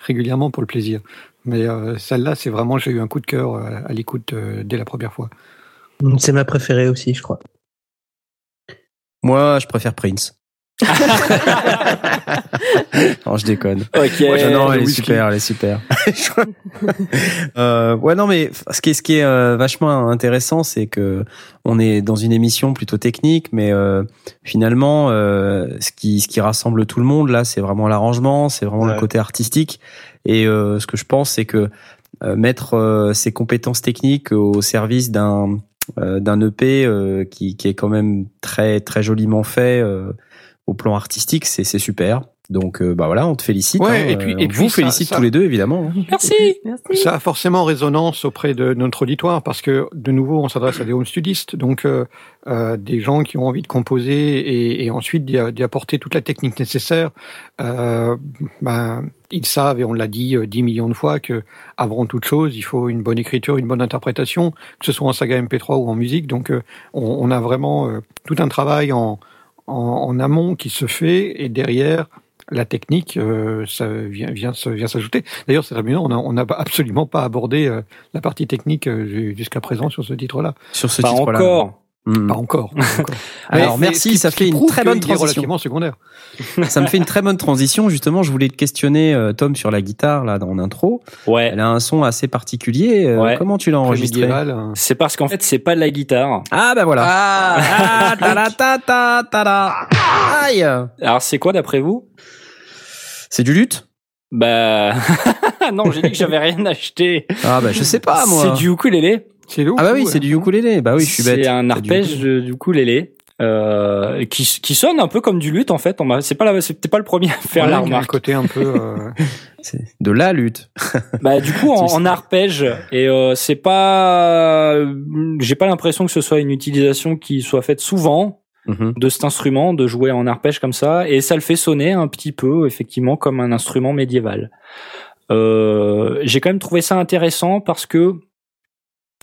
régulièrement pour le plaisir. Mais euh, celle-là, c'est vraiment, j'ai eu un coup de cœur euh, à l'écoute euh, dès la première fois. C'est ma préférée aussi, je crois. Moi, je préfère Prince. *laughs* non, je déconne. Ok. Ouais, non, elle est super, elle est super. *laughs* euh, ouais, non, mais ce qui est, ce qui est euh, vachement intéressant, c'est que on est dans une émission plutôt technique, mais euh, finalement, euh, ce qui, ce qui rassemble tout le monde là, c'est vraiment l'arrangement, c'est vraiment le Ouais. côté artistique. Et euh, ce que je pense, c'est que euh, mettre euh, ses compétences techniques au service d'un euh, d'un EP euh, qui, qui est quand même très très joliment fait euh, au plan artistique, c'est c'est super. Donc euh, bah voilà, on te félicite. Ouais, hein, et puis- euh, et on puis vous ça- félicite ça- tous les deux évidemment. hein. Merci. Merci. Ça a forcément résonance auprès de notre auditoire parce que, de nouveau, on s'adresse à des home studistes, donc euh, euh, des gens qui ont envie de composer et, et ensuite d'y d'y apporter toute la technique nécessaire. Euh, ben, ils savent, et on l'a dit euh, 10 millions de fois, que avant toute chose, il faut une bonne écriture, une bonne interprétation, que ce soit en saga MP3 ou en musique. Donc, euh, on, on a vraiment euh, tout un travail en, en, en amont qui se fait et derrière. La technique, euh, ça vient, vient, se- vient s'ajouter. D'ailleurs, c'est amusant, on n'a on n'a pas- absolument pas abordé euh, la partie technique euh, jusqu'à présent sur ce titre-là. Sur ce Pas titre-là. encore. Mm. Pas encore. pas *laughs* encore. Alors merci, ça fait une très bonne transition. secondaire. *laughs* Ça me fait une très bonne transition. Justement, je voulais te questionner, euh, Tom, sur la guitare là dans l'intro. Ouais. Elle a un son assez particulier. euh, Ouais. Comment tu l'as enregistré hein. C'est parce qu'en fait, c'est pas de la guitare. Ah bah voilà. Ah, *laughs* Ah, ta ta ta ta ta ta. Aïe. Alors, c'est quoi d'après vous? C'est du luth? Bah, non, j'ai dit que j'avais rien acheté. Ah bah je sais pas moi. C'est du ukulélé. Ah bah oui, c'est du ukulélé. Bah oui, je suis bête. C'est un arpège du ukulélé. Euh, qui, qui sonne un peu comme du luth en fait. C'est pas c'était pas le premier à faire Ouais, la a un remarque. côté un peu. *laughs* euh, de la lutte. Bah du coup *laughs* en, arpège et euh, c'est pas, j'ai pas l'impression que ce soit une utilisation qui soit faite souvent Mhm. de cet instrument, de jouer en arpège comme ça, et ça le fait sonner un petit peu effectivement comme un instrument médiéval. Euh, j'ai quand même trouvé ça intéressant parce que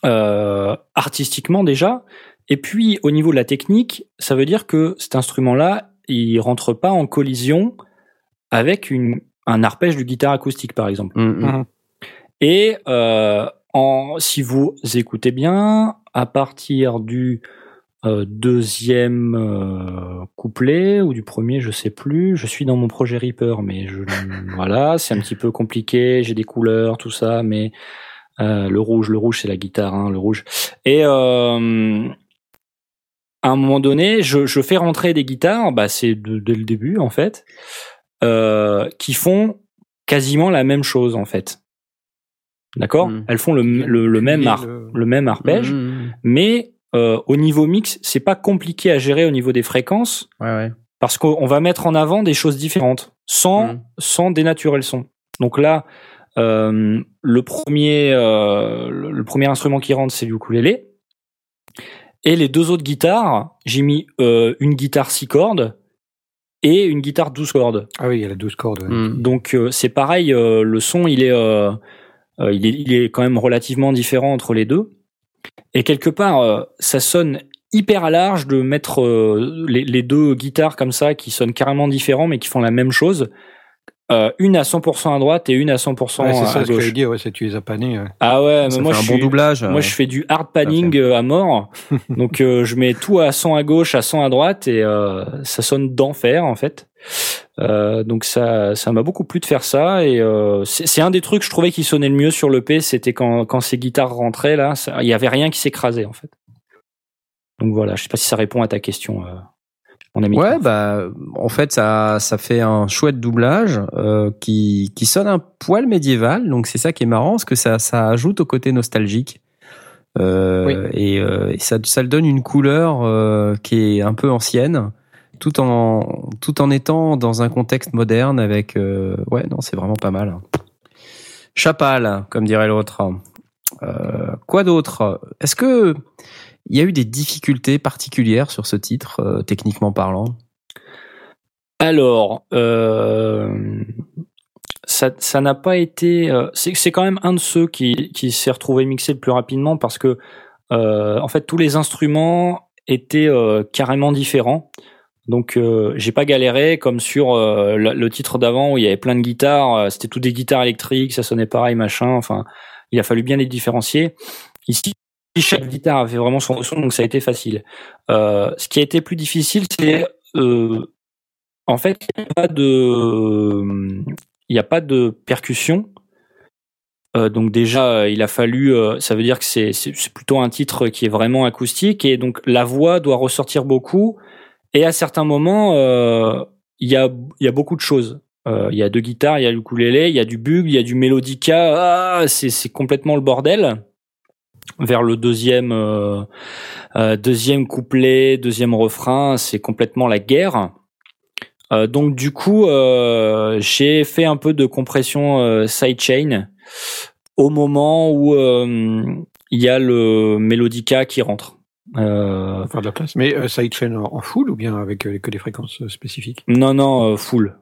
euh, artistiquement déjà, et puis au niveau de la technique, ça veut dire que cet instrument-là, il rentre pas en collision avec une, un arpège de guitare acoustique par exemple. Mm, mm. Et euh, en, si vous écoutez bien, à partir du euh, deuxième euh, couplet ou du premier, je sais plus. Je suis dans mon projet Reaper, mais je voilà, c'est un petit peu compliqué. J'ai des couleurs, tout ça, mais euh, le rouge, le rouge, c'est la guitare, hein, le rouge. Et euh, à un moment donné, je, je fais rentrer des guitares, bah c'est dès le début en fait, euh, qui font quasiment la même chose en fait. D'accord Mm. Elles font le, le, le même ar- le- le même arpège, Mm, mm, mais euh, au niveau mix, c'est pas compliqué à gérer au niveau des fréquences. Ouais ouais. parce qu'on va mettre en avant des choses différentes sans sans dénaturer le son. Donc là, euh, le premier euh, le premier instrument qui rentre c'est le ukulélé et les deux autres guitares, j'ai mis euh, une guitare 6 cordes et une guitare 12 cordes. Ah oui, il y a la 12 cordes. ouais. Mm. Donc euh, c'est pareil, euh, le son il est, il est il est quand même relativement différent entre les deux. Et quelque part, euh, ça sonne hyper à large de mettre euh, les, les deux guitares comme ça qui sonnent carrément différents mais qui font la même chose. Euh, une à 100% à droite et une à 100% Ouais, c'est à ça ce que je gauche. dire, ouais, c'est tu les as panés. ouais. Ah ouais, mais moi je un bon suis, doublage. moi je fais du hard panning euh, à mort. *laughs* Donc euh, je mets tout à 100 à gauche, à 100 à droite et euh, ça sonne d'enfer en fait. Euh, donc ça ça m'a beaucoup plu de faire ça et euh, c'est c'est un des trucs que je trouvais qui sonnait le mieux sur le P, c'était quand quand ces guitares rentraient là, il y avait rien qui s'écrasait en fait. Donc voilà, je sais pas si ça répond à ta question Ouais, bah, en fait, ça, ça fait un chouette doublage euh, qui, qui sonne un poil médiéval. Donc c'est ça qui est marrant, parce que ça, ça ajoute au côté nostalgique. Euh, Oui. Et, euh, et ça, ça le donne une couleur qui est un peu ancienne, tout en, tout en étant dans un contexte moderne. Avec, ouais, non, c'est vraiment pas mal. Chapal, comme dirait l'autre. Quoi d'autre? Est-ce que il y a eu des difficultés particulières sur ce titre, euh, techniquement parlant? Alors, euh, ça n'a pas été. euh, c'est quand même un de ceux qui s'est retrouvé mixé le plus rapidement parce que en fait tous les instruments étaient carrément différents. Donc euh, j'ai pas galéré comme sur le, titre d'avant où il y avait plein de guitares, c'était tout des guitares électriques, ça sonnait pareil machin. Enfin, il a fallu bien les différencier. Ici, chaque guitare avait vraiment son son, donc ça a été facile. Euh, ce qui a été plus difficile, c'est euh, en fait, il n'y a pas de, percussion. Euh, donc déjà, il a fallu, ça veut dire que c'est plutôt un titre qui est vraiment acoustique et donc la voix doit ressortir beaucoup. Et à certains moments, il y a y a beaucoup de choses. Il y a deux guitares, il y a le ukulélé, il y a du bugle, il y a du mélodica. Ah, c'est complètement le bordel. Vers le deuxième euh, euh, deuxième couplet, deuxième refrain, c'est complètement la guerre. Euh, donc du coup, j'ai fait un peu de compression sidechain au moment où il y a le mélodica qui rentre. Euh, Faire de la place. Mais sidechain en, full ou bien avec que des fréquences spécifiques? Non, non, full.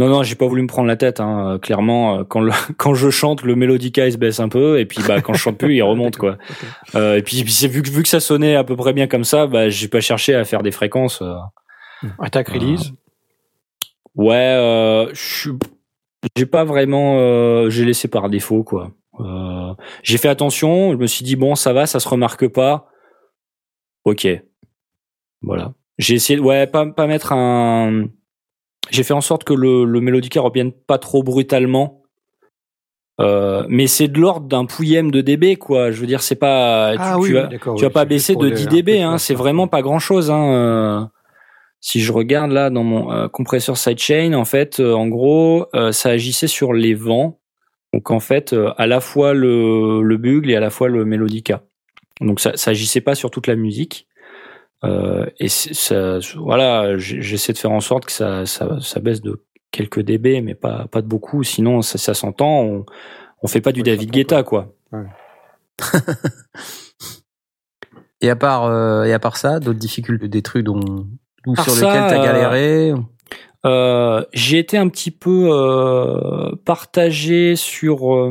Non, non, j'ai pas voulu me prendre la tête. Hein. Euh, Clairement, euh, quand, le, *laughs* quand je chante, le mélodica il se baisse un peu, et puis bah quand je chante plus, il remonte quoi. *laughs* Euh, et puis, vu que vu que ça sonnait à peu près bien comme ça, bah j'ai pas cherché à faire des fréquences. euh. Attack release? Ouais, euh, je j'ai pas vraiment, euh, j'ai laissé par défaut quoi. Euh, j'ai fait attention, je me suis dit bon ça va, ça se remarque pas. Ok, voilà. J'ai essayé, ouais, pas pas mettre un. J'ai fait en sorte que le, le mélodica revienne pas trop brutalement. Euh, mais c'est de l'ordre d'un pouillème de dB quoi. Je veux dire c'est pas. Ah tu, oui, tu vas, pas baisser de le- 10 un peu dB, hein, c'est quoi. vraiment pas grand chose. Hein, euh. si je regarde là dans mon euh, compresseur sidechain, en fait, euh, en gros, ça agissait sur les vents. Donc en fait, à la fois le, le bugle et à la fois le mélodica. Donc ça, ça agissait pas sur toute la musique. Euh, et c'est- ça, voilà, j'essaie de faire en sorte que ça, ça, ça baisse de quelques dB, mais pas, pas de beaucoup. Sinon, ça, ça s'entend. On, on fait pas du Oui, David Guetta, pas. quoi. *laughs* Et à part, euh, et à part ça, d'autres difficultés, des trucs dont, ou sur ça, lesquels t'as euh, galéré Euh, j'ai été un petit peu euh, partagé sur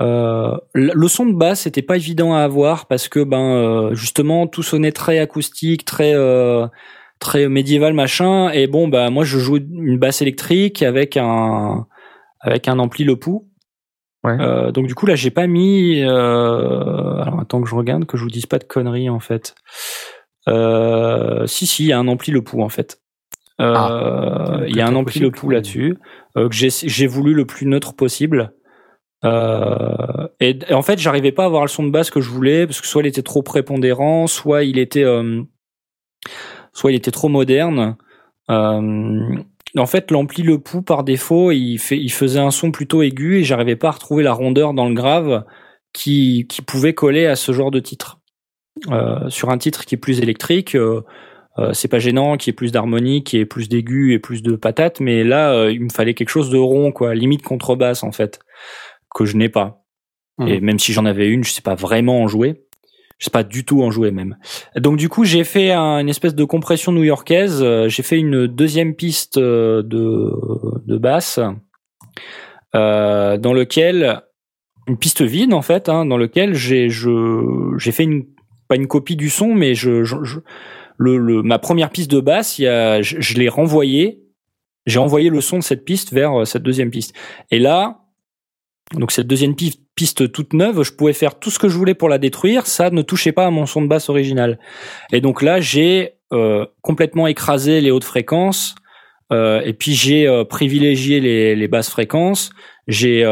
euh, le son de basse c'était pas évident à avoir parce que ben euh, justement tout sonnait très acoustique très euh, très médiéval machin. Et bon bah moi je joue une basse électrique avec un avec un ampli le pouls Ouais. Euh, donc du coup là j'ai pas mis euh, alors attends que je regarde que je vous dise pas de conneries en fait. Euh, si si il y a un ampli le pouls en fait. Ah. il y a un ampli le pouls là-dessus euh, que j'ai j'ai voulu le plus neutre possible euh, et, en fait j'arrivais pas à avoir le son de basse que je voulais parce que soit il était trop prépondérant soit il était euh, soit il était trop moderne euh, en fait, l'ampli le pouls par défaut, il, faisait un son plutôt aigu et j'arrivais pas à retrouver la rondeur dans le grave qui, qui pouvait coller à ce genre de titre. Euh, sur un titre qui est plus électrique, euh, euh, c'est pas gênant, qui est plus d'harmonie, qui est plus d'aigu et plus de patates, mais là, il me fallait quelque chose de rond, quoi, limite contrebasse en fait, que je n'ai pas. Mhm. Et même si j'en avais une, je sais pas vraiment en jouer. Je sais pas du tout en jouer même. Donc du coup, j'ai fait un- une espèce de compression new-yorkaise. Euh, J'ai fait une deuxième piste euh, de, de basse euh, dans lequel une piste vide en fait, hein, dans lequel j'ai je j'ai fait une pas une copie du son, mais je, je, je- le, le ma première piste de basse, il y a, je, je l'ai renvoyée j'ai envoyé le son de cette piste vers cette deuxième piste. Et là, donc cette deuxième piste, toute neuve, je pouvais faire tout ce que je voulais pour la détruire, ça ne touchait pas à mon son de basse original. Et donc là, j'ai euh, complètement écrasé les hautes fréquences, euh, et puis j'ai euh, privilégié les, basses fréquences. J'ai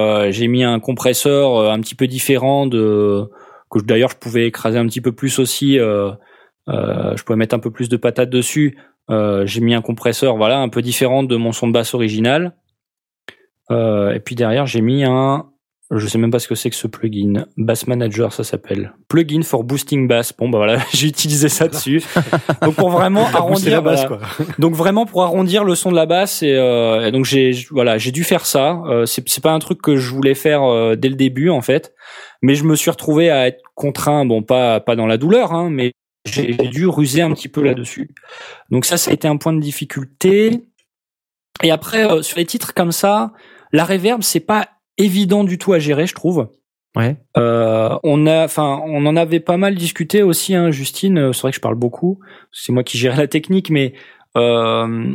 mis un compresseur un petit peu différent de que d'ailleurs je pouvais écraser un petit peu plus aussi. je pouvais mettre un peu plus de patates dessus. J'ai mis un compresseur voilà un peu différent de mon son de basse original. Euh, et puis derrière j'ai mis un je sais même pas ce que c'est que ce plugin. Bass Manager, ça s'appelle. Plugin for boosting bass. Bon, bah voilà, *laughs* j'ai utilisé ça dessus. donc pour vraiment *laughs* arrondir la basse, voilà. quoi. Donc vraiment pour arrondir le son de la basse et, euh, et donc j'ai voilà j'ai dû faire ça. Euh, c'est pas un truc que je voulais faire euh, dès le début en fait, mais je me suis retrouvé à être contraint. Bon pas pas dans la douleur hein, mais j'ai j'ai dû ruser un petit peu là-dessus. Donc ça ça a été un point de difficulté. Et après euh, sur les titres comme ça, la reverb c'est pas évident du tout à gérer je trouve. Ouais. Euh, on a, enfin, on en avait pas mal discuté aussi, hein, Justine. C'est vrai que je parle beaucoup. C'est moi qui gère la technique, mais euh,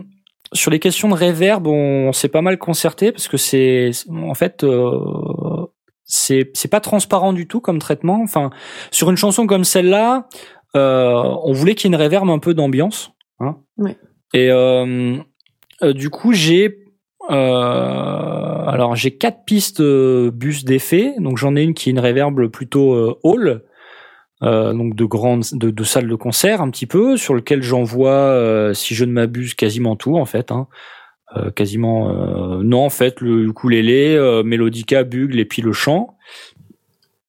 sur les questions de reverb, on, s'est pas mal concerté parce que c'est, en fait, euh, c'est c'est pas transparent du tout comme traitement. Enfin, sur une chanson comme celle-là, euh, on voulait qu'il y ait une reverb un peu d'ambiance. Hein. Ouais. Et euh, euh, du coup, j'ai euh, alors j'ai quatre pistes euh, bus d'effet. Donc j'en ai une qui est une reverb plutôt euh, hall, euh, donc de grandes de, de salles de concert un petit peu, sur lequel j'envoie, euh, si je ne m'abuse, quasiment tout en fait. Hein. Euh, quasiment non en fait le ukulélé, mélodica, bugle et puis le chant.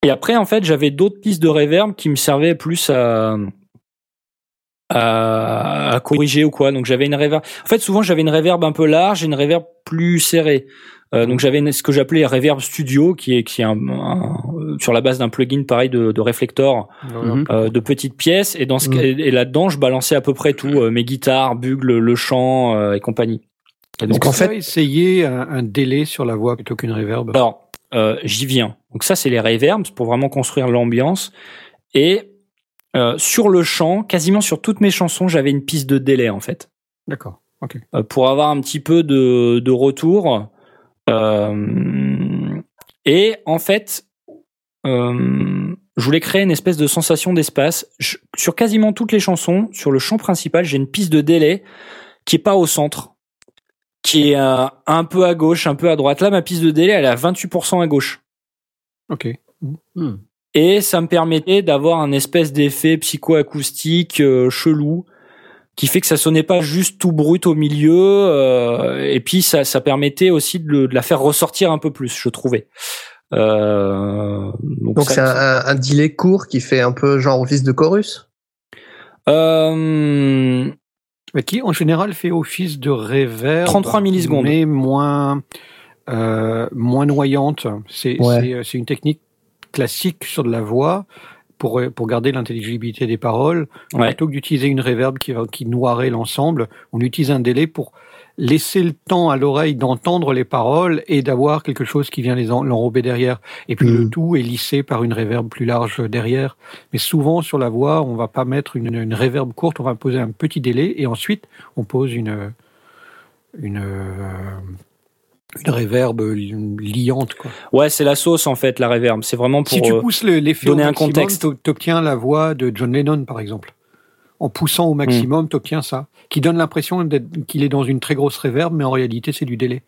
Et après en fait j'avais d'autres pistes de reverb qui me servaient plus à à, à corriger ou quoi. Donc j'avais une reverb. En fait, souvent j'avais une reverb un peu large et une reverb plus serrée. Euh, donc j'avais ce que j'appelais reverb studio, qui est qui est un, un- sur la base d'un plugin pareil de, de réflecteur Mhm. euh, de petites pièces. Et dans ce Mhm. et, et là-dedans, je balançais à peu près tout, euh, mes guitares, bugle, le chant euh, et compagnie. Et donc Donc en On va fait, essayer un, un délai sur la voix plutôt qu'une reverb. Alors, euh, j'y viens. Donc ça, c'est les reverbs pour vraiment construire l'ambiance. Et euh, sur le chant, quasiment sur toutes mes chansons, j'avais une piste de délai en fait, D'accord. Euh, pour avoir un petit peu de, de retour. Euh, et en fait, euh, je voulais créer une espèce de sensation d'espace. Sur quasiment toutes les chansons, sur le chant principal, j'ai une piste de délai qui est pas au centre, qui est euh, un peu à gauche, un peu à droite. Là, ma piste de délai, elle est à 28% à gauche. Ok. Et ça me permettait d'avoir un espèce d'effet psychoacoustique euh, chelou qui fait que ça sonnait pas juste tout brut au milieu euh, et puis ça, ça permettait aussi de, le- de la faire ressortir un peu plus, je trouvais. Euh, donc donc ça- c'est un, un, un delay court qui fait un peu genre office de chorus? Euh, Mais qui en général fait office de reverb. 33 millisecondes. Mais moins, euh, moins noyante. C'est Ouais. c'est, euh, c'est une technique classique sur de la voix pour, pour garder l'intelligibilité des paroles. ouais. Plutôt que d'utiliser une reverb qui, qui noirait l'ensemble, on utilise un délai pour laisser le temps à l'oreille d'entendre les paroles et d'avoir quelque chose qui vient les en- l'enrober derrière. Et puis le Mhm. tout est lissé par une reverb plus large derrière. Mais souvent sur la voix, on va pas mettre une, une reverb courte, on va poser un petit délai et ensuite on pose une une euh, une reverb liante quoi. ouais, c'est la sauce en fait, la reverb. C'est vraiment pour si tu euh, pousses le- l'effet donner au un maximum, contexte. t'o- t'obtiens la voix de John Lennon par exemple. En poussant au maximum, t'obtiens ça, qui donne l'impression qu'il est dans une très grosse reverb, mais en réalité c'est du délai.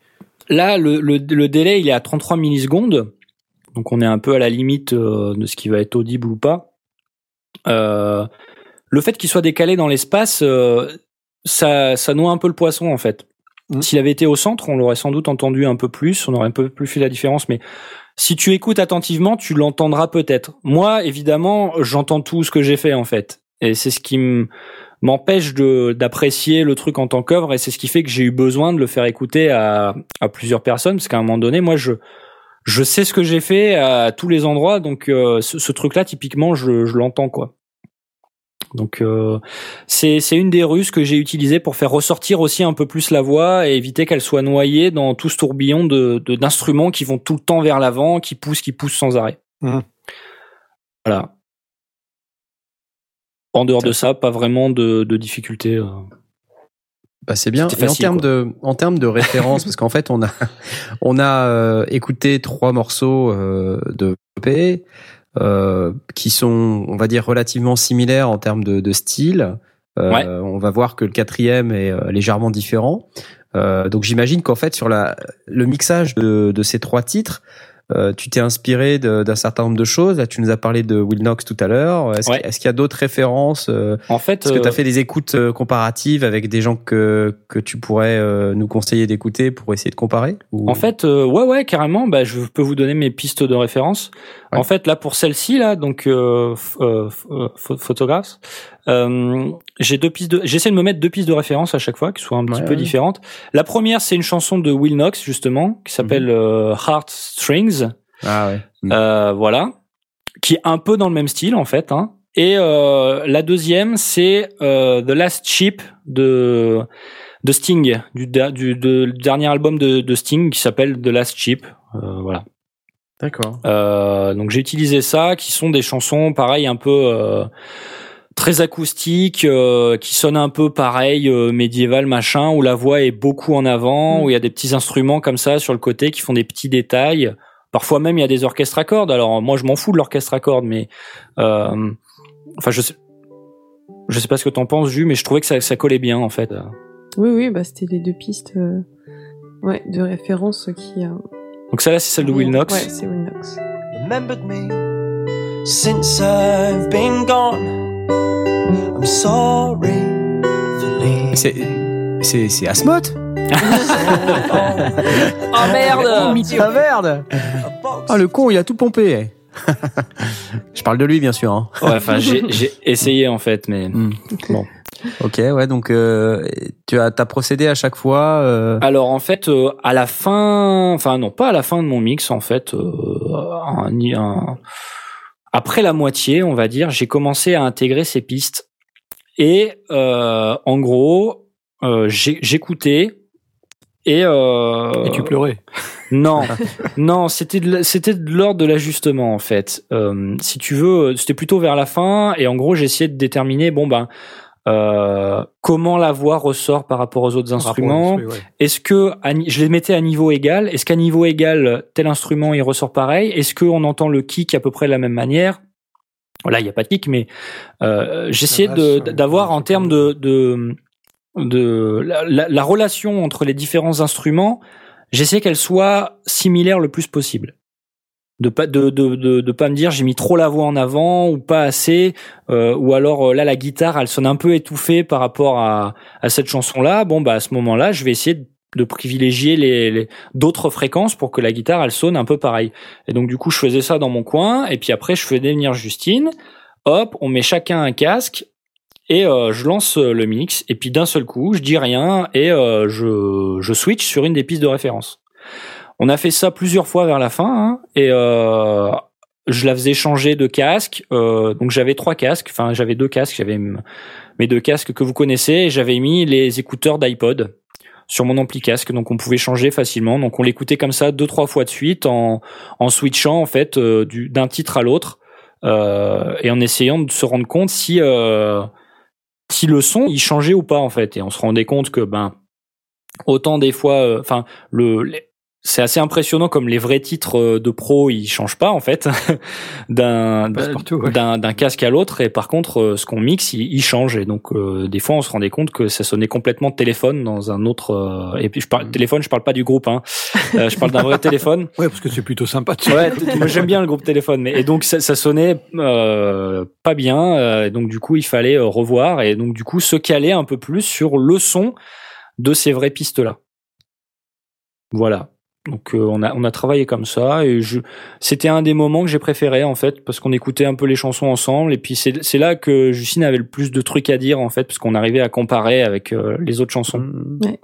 Là, le, le, le délai, il est à 33 millisecondes. Donc, on est un peu à la limite euh, de ce qui va être audible ou pas. Euh, le fait qu'il soit décalé dans l'espace, euh, ça, ça noie un peu le poisson, en fait. Mhm. S'il avait été au centre, on l'aurait sans doute entendu un peu plus, on aurait un peu plus fait la différence, mais si tu écoutes attentivement, tu l'entendras peut-être. Moi, évidemment, j'entends tout ce que j'ai fait, en fait. Et c'est ce qui me m'empêche d'apprécier le truc en tant qu'œuvre et c'est ce qui fait que j'ai eu besoin de le faire écouter à, plusieurs personnes parce qu'à un moment donné moi je sais ce que j'ai fait à tous les endroits donc euh, ce, ce truc là typiquement je, je l'entends quoi donc euh, c'est une des ruses que j'ai utilisées pour faire ressortir aussi un peu plus la voix et éviter qu'elle soit noyée dans tout ce tourbillon de d'instruments qui vont tout le temps vers l'avant qui poussent qui poussent sans arrêt Mhm. voilà en dehors de ça pas vraiment de, de difficultés euh. Bah c'est bien. C'était Et en facile, termes de en termes de référence, *laughs* parce qu'en fait on a on a euh, écouté trois morceaux euh, de EP euh, qui sont, on va dire, relativement similaires en termes de, de style. Euh, Ouais. On va voir que le quatrième est euh, légèrement différent. Euh, donc j'imagine qu'en fait sur la le mixage de, de ces trois titres, euh, tu t'es inspiré d'un certain nombre de choses. Là, tu nous as parlé de Will Knox tout à l'heure. Est-ce Ouais. qu'il- y a d'autres références En fait, est-ce que tu as fait des écoutes comparatives avec des gens que, que tu pourrais euh, nous conseiller d'écouter pour essayer de comparer ou- En fait, euh, ouais, ouais, carrément. Bah, je peux vous donner mes pistes de référence. Ouais. En fait, là, pour celle-ci, là, donc euh, euh, euh, pho- photographe, euh, j'ai deux pistes. De... J'essaie de me mettre deux pistes de référence à chaque fois, qui soient un petit Ouais, peu ouais. différentes. La première, c'est une chanson de Will Knox, justement, qui s'appelle Mhm. euh, Heart Strings. Ah ouais. Mm. Voilà, qui est un peu dans le même style en fait. Hein. Et euh, la deuxième, c'est euh, The Last Ship de de Sting, du, da- du, de- du dernier album de, de Sting qui s'appelle The Last Ship. Euh, voilà. D'accord. Euh, donc j'ai utilisé ça, qui sont des chansons pareil un peu euh, très acoustiques, euh, qui sonnent un peu pareil euh, médiéval machin, où la voix est beaucoup en avant, Mm. où il y a des petits instruments comme ça sur le côté qui font des petits détails. Parfois même il y a des orchestres à cordes. Alors moi je m'en fous de l'orchestre à cordes, mais euh, enfin je sais, je sais pas ce que t'en penses, Jus, mais je trouvais que ça, ça collait bien en fait. Oui, oui, bah c'était les deux pistes euh, ouais, de référence qui. Donc celle-là c'est celle de Will Knox. Ouais, c'est Will Knox. remembered me since I've been gone. I'm sorry for leaving. C'est c'est c'est Asmoth. *laughs* Ah merde Ah merde. Ah le con, il a tout pompé. *laughs* Je parle de lui bien sûr. Hein. Ouais, enfin j'ai j'ai essayé en fait, mais Mm. bon. Ok, ouais, donc euh, tu as procédé à chaque fois. euh, Alors en fait, euh, à la fin, enfin non, pas à la fin de mon mix, en fait, euh, un- un- après la moitié, on va dire, j'ai commencé à intégrer ces pistes. Et euh, en gros, euh, j'écoutais et, euh, Et tu pleurais. *laughs* non, non, c'était c'était de l'ordre de l'ajustement en fait. Euh, si tu veux, c'était plutôt vers la fin et en gros j'essayais de déterminer bon ben euh, comment la voix ressort par rapport aux autres instruments. Ouais. Est-ce que à je les mettais à niveau égal Est-ce qu'à niveau égal tel instrument il ressort pareil? Est-ce qu'on entend le kick à peu près de la même manière? Voilà, il n'y a pas de kick, mais euh, j'essayais d'avoir en termes de, de de la, la- la relation entre les différents instruments, j'essaie qu'elle soit similaire le plus possible. De pas de de de, de pas me dire j'ai mis trop la voix en avant ou pas assez euh, ou alors euh, là la guitare elle sonne un peu étouffée par rapport à à cette chanson là. Bon bah à ce moment-là, je vais essayer de, de privilégier les, les d'autres fréquences pour que la guitare elle sonne un peu pareil. Et donc du coup, je faisais ça dans mon coin et puis après je faisais venir Justine. Hop, on met chacun un casque et euh, je lance euh, le mix et puis d'un seul coup je dis rien et euh, je, je switch sur une des pistes de référence. On a fait ça plusieurs fois vers la fin hein, et euh, je la faisais changer de casque. Euh, donc j'avais trois casques, enfin j'avais deux casques, j'avais mes deux casques que vous connaissez et j'avais mis les écouteurs d'iPod sur mon ampli casque donc on pouvait changer facilement donc on l'écoutait comme ça deux trois fois de suite en, switchant en fait euh, du- d'un titre à l'autre euh, et en essayant de se rendre compte si euh, si le son il changeait ou pas en fait et on se rendait compte que ben autant des fois enfin le c'est assez impressionnant comme les vrais titres euh, de pro ils changent pas en fait *laughs* d'un ouais. casque à l'autre et par contre euh, ce qu'on mixe il, il change et donc euh, des fois on se rendait compte que ça sonnait complètement téléphone dans un autre euh, et puis je parle téléphone je parle pas du groupe hein Euh, je parle d'un vrai *laughs* téléphone Ouais, parce que c'est plutôt sympa. Ouais, moi j'aime bien le groupe téléphone, mais et donc ça, ça sonnait euh, pas bien, euh, donc du coup il fallait revoir et donc du coup se caler un peu plus sur le son de ces vraies pistes là. Voilà. Donc euh, on a on a travaillé comme ça et je c'était un des moments que j'ai préféré en fait parce qu'on écoutait un peu les chansons ensemble et puis c'est c'est là que Justine avait le plus de trucs à dire en fait parce qu'on arrivait à comparer avec euh, les autres chansons. Ouais.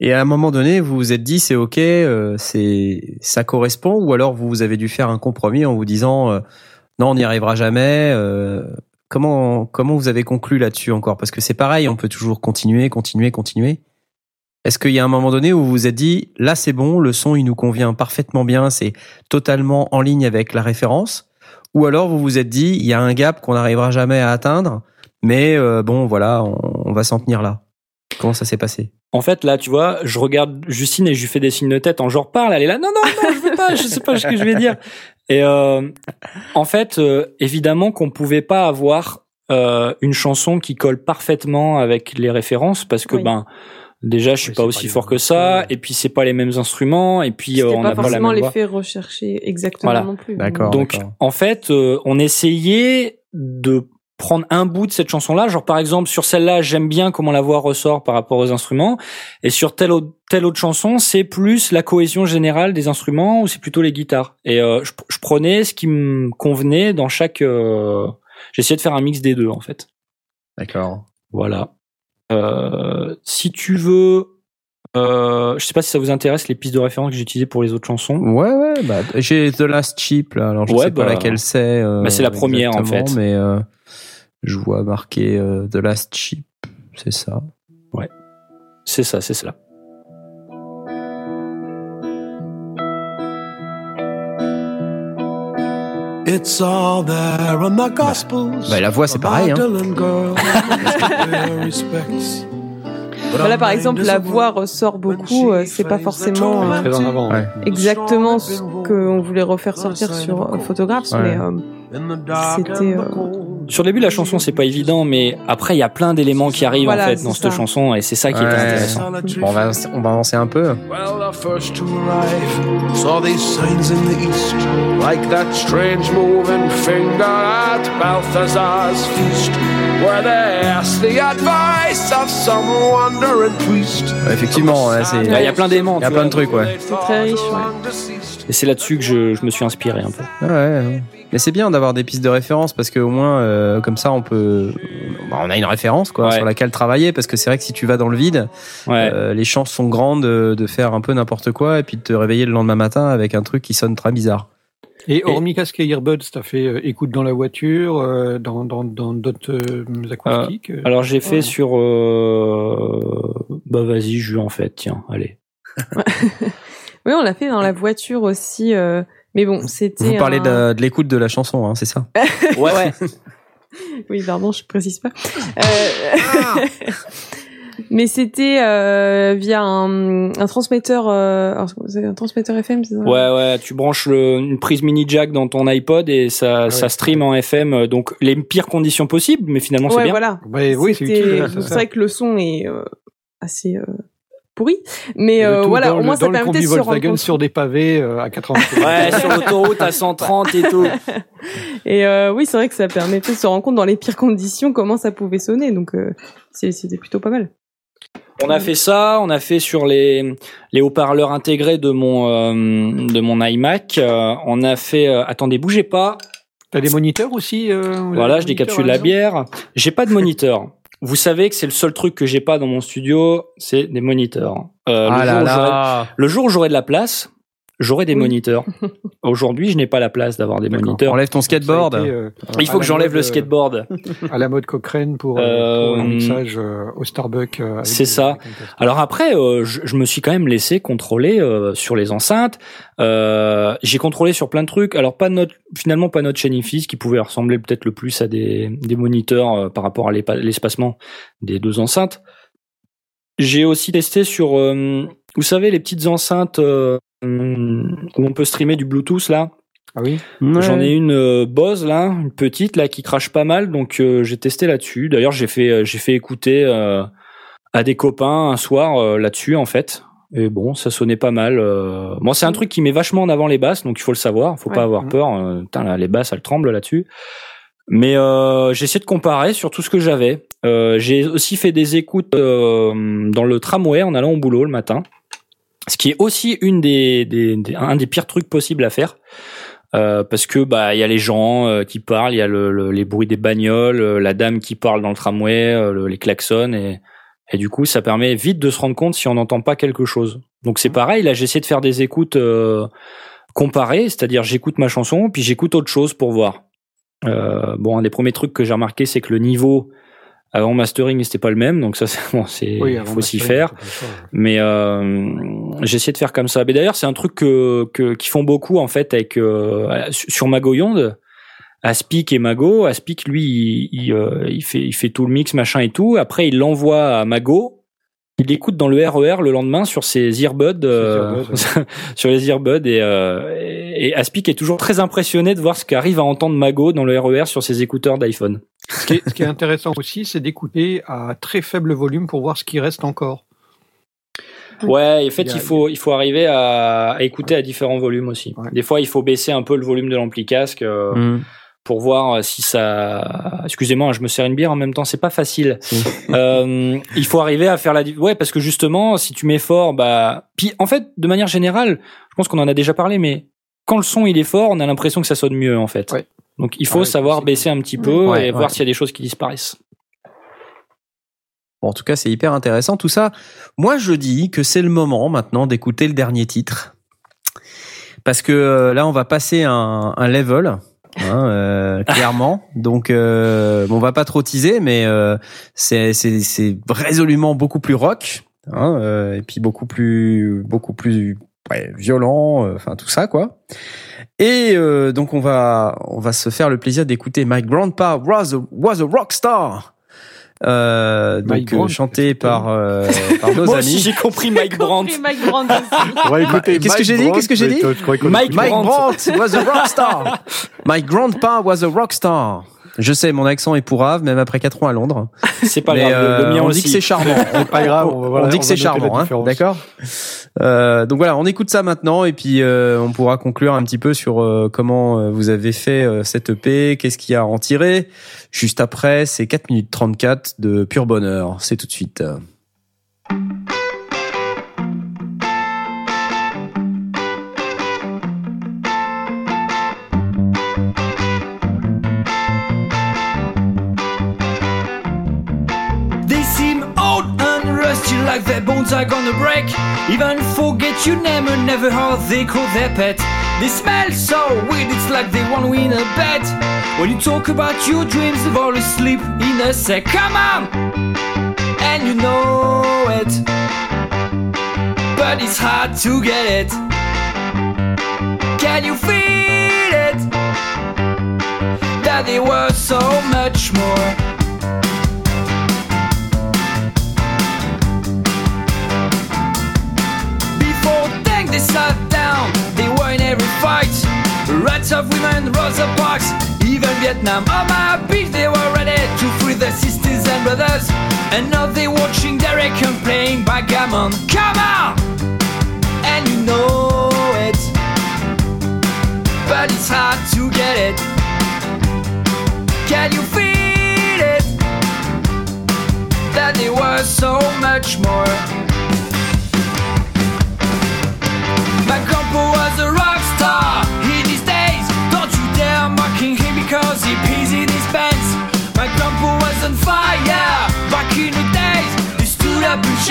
Et à un moment donné, vous vous êtes dit c'est ok, euh, c'est ça correspond, ou alors vous avez dû faire un compromis en vous disant euh, non, on n'y arrivera jamais. euh, comment comment vous avez conclu là-dessus encore? Parce que c'est pareil, on peut toujours continuer, continuer, continuer. Est-ce qu'il y a un moment donné où vous vous êtes dit là c'est bon, le son il nous convient parfaitement bien, c'est totalement en ligne avec la référence, ou alors vous vous êtes dit il y a un gap qu'on n'arrivera jamais à atteindre, mais euh, bon voilà, on, on va s'en tenir là. comment ça s'est passé? En fait, là, tu vois, je regarde Justine et je lui fais des signes de tête en genre parle. Elle est là, non, non, non, je veux pas, je sais pas ce que je vais dire. Et euh, en fait, euh, évidemment qu'on pouvait pas avoir euh, une chanson qui colle parfaitement avec les références parce que Oui. ben déjà je suis pas aussi pas fort que ça instruments. et puis c'est pas les mêmes instruments et puis euh, on pas n'a pas la forcément même voix. l'effet recherché exactement Voilà. non plus. D'accord. Donc d'accord. en fait, euh, on essayait de prendre un bout de cette chanson-là, genre par exemple sur celle-là, j'aime bien comment la voix ressort par rapport aux instruments, et sur telle autre, telle autre chanson, c'est plus la cohésion générale des instruments ou c'est plutôt les guitares. Et euh, je, je prenais ce qui me convenait dans chaque. euh, J'essayais de faire un mix des deux en fait. D'accord. Voilà. Euh, si tu veux, euh, je sais pas si ça vous intéresse les pistes de référence que j'ai utilisées pour les autres chansons. Ouais, ouais, bah, j'ai The Last Chip, là. Alors, je Ouais, sais pas bah, laquelle c'est. euh, bah, c'est la première, en fait. Mais euh, je vois marqué euh, The Last Chip. C'est ça. C'est ça, c'est cela. It's all there on the Gospels. Bah, la voix, c'est pareil, hein. Voilà, par exemple, is la a voix ressort beaucoup. euh, C'est pas forcément euh, Très en avant. Ouais. exactement ce qu'on voulait refaire sortir sur euh, Photographs, Ouais. mais euh, In the dark C'était, euh. Sur le début, la chanson, c'est pas évident, mais après, il y a plein d'éléments qui arrivent, Voilà, en fait, dans cette chanson, et c'est ça qui est intéressant. Bon, on, va, on va avancer un peu. Well, the first to arrive saw these signs in the east, like that strange moving finger at Balthazar's feast, where they asked the advice of some wandering priest. Ouais, effectivement, Il y a- il y a plein d'éléments. Il y a plein de trucs, ouais. C'est très riche, ouais. Et c'est là-dessus que je, je me suis inspiré un peu. Ouais, ouais. Mais c'est bien d'avoir des pistes de référence parce qu'au moins, euh, comme ça, on peut. bah, on a une référence quoi, Ouais. sur laquelle travailler parce que c'est vrai que si tu vas dans le vide, Ouais. euh, les chances sont grandes de, de faire un peu n'importe quoi et puis de te réveiller le lendemain matin avec un truc qui sonne très bizarre. Et hormis casque et earbuds, t'as fait euh, écoute dans la voiture, euh, dans dans dans d'autres euh, acoustiques. euh. Alors j'ai fait Ouais. sur euh... bah vas-y je lui en fait tiens allez *laughs* oui, on l'a fait dans la voiture aussi. euh, Mais bon, c'était. Vous parlez un- de, de l'écoute de la chanson, hein, c'est ça? *laughs* Ouais ouais *laughs* Oui, pardon, je précise pas. Euh, *laughs* Mais c'était euh, via un, un transmetteur, euh, un transmetteur FM, c'est ça? Ouais ouais tu branches le- une prise mini jack dans ton iPod et ça ça stream en FM euh, donc les pires conditions possibles mais finalement c'est bien voilà. Ouais, oui, c'est C'était- utile. C'est vrai que le son est euh, assez euh, pourri, mais euh, voilà, au moins ça permettait de se rendre Volkswagen compte. sur des pavés euh, à 80 ouais sur l'autoroute à 130 et tout *laughs* Et euh, oui, c'est vrai que ça permettait de se rendre compte dans les pires conditions comment ça pouvait sonner, donc euh, c'était plutôt pas mal. On a fait ça, on a fait sur les les haut-parleurs intégrés de mon euh, de mon iMac. euh, on a fait. euh, attendez, bougez pas. T'as des moniteurs aussi euh, Voilà, des je moniteurs décapsule à la bière. J'ai pas de moniteur. Vous savez que c'est le seul truc que j'ai pas dans mon studio, c'est des moniteurs. Euh, Ah le, là jour là le jour où j'aurai de la place, j'aurai des Oui. moniteurs. *laughs* Aujourd'hui, je n'ai pas la place d'avoir des moniteurs. Enlève ton skateboard. été, euh, Il faut que j'enlève le euh, skateboard. *laughs* à la mode Cochrane pour, euh, pour un mixage euh, au Starbucks. euh, c'est ça. Alors après, euh, je, je me suis quand même laissé contrôler euh, sur les enceintes. Euh, j'ai contrôlé sur plein de trucs. Alors pas notre, finalement pas notre chaîne qui pouvait ressembler peut-être le plus à des, des moniteurs euh, par rapport à l'espacement des deux enceintes. J'ai aussi testé sur, euh, vous savez, les petites enceintes euh, où on peut streamer du Bluetooth là. Ah oui. J'en ai une euh, Bose là, une petite là qui crache pas mal, donc euh, j'ai testé là-dessus. D'ailleurs, j'ai fait euh, j'ai fait écouter euh, à des copains un soir euh, là-dessus en fait. Et bon, ça sonnait pas mal. Euh... Bon, c'est un truc qui met vachement en avant les basses, donc il faut le savoir. Faut Ouais. pas avoir Mhm. peur. Euh, putain, là, les basses, elles tremblent là-dessus. Mais euh, j'ai essayé de comparer sur tout ce que j'avais. Euh, j'ai aussi fait des écoutes euh, dans le tramway en allant au boulot le matin, ce qui est aussi une des, des, des- un des pires trucs possibles à faire. Euh, parce que bah il y a les gens euh, qui parlent, il y a le, le- les bruits des bagnoles, euh, la dame qui parle dans le tramway, le- les klaxons et et du coup ça permet vite de se rendre compte si on n'entend pas quelque chose. Donc c'est pareil, là j'ai essayé de faire des écoutes euh, comparées, c'est-à-dire j'écoute ma chanson puis j'écoute autre chose pour voir. Euh, bon un des premiers trucs que j'ai remarqué c'est que le niveau avant mastering c'était pas le même donc ça c'est bon c'est Oui, faut s'y faire. Mais euh, de faire comme ça. Mais d'ailleurs, c'est un truc que que- qu'ils font beaucoup en fait avec euh, sur Magoyonde. Aspic et Mago. Aspic, lui, il, il, euh, il fait il fait tout le mix machin et tout. Après, il l'envoie à Mago il écoute dans le RER le lendemain sur ses earbuds, euh, *laughs* sur les earbuds et, euh, et, et Aspic est toujours très impressionné de voir ce qu'arrive à entendre Mago dans le RER sur ses écouteurs d'iPhone. Ce qui, est, ce qui est intéressant aussi, c'est d'écouter à très faible volume pour voir ce qui reste encore. Ouais, en fait, Il y a- il faut, il faut arriver à, à écouter à différents volumes aussi. Ouais. Des fois, il faut baisser un peu le volume de l'ampli casque euh, Mm. pour voir euh, si ça. Excusez-moi, je me sers une bière en même temps, c'est pas facile. *laughs* euh, il faut arriver à faire la. Ouais, parce que justement, si tu mets fort, bah. Puis, en fait, de manière générale, je pense qu'on en a déjà parlé, mais quand le son il est fort, on a l'impression que ça sonne mieux en fait. Ouais. Donc, il faut Ouais, savoir baisser un petit peu Ouais, et voir s'il y a des choses qui disparaissent. Bon, en tout cas, c'est hyper intéressant tout ça. Moi, je dis que c'est le moment maintenant d'écouter le dernier titre. Parce que euh, là, on va passer un, un level, hein, euh, *laughs* clairement. Donc, euh, bon, on va pas trop teaser, mais euh, c'est c'est c'est résolument beaucoup plus rock, hein, euh, et puis beaucoup plus beaucoup plus ouais, violent, euh, enfin tout ça quoi. Et euh, donc on va on va se faire le plaisir d'écouter My Grandpa was a, was a rock star. Euh, donc euh, chanté par euh, par *laughs* nos Moi amis. j'ai compris Mike Brandt. Mike *laughs* Qu'est-ce que j'ai dit? Qu'est-ce que j'ai dit? Mike Mike Brandt was a rock star. My grandpa was a rock star. Je sais, mon accent est pourrave, même après 4 ans à Londres. *laughs* C'est pas Mais grave, le- le, mien on aussi. *laughs* dit que c'est charmant. C'est pas grave, on voilà, on dit on que c'est charmant, hein, d'accord euh, Donc voilà, on écoute ça maintenant et puis euh, on pourra conclure un petit peu sur euh, comment euh, vous avez fait euh, cette EP, qu'est-ce qu'il y a à en tirer. Juste après, c'est 4 minutes 34 de pur bonheur. C'est tout de suite. Like their bones are gonna break. Even forget your name and never how they call their pet. They smell so weird, it's like they wanna win a bet. When you talk about your dreams, they fall asleep in a sec. Come on! And you know it. But it's hard to get it. Can you feel it? That they were so much more. Rats of women, Rosa Parks, even Vietnam. On my beach they were ready to free their sisters and brothers. And now they're watching Derek and playing backgammon. Come on! And you know it. But it's hard to get it. Can you feel it? That they were so much more. My grandpa was a rock star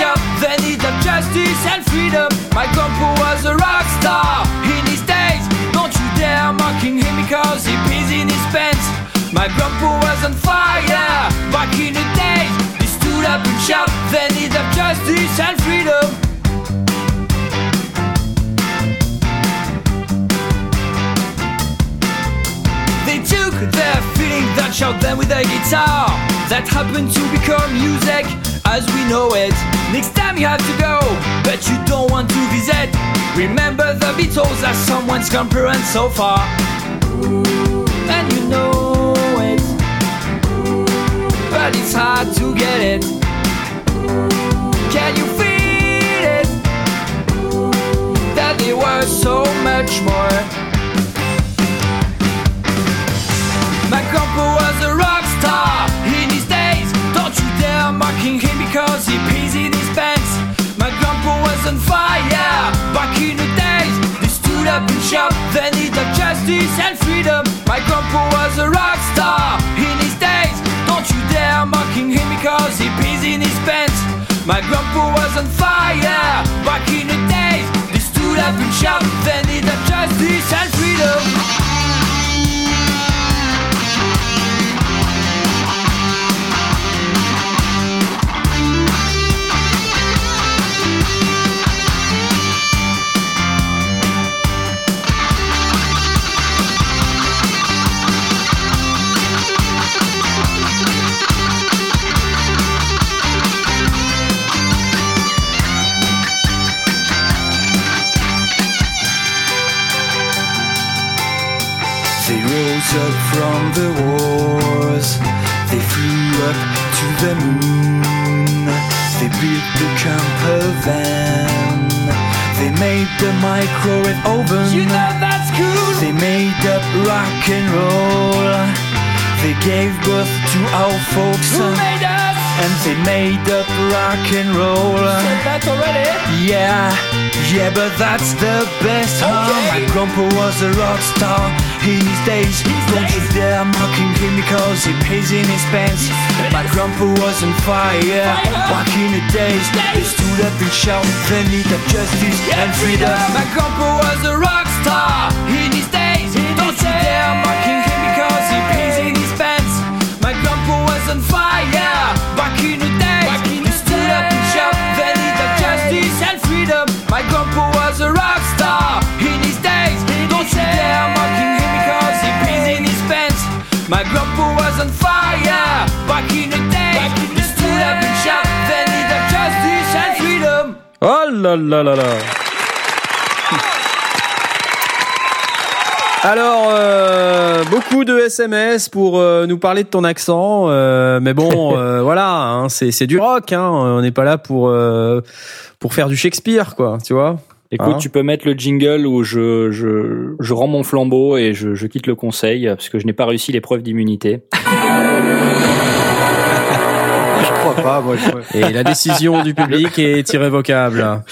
up and the need of justice and freedom. My grandpa was a rock star in his days. Don't you dare mocking him because he pees in his pants. My grandpa was on fire back in the days. He stood up and shouted the need of justice and freedom. They took their feeling that shot them with a guitar That happened to become music as we know it. Next time you have to go, but you don't want to visit. Remember the Beatles are someone's grandparents so far. And you know it. But it's hard to get it. Can you feel it? That they were so much more. My grandpa was a rock star dare mocking him because he pees in his pants. My grandpa was on fire back in the days. They stood up and shouted the need of justice and freedom. My grandpa was a rock star in his days. Don't you dare mocking him because he pees in his pants. My grandpa was on fire back in the days. They stood up and shouted the need of justice and freedom. Up from the wars. They flew up to the moon. They built the camper van. They made the microwave oven. You know that's cool. They made up rock and roll. They gave birth to our folks. Who uh, made us? And they made up rock and roll. You Said that already. Yeah, yeah, but that's the best, huh? My grandpa was a rock star in his days. Don't you dare mocking him because he pays in his pants. My grandpa was on fire back in the days. They stood up and shouted, they need of justice and freedom. My grandpa was a rock star in his days. My grandpa was on fire back in the days. He stood up and shouted, they need of justice and freedom. Oh là là là là Alors, euh, beaucoup de SMS pour euh, nous parler de ton accent, euh, mais bon, *laughs* euh, voilà, hein, c'est c'est du rock, hein, on n'est pas là pour euh, pour faire du Shakespeare, quoi, tu vois. Écoute, Hein tu peux mettre le jingle où je, je, je rends mon flambeau et je, je quitte le conseil parce que je n'ai pas réussi l'épreuve d'immunité. *laughs* Je crois pas, moi. Je... Et la décision du public est irrévocable.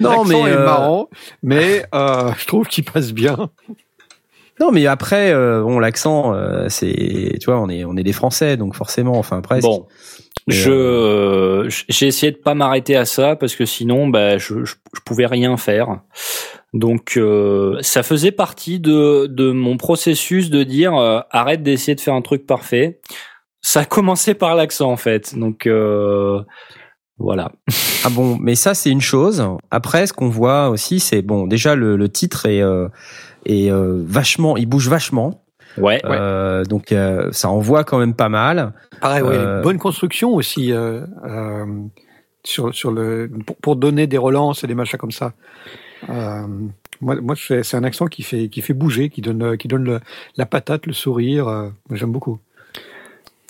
Non, mais L'accent est euh, marrant, mais euh, je trouve qu'il passe bien. non, mais après, euh, bon, l'accent, euh, c'est, tu vois, on est on est des Français, donc forcément, enfin presque. Bon, je euh, j'ai essayé de pas m'arrêter à ça parce que sinon, bah, je, je, je pouvais rien faire. Donc, euh, ça faisait partie de de mon processus de dire euh, arrête d'essayer de faire un truc parfait. Ça a commencé par l'accent en fait. Donc euh, voilà. Ah bon, mais ça c'est une chose. Après, ce qu'on voit aussi, c'est bon. Déjà, le, le titre est euh, est euh, vachement, il bouge vachement. Ouais. Euh, donc euh, ça envoie quand même pas mal. Pareil, ouais, Euh, bonne construction aussi euh, euh, sur sur le pour, pour donner des relances et des machins comme ça. Euh, moi, moi c'est un accent qui fait qui fait bouger, qui donne qui donne le- la patate, le sourire. euh, moi, J'aime beaucoup.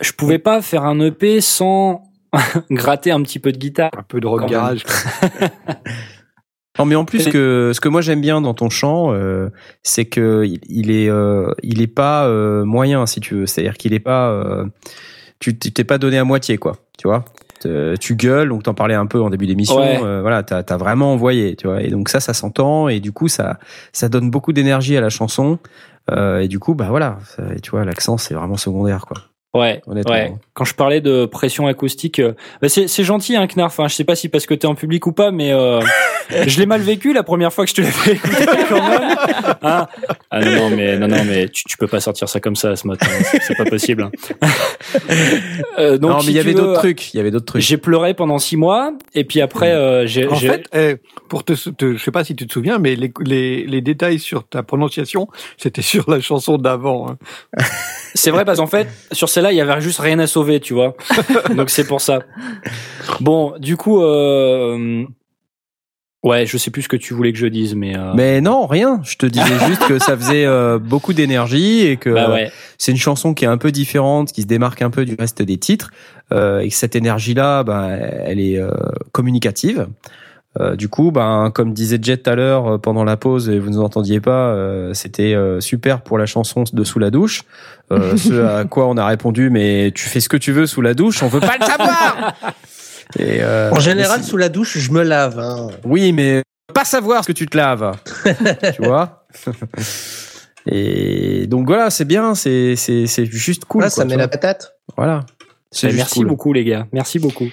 Je pouvais pas faire un EP sans *laughs* gratter un petit peu de guitare. Un peu de rock garage. *laughs* Non, mais en plus que ce que moi j'aime bien dans ton chant, euh, c'est que il, il est euh, il est pas euh, moyen si tu veux. C'est-à-dire qu'il est pas euh, tu t'es pas donné à moitié quoi. Tu vois? Tu gueules, donc t'en parlais un peu en début d'émission. Ouais. voilà, t'as as vraiment envoyé, tu vois. Et donc ça, ça s'entend et du coup ça ça donne beaucoup d'énergie à la chanson. Euh, et du coup, bah voilà, ça- tu vois, l'accent c'est vraiment secondaire quoi. Ouais, Honnêtement. ouais. Quand je parlais de pression acoustique, euh, bah c'est c'est gentil, hein, Knarf. Enfin, je sais pas si parce que t'es en public ou pas, mais euh, *laughs* je l'ai mal vécu la première fois que je te l'ai fait écouter *laughs* quand même. Hein ah non, non, mais non, non, mais tu, tu peux pas sortir ça comme ça ce matin. C'est- C'est pas possible. hein. *laughs* Euh, donc, non, mais si il y avait veux, d'autres trucs. Il y avait d'autres trucs. J'ai pleuré pendant six mois, et puis après, euh, j'ai. En j'ai- fait, eh, pour te, te, je sais pas si tu te souviens, mais les, les, les détails sur ta prononciation, c'était sur la chanson d'avant. hein. C'est vrai parce qu'en fait, sur celle-là, il y avait juste rien à sauver, tu vois. *laughs* Donc c'est pour ça. Bon, du coup, euh... ouais, je sais plus ce que tu voulais que je dise, mais. euh, Mais non, rien. Je te disais *laughs* juste que ça faisait euh, beaucoup d'énergie et que Bah ouais. c'est une chanson qui est un peu différente, qui se démarque un peu du reste des titres, euh, et que cette énergie-là, bah, elle est euh, communicative. Euh, du coup, ben, comme disait Jet tout à l'heure euh, pendant la pause et vous ne nous entendiez pas, euh, c'était euh, super pour la chanson de Sous la douche. Euh, *laughs* ce à quoi on a répondu, mais tu fais ce que tu veux sous la douche, on veut pas le savoir. *laughs* Et, euh, En général, sous la douche, je me lave. hein. oui, mais pas savoir ce que tu te laves, *laughs* tu vois? Et donc voilà, c'est bien, c'est c'est c'est juste cool. Ouais, quoi, ça met vois. la patate. Voilà. C'est juste merci cool. beaucoup les gars, merci beaucoup.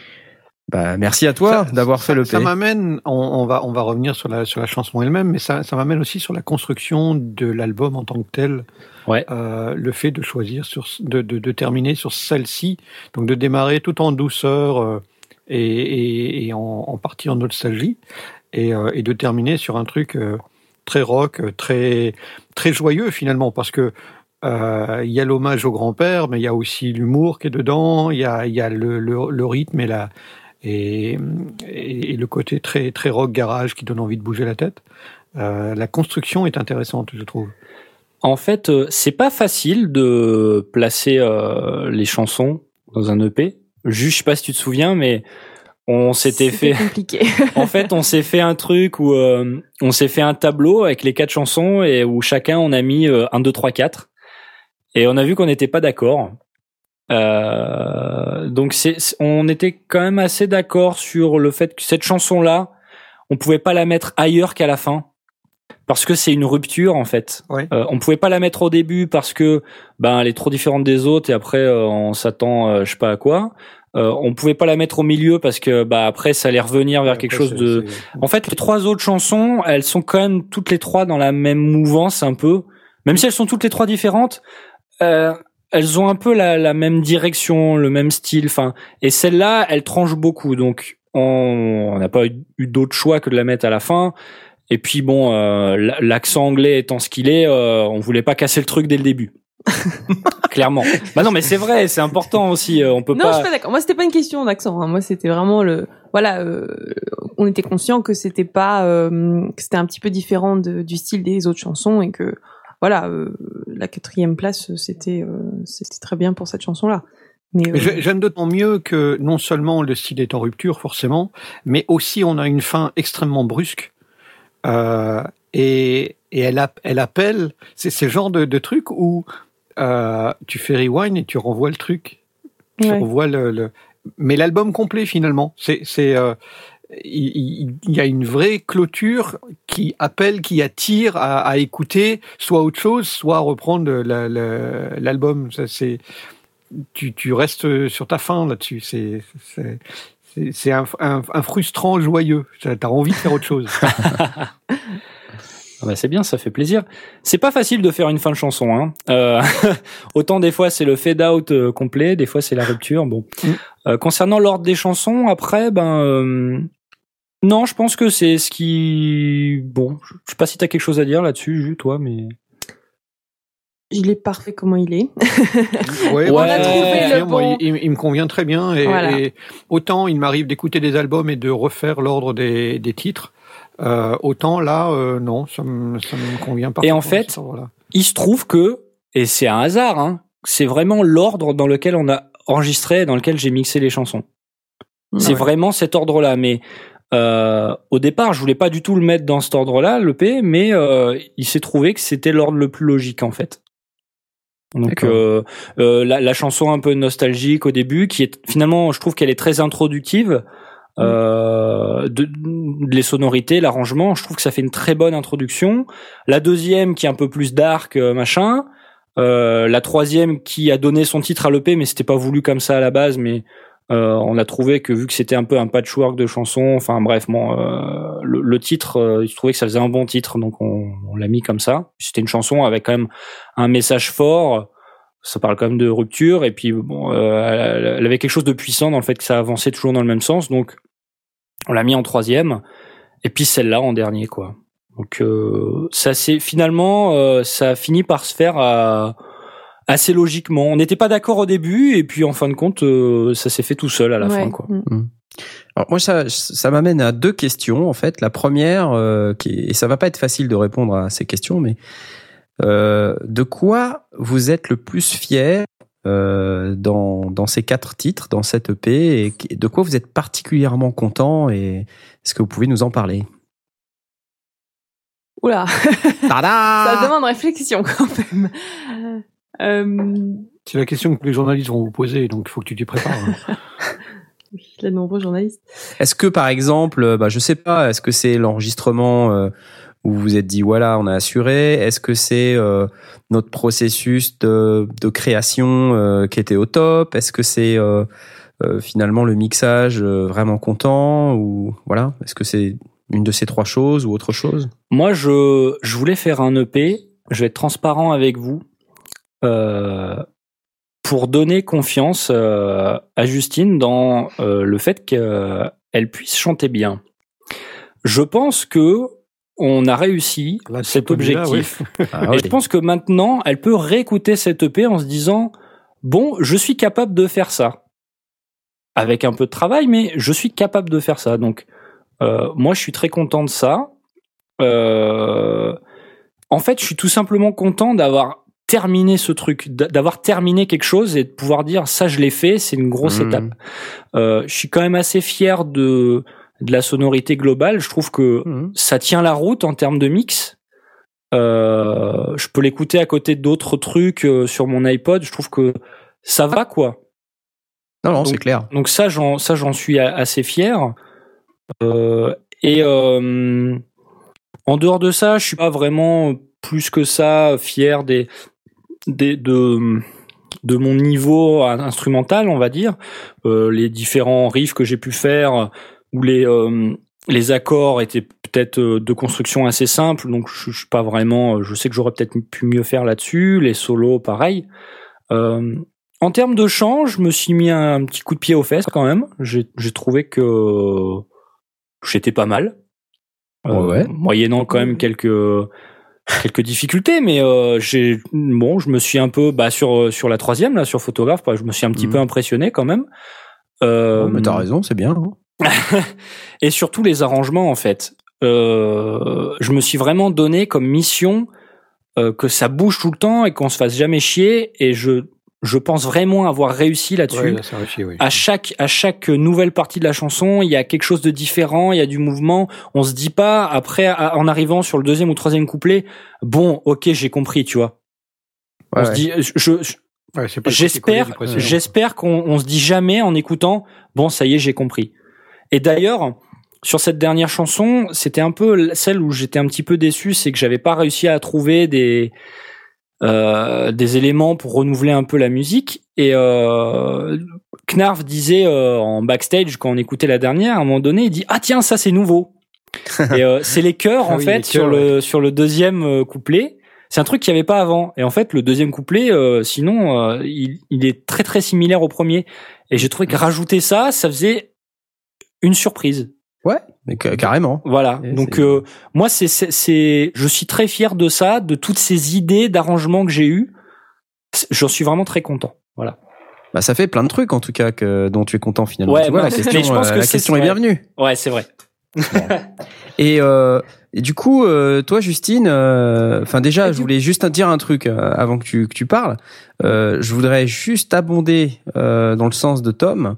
Bah, merci à toi Ça- d'avoir fait le Ça P. m'amène, on, on va, on va revenir sur la, sur la chanson elle-même, mais ça, ça m'amène aussi sur la construction de l'album en tant que tel. Ouais. Euh, le fait de choisir sur, de, de, de terminer sur celle-ci, donc de démarrer tout en douceur euh, et, et, et en, en partie en nostalgie, et, euh, et de terminer sur un truc euh, très rock, très, très joyeux finalement, parce que euh, il y a l'hommage au grand-père, mais il y a aussi l'humour qui est dedans, il y a, il y a le, le, le rythme et la, et, et, et le côté très très rock garage qui donne envie de bouger la tête. Euh, la construction est intéressante, je trouve. En fait, euh, c'est pas facile de placer euh, les chansons dans un EP. Juste, je sais pas si tu te souviens, mais on s'était fait. compliqué. *laughs* en fait, on s'est fait un truc où euh, on s'est fait un tableau avec les quatre chansons et où chacun on a mis euh, un, deux, trois, quatre. Et on a vu qu'on n'était pas d'accord. Euh, donc c'est, on était quand même assez d'accord sur le fait que cette chanson-là, on pouvait pas la mettre ailleurs qu'à la fin. Parce que c'est une rupture en fait. Ouais. Euh, on pouvait pas la mettre au début parce que ben elle est trop différente des autres et après euh, on s'attend euh, je sais pas à quoi. Euh, on pouvait pas la mettre au milieu parce que bah après ça allait revenir vers quelque chose de. En fait, les trois autres chansons, elles sont quand même toutes les trois dans la même mouvance un peu, même si elles sont toutes les trois différentes. Elles ont un peu la, la même direction, le même style. Enfin, et celle-là, elle tranche beaucoup. Donc, on n'a pas eu, d'autre choix que de la mettre à la fin. Et puis bon, euh, l'accent anglais étant ce qu'il est, euh, on voulait pas casser le truc dès le début. *laughs* Clairement. Bah non, mais c'est vrai, c'est important aussi. euh, on peut Non, je pas. suis pas d'accord. Moi, c'était pas une question d'accent. hein. Moi, c'était vraiment le. Voilà, euh, on était conscient que c'était pas, euh, que c'était un petit peu différent de- du style des autres chansons et que, voilà, euh, la quatrième place, c'était, euh, c'était très bien pour cette chanson-là. Mais, euh, Mais j'ai- J'aime d'autant mieux que non seulement le style est en rupture, forcément, mais aussi on a une fin extrêmement brusque. Euh, et, et elle, app- elle appelle, c'est ce genre de, de truc où euh, tu fais rewind et tu renvoies le truc. Tu Ouais. renvoies le, le- Mais l'album complet, finalement. C'est. c'est euh, il, y a une vraie clôture qui appelle, qui attire à, à écouter soit autre chose, soit reprendre la- la- l'album. Ça, c'est tu, tu restes sur ta faim là-dessus. C'est c'est- un, un, un frustrant joyeux. T'as as envie de faire autre chose. *laughs* Ah bah, c'est bien, ça fait plaisir. C'est pas facile de faire une fin de chanson. Hein. Euh, *laughs* autant des fois c'est le fade out euh, complet, des fois c'est la rupture. Bon. Mm. Euh, concernant l'ordre des chansons, après, ben euh, non, je pense que c'est ce qui. Bon, je sais pas si t'as quelque chose à dire là-dessus, Jus, toi, mais. il est parfait comment il est. Ouais, *laughs* On a je trouvé trouve le bien, moi, bon. il, il me convient très bien. Et, Voilà. et autant il m'arrive d'écouter des albums et de refaire l'ordre des, des titres, euh, autant là, euh, non, ça me, ça me convient pas. Et en fait, il se trouve que, et c'est un hasard, hein, c'est vraiment l'ordre dans lequel on a enregistré, dans lequel j'ai mixé les chansons. C'est Ouais. vraiment cet ordre-là. Mais euh, au départ, je voulais pas du tout le mettre dans cet ordre-là, le P, mais euh, il s'est trouvé que c'était l'ordre le plus logique en fait. Donc euh, euh, la, la chanson un peu nostalgique au début, qui est finalement, je trouve qu'elle est très introductive. Euh, de, de- les sonorités, l'arrangement, je trouve que ça fait une très bonne introduction. La deuxième qui est un peu plus dark, euh, machin. Euh, la troisième qui a donné son titre à l'EP, mais c'était pas voulu comme ça à la base, mais euh, on a trouvé que vu que c'était un peu un patchwork de chansons, enfin bref, bon, euh, le, le titre, euh, je trouvais que ça faisait un bon titre, donc on, on l'a mis comme ça. C'était une chanson avec quand même un message fort. Ça parle quand même de rupture et puis bon, euh, elle, elle avait quelque chose de puissant dans le fait que ça avançait toujours dans le même sens, donc on l'a mis en troisième et puis celle-là en dernier quoi. Donc euh, ça c'est finalement euh, ça a fini par se faire à- assez logiquement. On n'était pas d'accord au début et puis en fin de compte euh, ça s'est fait tout seul à la Ouais. fin quoi. Mm. Alors moi, ça, ça m'amène à deux questions en fait. La première, euh, qui et ça va pas être facile de répondre à ces questions, mais euh, de quoi vous êtes le plus fier euh, dans dans ces quatre titres, dans cette EP, et de quoi vous êtes particulièrement content et est-ce que vous pouvez nous en parler? Oula, *laughs* ça demande réflexion quand même. Euh, c'est la question que les journalistes vont vous poser, donc il faut que tu t'y prépares. hein. *laughs* oui, les nombreux journalistes. Est-ce que par exemple, euh, bah je sais pas, est-ce que c'est l'enregistrement euh, où vous vous êtes dit voilà, on a assuré? Est-ce que c'est euh, notre processus de, de création euh, qui était au top? Est-ce que c'est euh, euh, finalement le mixage euh, vraiment content? Ou voilà Est-ce que c'est une de ces trois choses ou autre chose? Moi, je, je voulais faire un EP. Je vais être transparent avec vous pour donner confiance euh, à Justine dans euh, le fait qu'elle puisse chanter bien. Je pense que on a réussi Là, cet objectif. *laughs* Ah Et je pense que maintenant, elle peut réécouter cette EP en se disant bon, je suis capable de faire ça. Avec un peu de travail, mais je suis capable de faire ça. Donc, euh, moi, je suis très content de ça. Euh, en fait, je suis tout simplement content d'avoir terminé ce truc, d'a- d'avoir terminé quelque chose et de pouvoir dire ça, je l'ai fait. C'est une grosse Mhm. étape. Euh, je suis quand même assez fier de de la sonorité globale. Je trouve que Mhm. ça tient la route en termes de mix. Euh, je peux l'écouter à côté d'autres trucs euh, sur mon iPod. Je trouve que ça va quoi. Non, non, c'est clair. Donc ça, j'en ça j'en suis assez fier. Euh, et en dehors de ça, je suis pas vraiment plus que ça fier des, des de de mon niveau instrumental, on va dire. Euh, les différents riffs que j'ai pu faire où les euh, les accords étaient peut-être euh, de construction assez simple, donc je, je suis pas vraiment. Je sais que j'aurais peut-être pu mieux faire là-dessus. Les solos, pareil. Euh, en termes de chant, je me suis mis un petit coup de pied aux fesses quand même. J'ai trouvé que j'étais pas mal. Ouais. Moyennant quand même quelques quelques difficultés, mais euh, j'ai bon, je me suis un peu bah sur sur la troisième là sur photographe, je me suis un petit Mhm. peu impressionné quand même. Euh, mais t'as raison, c'est bien. hein. *laughs* et surtout les arrangements en fait. Euh, je me suis vraiment donné comme mission euh, que ça bouge tout le temps et qu'on se fasse jamais chier. Et je je pense vraiment avoir réussi là-dessus. Ouais, là, ça réussit, oui. À chaque à chaque nouvelle partie de la chanson, il y a quelque chose de différent, il y a du mouvement. On se dit pas après à- en arrivant sur le deuxième ou troisième couplet, bon, ok, j'ai compris, tu vois. Ouais, on se dit, je- je, Ouais, J'espère, j'espère qu'on on se dit jamais en écoutant, bon, ça y est, j'ai compris. Et d'ailleurs, sur cette dernière chanson, c'était un peu celle où j'étais un petit peu déçu, c'est que j'avais pas réussi à trouver des euh, des éléments pour renouveler un peu la musique. Et euh, Knarf disait euh, en backstage quand on écoutait la dernière, à un moment donné, il dit ah tiens ça c'est nouveau. *laughs* et euh, c'est les chœurs Ah en oui, fait sur chœurs, le sur le deuxième euh, couplet. C'est un truc qu'il n'y avait pas avant. Et en fait, le deuxième couplet, euh, sinon, euh, il, il est très très similaire au premier. Et j'ai trouvé que rajouter ça, ça faisait une surprise. Ouais, mais ca- carrément. Voilà. Et Donc euh, moi, c'est c'est c'est- je suis très fier de ça, de toutes ces idées d'arrangement que j'ai eues. J'en suis vraiment très content. Voilà. Bah, ça fait plein de trucs en tout cas que dont tu es content finalement. Ouais, tu vois, bah, la mais question, je pense euh, que la c'est- question est bienvenue. Ouais, c'est vrai. Et, euh, et du coup, euh, toi, Justine, euh, enfin déjà, je voulais juste te dire un truc euh, avant que tu, que tu parles. Euh, je voudrais juste abonder euh, dans le sens de Tom.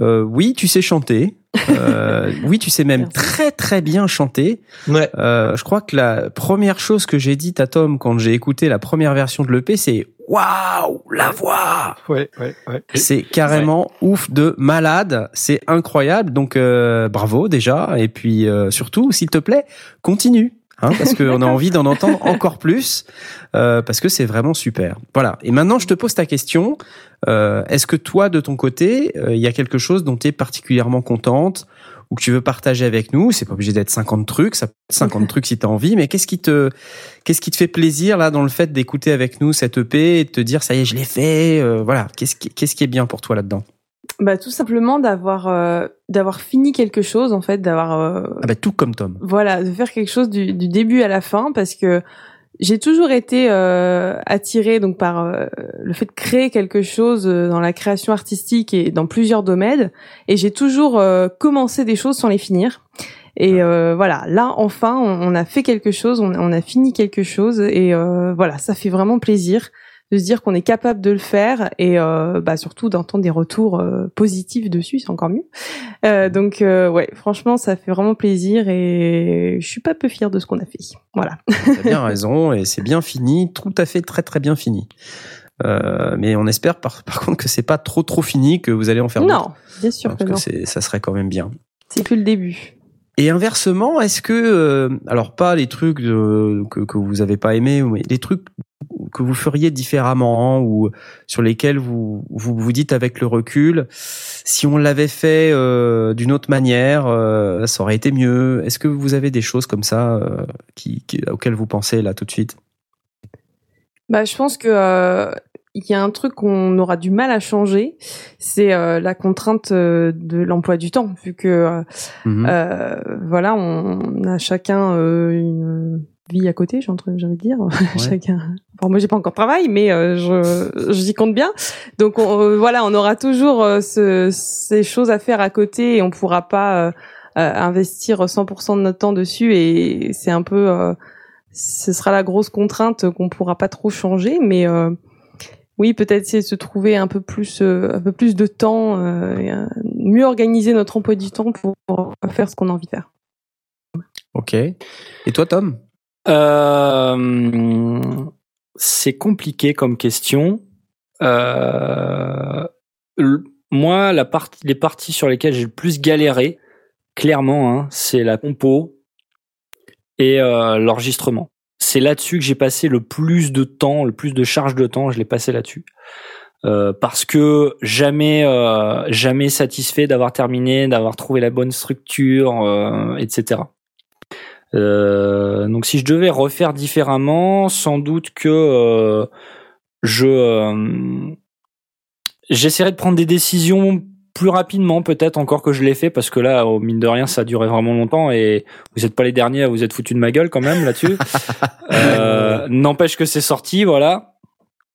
Euh, oui, tu sais chanter. Euh, *laughs* oui, tu sais même Merci. très très bien chanter. Ouais. Euh, je crois que la première chose que j'ai dite à Tom quand j'ai écouté la première version de l'EP, c'est waouh la voix. Ouais, ouais, ouais. C'est carrément ouf de malade, c'est incroyable. Donc euh, bravo déjà et puis euh, surtout s'il te plaît, continue hein, parce qu'on a envie d'en entendre *laughs* encore plus euh, parce que c'est vraiment super. Voilà. Et maintenant je te pose ta question, Euh, est-ce que toi de ton côté, euh, il y a quelque chose dont tu es particulièrement contente ou que tu veux partager avec nous, c'est pas obligé d'être 50 trucs, ça peut être 50 *laughs* trucs si tu as envie, mais qu'est-ce qui te qu'est-ce qui te fait plaisir là dans le fait d'écouter avec nous cette EP et de te dire ça y est, je l'ai fait, euh, voilà, qu'est-ce qui qu'est-ce qui est bien pour toi là-dedans? Bah tout simplement d'avoir euh, d'avoir fini quelque chose en fait, d'avoir euh, Ah bah tout comme Tom. voilà, de faire quelque chose du, du début à la fin parce que j'ai toujours été euh, attirée donc par euh, le fait de créer quelque chose euh, dans la création artistique et dans plusieurs domaines et j'ai toujours euh, commencé des choses sans les finir. Et euh, voilà, là enfin on, on a fait quelque chose, on, on a fini quelque chose et euh, voilà, ça fait vraiment plaisir de se dire qu'on est capable de le faire et euh, bah, surtout d'entendre des retours euh, positifs dessus, c'est encore mieux. Euh, donc euh, ouais, franchement, ça fait vraiment plaisir et je suis pas peu fière de ce qu'on a fait. Voilà. T'as bien raison et c'est bien fini, tout à fait très très bien fini. Euh, mais on espère par, par contre que c'est pas trop trop fini, que vous allez en faire. Non, bien sûr que Parce non. que c'est- ça serait quand même bien. C'est que le début. Et inversement, est-ce que, euh, alors pas les trucs de- que, que vous avez pas aimé, mais les trucs que vous feriez différemment hein, ou sur lesquels vous, vous vous dites avec le recul, si on l'avait fait euh, d'une autre manière, euh, ça aurait été mieux. Est-ce que vous avez des choses comme ça euh, qui, qui- auxquelles vous pensez là tout de suite? Bah, je pense que euh, il y a un truc qu'on aura du mal à changer, c'est euh, la contrainte euh, de l'emploi du temps, vu que euh, Mhm. euh, voilà, on a chacun euh, une vie à côté, j'ai envie de dire. *laughs* chacun. Bon, moi, j'ai pas encore de travail, mais euh, je j'y compte bien. Donc on, euh, voilà, on aura toujours euh, ce- ces choses à faire à côté et on pourra pas euh, investir 100% de notre temps dessus et c'est un peu ce sera la grosse contrainte qu'on pourra pas trop changer, mais oui, peut-être essayer de se trouver un peu plus, un peu plus de temps, mieux organiser notre emploi du temps pour, pour faire ce qu'on a envie de faire. Ok. Et toi, Tom? Euh, c'est compliqué comme question. Euh, moi, la les parties sur lesquelles j'ai le plus galéré, clairement, hein, c'est la compo et euh, l'enregistrement. C'est là-dessus que j'ai passé le plus de temps, le plus de charge de temps, je l'ai passé là-dessus. Parce que jamais, jamais satisfait d'avoir terminé, d'avoir trouvé la bonne structure, etc. Euh, donc si je devais refaire différemment, sans doute que euh, je euh, j'essaierais de prendre des décisions plus rapidement peut-être encore que je l'ai fait parce que là au mine de rien ça a duré vraiment longtemps et vous êtes pas les derniers à vous être foutu de ma gueule quand même là-dessus. *laughs* euh, N'empêche que c'est sorti voilà.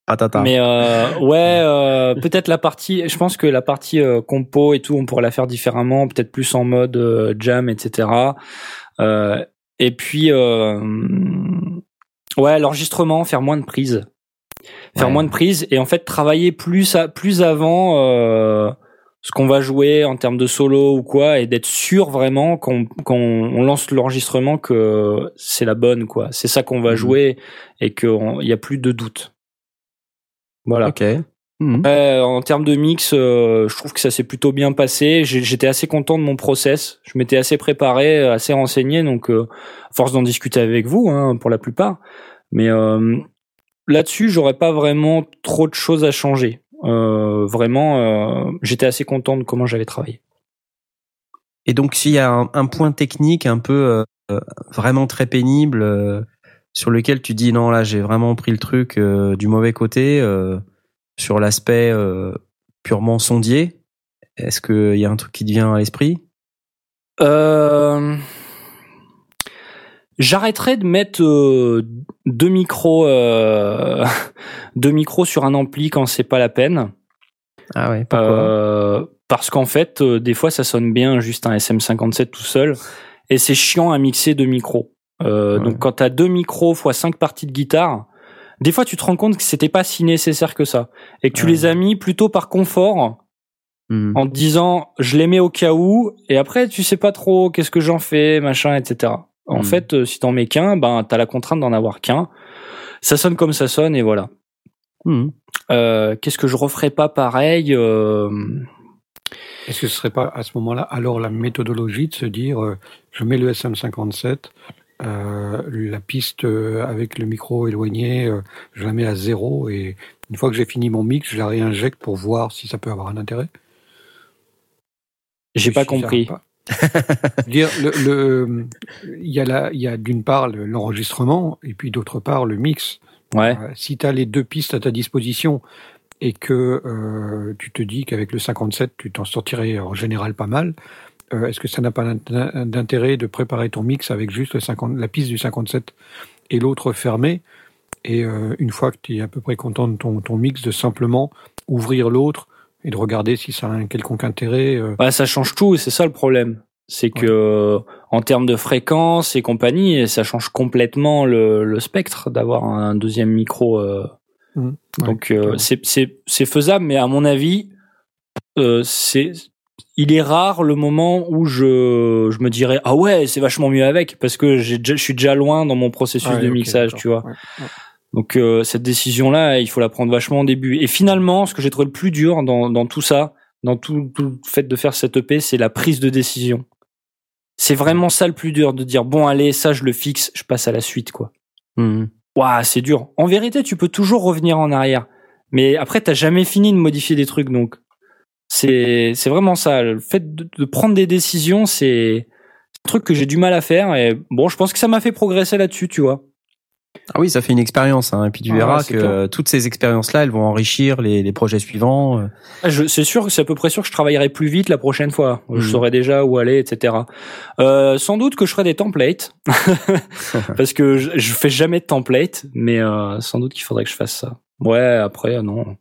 Attends, Mais euh, ouais, euh, peut-être la partie. Je pense que la partie euh, compo et tout, on pourrait la faire différemment, peut-être plus en mode euh, jam, etc. Et puis, euh, ouais, l'enregistrement, faire moins de prises, faire Ouais. moins de prises, et en fait travailler plus à, plus avant euh, ce qu'on va jouer en termes de solo ou quoi, et d'être sûr vraiment qu'on qu'on on lance l'enregistrement que c'est la bonne quoi. C'est ça qu'on va Mhm. jouer et qu'il y a plus de doute. Voilà. Ok. Mhm. Euh, en termes de mix, euh, je trouve que ça s'est plutôt bien passé. J'étais assez content de mon process. Je m'étais assez préparé, euh, assez renseigné. Donc, euh, force d'en discuter avec vous, hein, pour la plupart. Mais euh, là-dessus, j'aurais pas vraiment trop de choses à changer. Euh, vraiment, euh, j'étais assez content de comment j'avais travaillé. Et donc, s'il y a un, un point technique un peu euh, vraiment très pénible euh, sur lequel tu dis non, là, j'ai vraiment pris le truc euh, du mauvais côté euh, sur l'aspect euh, purement sondier, est-ce qu'il y a un truc qui te vient à l'esprit? Euh, J'arrêterai de mettre euh, deux micros, euh, *laughs* deux micros sur un ampli quand c'est pas la peine. Ah ouais, pourquoi? Parce qu'en fait, des fois, ça sonne bien juste un SM57 tout seul, et c'est chiant à mixer deux micros. Ouais. Donc, quand t'as deux micros fois cinq parties de guitare, des fois, tu te rends compte que c'était pas si nécessaire que ça, et que tu Ouais. les as mis plutôt par confort, Mhm. en te disant, je les mets au cas où, et après, tu sais pas trop qu'est-ce que j'en fais, machin, etc. En Mhm. fait, euh, si t'en mets qu'un, ben, t'as la contrainte d'en avoir qu'un. Ça sonne comme ça sonne, et voilà. Mhm. Euh, qu'est-ce que je referais pas pareil euh, Est-ce que ce serait pas à ce moment-là alors la méthodologie de se dire euh, je mets le SM57, euh, la piste euh, avec le micro éloigné, euh, je la mets à zéro et une fois que j'ai fini mon mix, je la réinjecte pour voir si ça peut avoir un intérêt J'ai pas si compris. va pas. dire le, le- il y a la, il y a d'une part le- l'enregistrement et puis d'autre part le mix. Ouais. Si tu as les deux pistes à ta disposition et que tu te dis qu'avec le 57, tu t'en sortirais en général pas mal, euh, est-ce que ça n'a pas d'int- d'intérêt de préparer ton mix avec juste le 50, la piste du 57 et l'autre fermée? Et euh, une fois que tu es à peu près content de ton, ton mix, de simplement ouvrir l'autre et de regarder si ça a un quelconque intérêt euh, Bah, ça change tout, et c'est ça le problème. C'est que en termes de fréquence et compagnie, ça change complètement le, le spectre d'avoir un deuxième micro. euh. Ouais, Donc c'est faisable, mais à mon avis, c'est il est rare le moment où je je me dirais ah ouais c'est vachement mieux avec parce que j'ai déjà- je suis déjà loin dans mon processus de mixage, tu vois. Ouais, ouais. Donc euh, cette décision-là, il faut la prendre vachement au début. Et finalement, ce que j'ai trouvé le plus dur dans, dans tout ça, dans tout, tout le fait de faire cette EP, c'est la prise de décision. C'est vraiment ça le plus dur, de dire bon allez, ça je le fixe, je passe à la suite quoi. Mhm. Waouh, c'est dur. En vérité, tu peux toujours revenir en arrière, mais après t'as jamais fini de modifier des trucs, donc c'est c'est vraiment ça. Le fait de, de prendre des décisions, c'est un truc que j'ai du mal à faire. Et bon, je pense que ça m'a fait progresser là-dessus, tu vois. Ah oui, ça fait une expérience, hein, et puis tu Ah, verras que clair. toutes ces expériences-là, elles vont enrichir les, les projets suivants. euh. Ah, je- C'est sûr, c'est à peu près sûr que je travaillerai plus vite la prochaine fois. Je Mhm. saurai déjà où aller, etc. Euh, sans doute que je ferai des templates *laughs* parce que je, je fais jamais de template, mais euh, sans doute qu'il faudrait que je fasse ça. Ouais, après non,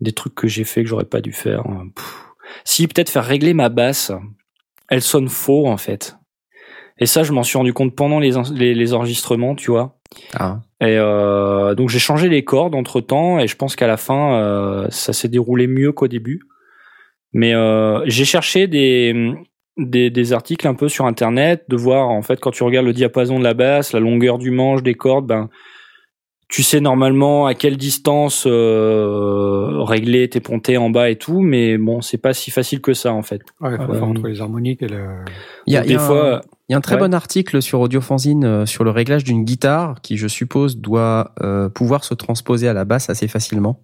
des trucs que j'ai fait que j'aurais pas dû faire. pff. Si peut-être faire régler ma basse, elle sonne faux en fait. Et ça, je m'en suis rendu compte pendant les, en- les, les enregistrements, tu vois. Ah. Et euh, donc j'ai changé les cordes entre temps et je pense qu'à la fin euh, ça s'est déroulé mieux qu'au début. Mais euh, j'ai cherché des, des des articles un peu sur internet de voir en fait quand tu regardes le diapason de la basse, la longueur du manche des cordes, ben tu sais normalement à quelle distance euh, régler tes pontées en bas et tout, mais bon c'est pas si facile que ça en fait. Ouais, faut Euh, faire entre les harmoniques et le. Il y a, Donc, il y a des un- fois il y a un très Ouais. bon article sur Audiofanzine euh, sur le réglage d'une guitare qui, je suppose, doit euh, pouvoir se transposer à la basse assez facilement.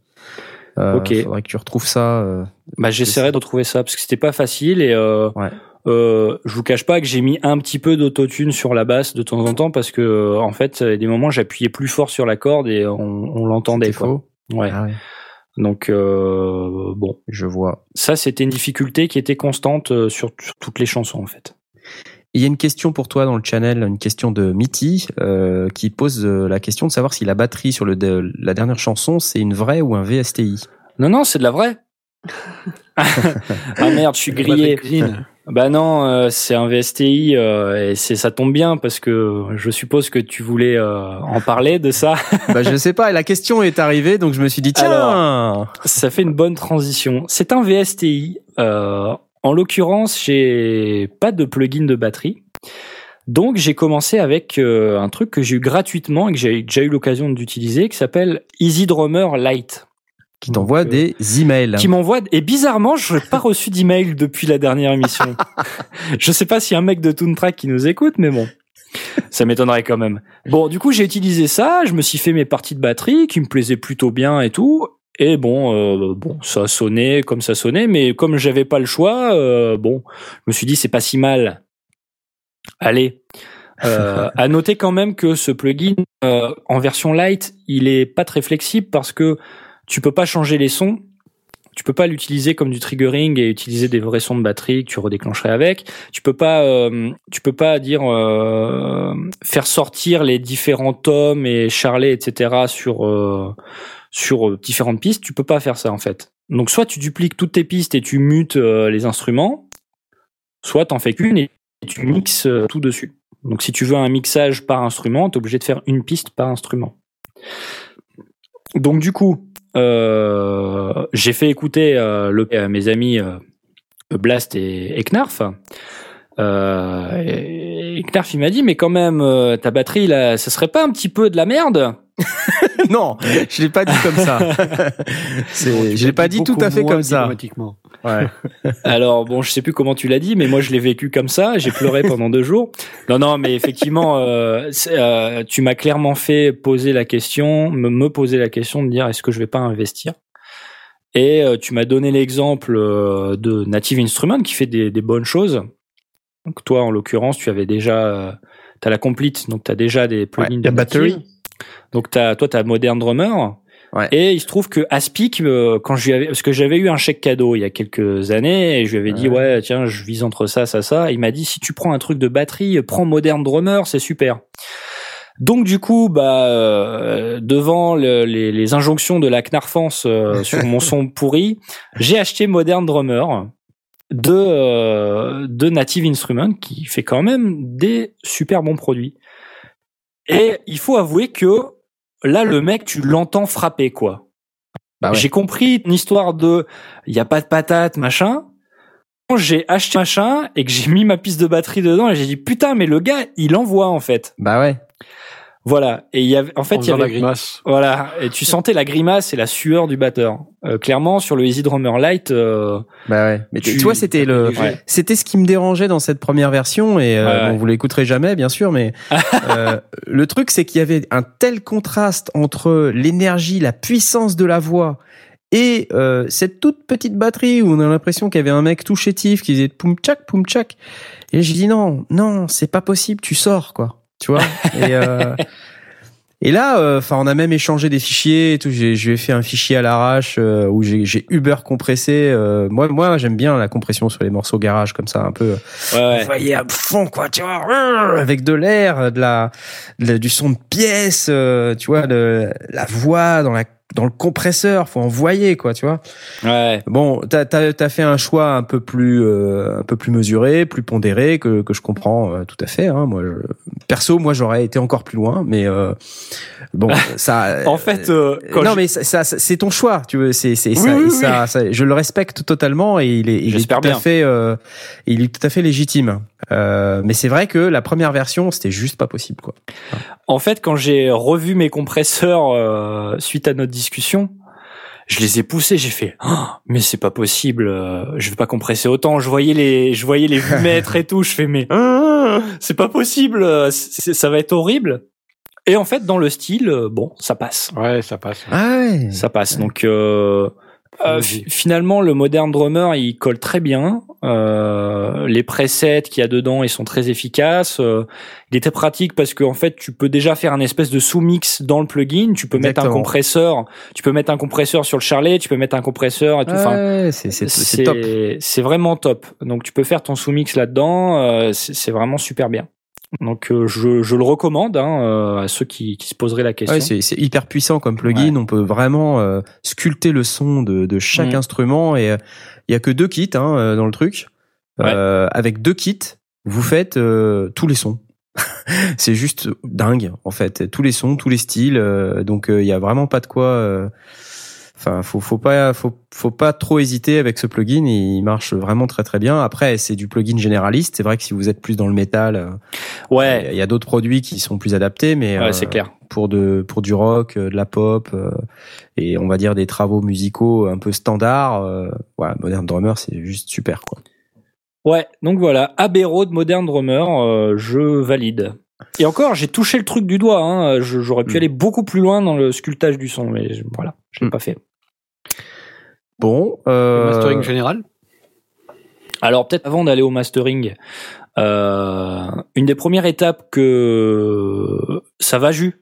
Euh, Ok. Faudrait que tu retrouves ça. euh, Bah, j'essaierai de retrouver ça parce que c'était pas facile et euh, Ouais. Euh, je vous cache pas que j'ai mis un petit peu d'autotune sur la basse de temps en temps parce que euh, en fait, il y a des moments j'appuyais plus fort sur la corde et on, on l'entendait quoi. faux. Ouais. Ah ouais, Donc euh, bon, je vois. ça c'était une difficulté qui était constante euh, sur, sur toutes les chansons en fait. Il y a une question pour toi dans le channel, une question de Mitty, euh, qui pose euh, la question de savoir si la batterie sur le de- la dernière chanson, c'est une vraie ou un VSTI. Non non, c'est de la vraie. *laughs* ah merde, je suis grillé. Bah non, euh, c'est un VSTI euh, et c'est ça tombe bien parce que je suppose que tu voulais euh, en parler de ça. *laughs* bah, je sais pas, la question est arrivée, donc je me suis dit, tiens Alors, Ça fait une bonne transition. C'est un VSTI. Euh, en l'occurrence, j'ai pas de plugin de batterie. Donc j'ai commencé avec euh, un truc que j'ai eu gratuitement et que j'ai déjà eu l'occasion d'utiliser qui s'appelle Easy Drummer Lite. Qui t'envoie des emails. Qui m'envoie et bizarrement, je n'ai pas *laughs* reçu d'email depuis la dernière émission. je sais pas s'il y a un mec de Toontrack qui nous écoute, mais bon. Ça m'étonnerait quand même. Bon, du coup, j'ai utilisé ça, je me suis fait mes parties de batterie qui me plaisaient plutôt bien et tout. Et bon, euh, bon, ça sonnait comme ça sonnait, mais comme j'avais pas le choix, euh, bon, je me suis dit c'est pas si mal. Allez. Euh, *laughs* à noter quand même que ce plugin euh, en version light, il est pas très flexible parce que tu peux pas changer les sons. Tu peux pas l'utiliser comme du triggering et utiliser des vrais sons de batterie que tu redéclencherais avec. Tu peux pas, euh, tu peux pas dire euh, faire sortir les différents tomes et charlets, etc. sur euh, sur différentes pistes. Tu peux pas faire ça en fait. Donc soit tu dupliques toutes tes pistes et tu mutes les instruments, soit t'en fais qu'une et tu mixes tout dessus. Donc si tu veux un mixage par instrument, t'es obligé de faire une piste par instrument. Donc du coup, euh, j'ai fait écouter euh, le, à mes amis euh, Blast et, et Knarf. Euh, et, et Knarf il m'a dit mais quand même euh, ta batterie là, ça serait pas un petit peu de la merde? *laughs* Non, je l'ai pas dit comme ça. *laughs* Je l'ai pas dit tout à fait comme ça. Ouais. *laughs* Alors bon, je sais plus comment tu l'as dit, mais moi je l'ai vécu comme ça. J'ai pleuré *laughs* pendant deux jours. Non, non, mais effectivement, euh, euh, tu m'as clairement fait poser la question, me, me poser la question de dire est-ce que je vais pas investir? Et euh, tu m'as donné l'exemple de Native Instruments qui fait des, des bonnes choses. Donc toi, en l'occurrence, tu avais déjà, euh, t'as la complete, donc t'as déjà des plugins de batterie. Donc t'as, toi, t'as Modern Drummer. Ouais. Et il se trouve que Aspic, euh, quand je lui avais, parce que j'avais eu un chèque cadeau il y a quelques années, et je lui avais dit ouais tiens je vise entre ça ça ça. Il m'a dit si tu prends un truc de batterie, prends Modern Drummer, c'est super. Donc du coup, bah euh, devant le- les, les injonctions de la Knarfance euh, *laughs* sur mon son pourri, j'ai acheté Modern Drummer de euh, de Native Instruments qui fait quand même des super bons produits. Et il faut avouer que là le mec tu l'entends frapper quoi. Bah ouais. J'ai compris une histoire de il y a pas de patate machin. Quand j'ai acheté machin et que j'ai mis ma piste de batterie dedans et j'ai dit putain mais le gars il envoie en fait. Bah ouais. Voilà et il y avait en fait il y faisant la avait grimace. voilà et tu sentais la grimace et la sueur du batteur. Euh, clairement sur le Easy Drummer Lite euh, Bah ouais. Mais tu, vois, c'était le, Ouais. c'était ce qui me dérangeait dans cette première version et euh, Ouais, ouais. bon, vous l'écouterez jamais, bien sûr, mais *laughs* euh, le truc c'est qu'il y avait un tel contraste entre l'énergie, la puissance de la voix et euh, cette toute petite batterie où on a l'impression qu'il y avait un mec tout chétif qui faisait poum tchak poum tchak. Et j'ai dit non, non, c'est pas possible, tu sors quoi, tu vois. Et euh, *laughs* et là, enfin, on a même échangé des fichiers et tout. J'ai, je lui ai fait un fichier à l'arrache euh, où j'ai, j'ai Uber compressé. euh, moi, moi, j'aime bien la compression sur les morceaux garage comme ça, un peu. ouais, à fond, quoi, tu vois, euh, avec de l'air, de la, de la- du son de pièce, euh, tu vois, de, la voix dans la, dans le compresseur, faut envoyer quoi, tu vois. Ouais. Bon, t'as as, as fait un choix un peu plus euh, un peu plus mesuré, plus pondéré que que je comprends euh, tout à fait. Hein. Moi, je- perso, moi j'aurais été encore plus loin, mais euh, bon, *laughs* ça. En fait, euh, quand non, je- mais ça, ça- c'est ton choix, tu veux. C'est c'est Oui, ça, oui, et oui. ça, ça- Je le respecte totalement et il est il est tout à fait euh, il est tout à fait légitime. Euh, mais c'est vrai que la première version, c'était juste pas possible quoi. En fait, quand j'ai revu mes compresseurs euh, suite à notre discussion, je les ai poussés. J'ai fait, Oh, mais c'est pas possible. euh, je vais pas compresser autant. Je voyais les, je voyais les *laughs* mètres et tout. Je fais, mais ah, c'est pas possible. euh, c'est- ça va être horrible. Et en fait, dans le style, euh, bon, ça passe. Ouais, ça passe. Ah ouais. Ça passe. Donc euh, euh, finalement, le moderne drummer, il colle très bien. Euh, les presets qu'il y a dedans, ils sont très efficaces. Euh, il était pratique parce qu'en fait, tu peux déjà faire un espèce de sous-mix dans le plugin. Tu peux mettre un compresseur. Tu peux mettre un compresseur sur le charlet. Tu peux mettre un compresseur et tout. Enfin, Ouais, c'est c'est c'est top. c'est vraiment top. Donc tu peux faire ton sous-mix là-dedans. euh, c'est vraiment super bien. Donc euh, je, je le recommande hein, euh, à ceux qui, qui se poseraient la question. Ouais, c'est c'est hyper puissant comme plugin. On peut vraiment euh, sculpter le son de, de chaque Mm. instrument et euh, il y a que deux kits hein, euh, dans le truc. Euh, avec deux kits, vous faites euh, tous les sons. *laughs* c'est juste dingue en fait, tous les sons, tous les styles. euh, donc euh, il y a vraiment pas de quoi. Enfin, faut faut pas faut faut pas trop hésiter avec ce plugin. Il marche vraiment très très bien. Après, c'est du plugin généraliste. C'est vrai que si vous êtes plus dans le métal, euh, ouais, il y a d'autres produits qui sont plus adaptés, mais ouais, euh, c'est clair. pour de pour du rock, euh, de la pop euh, et on va dire des travaux musicaux un peu standards. Euh, Modern Drummer, c'est juste super quoi. Ouais, donc voilà, Abero de Modern Drummer, je valide. Et encore, j'ai touché le truc du doigt. Hein. J'aurais pu Mm. aller beaucoup plus loin dans le sculptage du son, mais voilà, je l'ai Mm. pas fait. Bon, Le euh, Mastering général Alors peut-être avant d'aller au mastering, euh, une des premières étapes que ça va jus.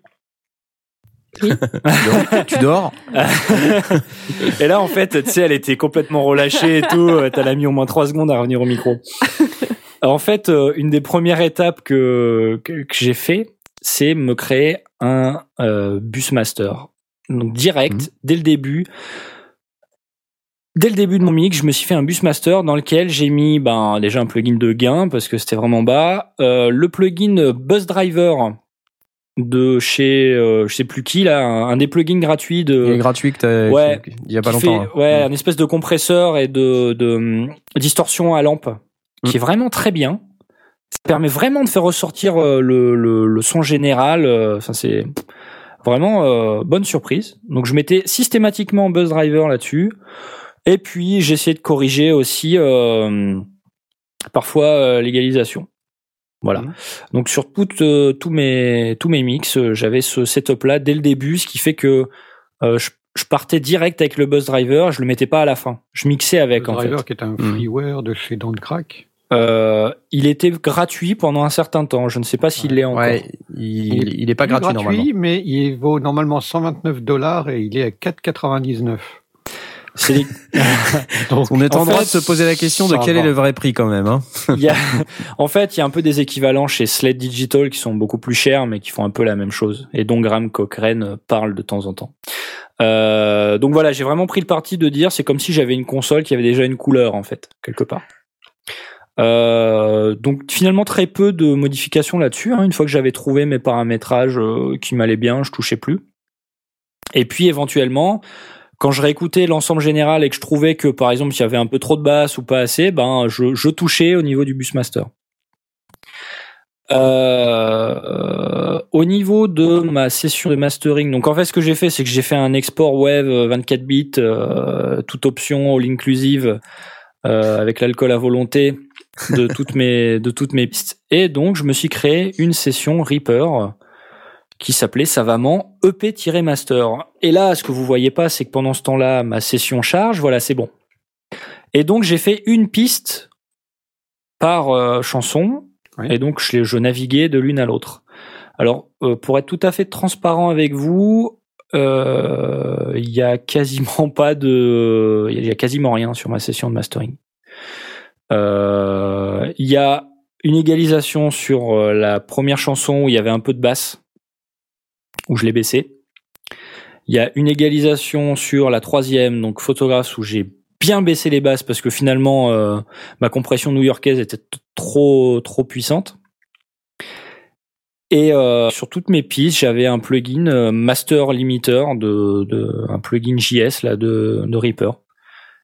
*laughs* tu dors. *laughs* et là, en fait, tu sais, elle était complètement relâchée et tout. euh, T'as la mis au moins trois secondes à revenir au micro. En fait, une des premières étapes que, que, que j'ai fait, c'est me créer un euh, Busmaster. Donc direct, Mhm. dès le début. Dès le début de mon mix, je me suis fait un Busmaster dans lequel j'ai mis ben, déjà un plugin de gain parce que c'était vraiment bas, euh, le plugin Buzz Driver de chez euh, je sais plus qui là, un, un des plugins gratuits de Il est gratuit que Ouais, il y a pas longtemps. fait, hein. ouais, un espèce de compresseur et de, de hum, distorsion à lampe qui est vraiment très bien. Ça permet vraiment de faire ressortir euh, le, le, le son général. euh, Enfin, c'est vraiment euh, bonne surprise. Donc, je mettais systématiquement Buzz Driver là-dessus. Et puis, j'essayais de corriger aussi euh, parfois euh, l'égalisation. Voilà. Donc sur toutes, euh, tous mes tous mes mix, j'avais ce setup là dès le début, ce qui fait que euh, je, je partais direct avec le buzz driver, je le mettais pas à la fin. Je mixais avec Le en driver fait. qui est un Mm. freeware de chez Don't Crack. Euh, il était gratuit pendant un certain temps. Je ne sais pas s'il l'est encore. Ouais, il, il est pas gratuit, normalement. mais il vaut normalement 129 dollars et il est à 4,99. *laughs* Donc, On est en, En droit fait, de se poser la question de quel est le vrai prix quand même. Hein. *laughs* il y a, en fait, il y a un peu des équivalents chez Sled Digital qui sont beaucoup plus chers, mais qui font un peu la même chose. Et dont Graham Cochrane parle de temps en temps. Euh, donc voilà, j'ai vraiment pris le parti de dire, c'est comme si j'avais une console qui avait déjà une couleur en fait, quelque part. Euh, donc finalement très peu de modifications là-dessus. hein. Une fois que j'avais trouvé mes paramétrages euh, qui m'allaient bien, je touchais plus. Et puis éventuellement, quand je réécoutais l'ensemble général et que je trouvais que par exemple il y avait un peu trop de basse ou pas assez, ben je, je touchais au niveau du Busmaster. Euh, au niveau de ma session de mastering, donc en fait ce que j'ai fait, c'est que j'ai fait un export web 24 bits, euh, toute option all inclusive, euh, avec l'alcool à volonté de toutes mes de toutes mes pistes. Et donc je me suis créé une session Reaper qui s'appelait savamment EP-master. Et là, ce que vous voyez pas, c'est que pendant ce temps-là, ma session charge, voilà, c'est bon. Et donc j'ai fait une piste par euh, chanson, Oui. et donc je, je naviguais de l'une à l'autre. Alors, euh, pour être tout à fait transparent avec vous, euh, il y a quasiment *laughs* pas de, il y a quasiment rien sur ma session de mastering. Euh, Il y a une égalisation sur euh, la première chanson où il y avait un peu de basse, où je l'ai baissé. Il y a une égalisation sur la troisième, donc photographe où j'ai bien baissé les basses parce que finalement euh, ma compression new-yorkaise était trop trop puissante. Et euh, sur toutes mes pistes, j'avais un plugin euh, Master Limiter de, un plugin JS là de, de Reaper.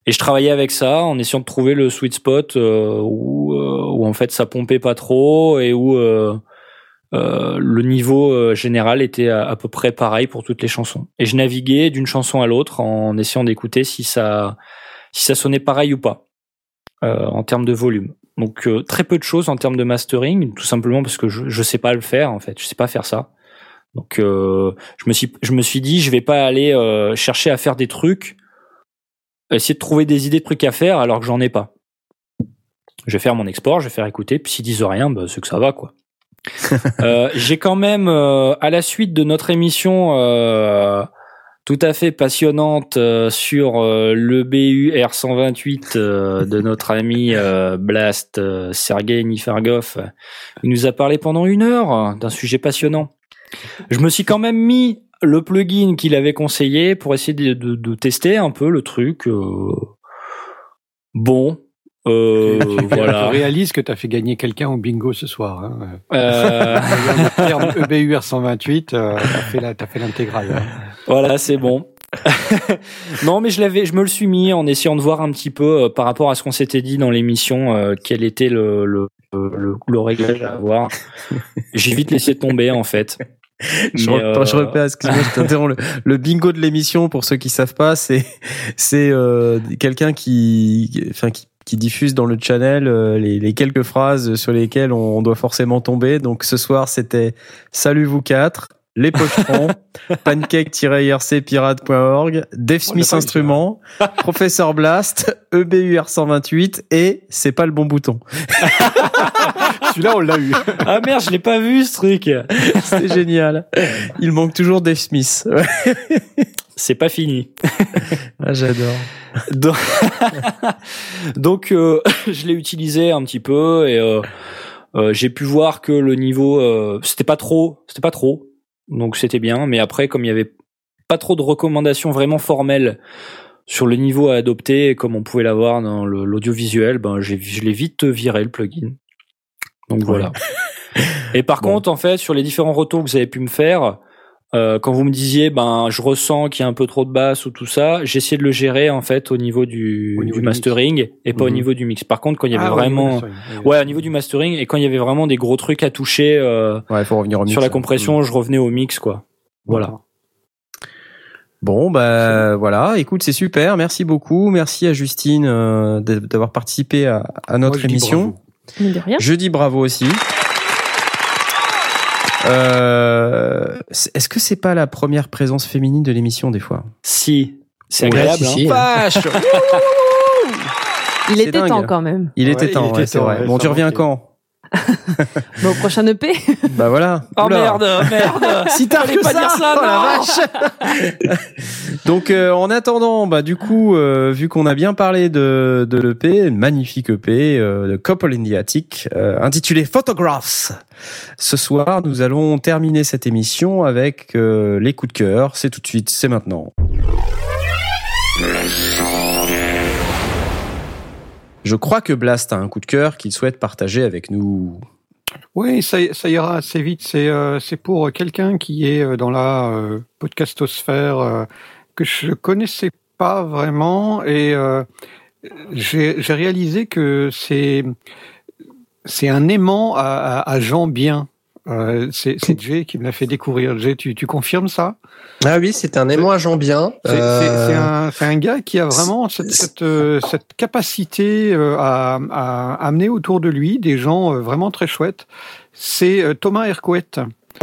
Et je travaillais avec ça en essayant de trouver le sweet spot où, où en fait ça pompait pas trop et où euh, le niveau euh, général était à, à peu près pareil pour toutes les chansons. Et je naviguais d'une chanson à l'autre en essayant d'écouter si ça si ça sonnait pareil ou pas euh, en termes de volume. Donc euh, très peu de choses en termes de mastering, tout simplement parce que je je sais pas le faire en fait, je sais pas faire ça. Donc euh, je me suis je me suis dit je vais pas aller chercher à faire des trucs, essayer de trouver des idées de trucs à faire alors que j'en ai pas. Je vais faire mon export, je vais faire écouter, puis s'ils disent rien, bah, c'est que ça va quoi. *laughs* Euh, J'ai quand même euh, à la suite de notre émission euh, tout à fait passionnante sur le BU R128 euh, de notre *laughs* ami Blast Sergei Nifargov. Il nous a parlé pendant une heure d'un sujet passionnant. Je me suis quand même mis le plugin qu'il avait conseillé pour essayer de, de- de tester un peu le truc. Bon, euh, voilà. Je réalise que tu as fait gagner quelqu'un au bingo ce soir. Hein. Euh, *laughs* EBUR 128, euh, t'as fait la- t'as fait l'intégrale. hein. Voilà, c'est bon. *laughs* non, mais je l'avais, je me le suis mis en essayant de voir un petit peu euh, par rapport à ce qu'on s'était dit dans l'émission, euh, quel était le, le, le, le réglage à avoir. J'ai vite laissé tomber en fait. Je, Mais, repars- je euh, repère, excuse-moi, je t'interromps. Le, le bingo de l'émission, pour ceux qui savent pas, c'est c'est euh, quelqu'un qui, qui- enfin qui, qui diffuse dans le channel euh, les, les quelques phrases sur lesquelles on, on doit forcément tomber. Donc ce soir, c'était Salut vous quatre, les pocherons, *laughs* pancake-irc-pirate.org, Dave Smith Instruments, *laughs* Professeur Blast, EBUR 128 et c'est pas le bon bouton. *laughs* Celui-là, on l'a eu. Ah merde, je l'ai pas vu ce truc. C'est génial. Il manque toujours Dave Smith. C'est pas fini. *laughs* Ah, J'adore. Donc, *laughs* donc euh, *laughs* je l'ai utilisé un petit peu et euh, euh, j'ai pu voir que le niveau euh, c'était pas trop, c'était pas trop, donc c'était bien. Mais après, comme il y avait pas trop de recommandations vraiment formelles sur le niveau à adopter, comme on pouvait l'avoir dans l'audiovisuel, ben je l'ai vite viré le plugin. Donc voilà. Et par Bon. contre, en fait, sur les différents retours que vous avez pu me faire, euh, quand vous me disiez, ben, je ressens qu'il y a un peu trop de basse ou tout ça, j'essayais de le gérer en fait au niveau du, Au niveau du du mastering et pas au Mhm. niveau du mix. Par contre, quand il y avait Ah, vraiment, ouais, au niveau du mastering et quand il y avait vraiment des gros trucs à toucher euh, Ouais, faut revenir au mix, sur la hein. compression, je revenais au mix quoi. Voilà. Bon, bah voilà. Écoute, c'est super. Merci beaucoup. Merci à Justine euh, d'avoir participé à, à notre Moi, je dis émission. Je dis bravo aussi. Euh, Est-ce que c'est pas la première présence féminine de l'émission des fois? Si, c'est Ouais, agréable. si, hein. si. Vache *laughs* Il était dingue. temps quand même. Il Ouais, était temps, ouais, c'est temps, vrai. ouais, bon, tu reviens quand? *laughs* Mais au prochain EP. Bah voilà. Oh Oula. merde, merde. *laughs* Si que pas ça, dire ça, oh la non. vache. *laughs* Donc euh, en attendant, bah du coup, euh, vu qu'on a bien parlé de de l'EP, une magnifique EP euh, de Couple in the Attic, euh, intitulé Photographs. Ce soir, nous allons terminer cette émission avec euh, les coups de cœur. C'est tout de suite, c'est maintenant. Je crois que Blast a un coup de cœur qu'il souhaite partager avec nous. Oui, ça, ira assez vite. C'est euh, c'est pour quelqu'un qui est euh, dans la euh, podcastosphère que je connaissais pas vraiment et j'ai j'ai réalisé que c'est c'est un aimant à, à, à gens bien. Euh, c'est Jay qui me l'a fait découvrir. Jay, tu, tu confirmes ça? Ah oui, c'est un aimant à gens bien. C'est c'est- Euh, c'est un, un gars qui a vraiment cette, cette, euh, cette capacité euh, à, à amener autour de lui des gens euh, vraiment très chouettes. C'est Thomas Hercouet.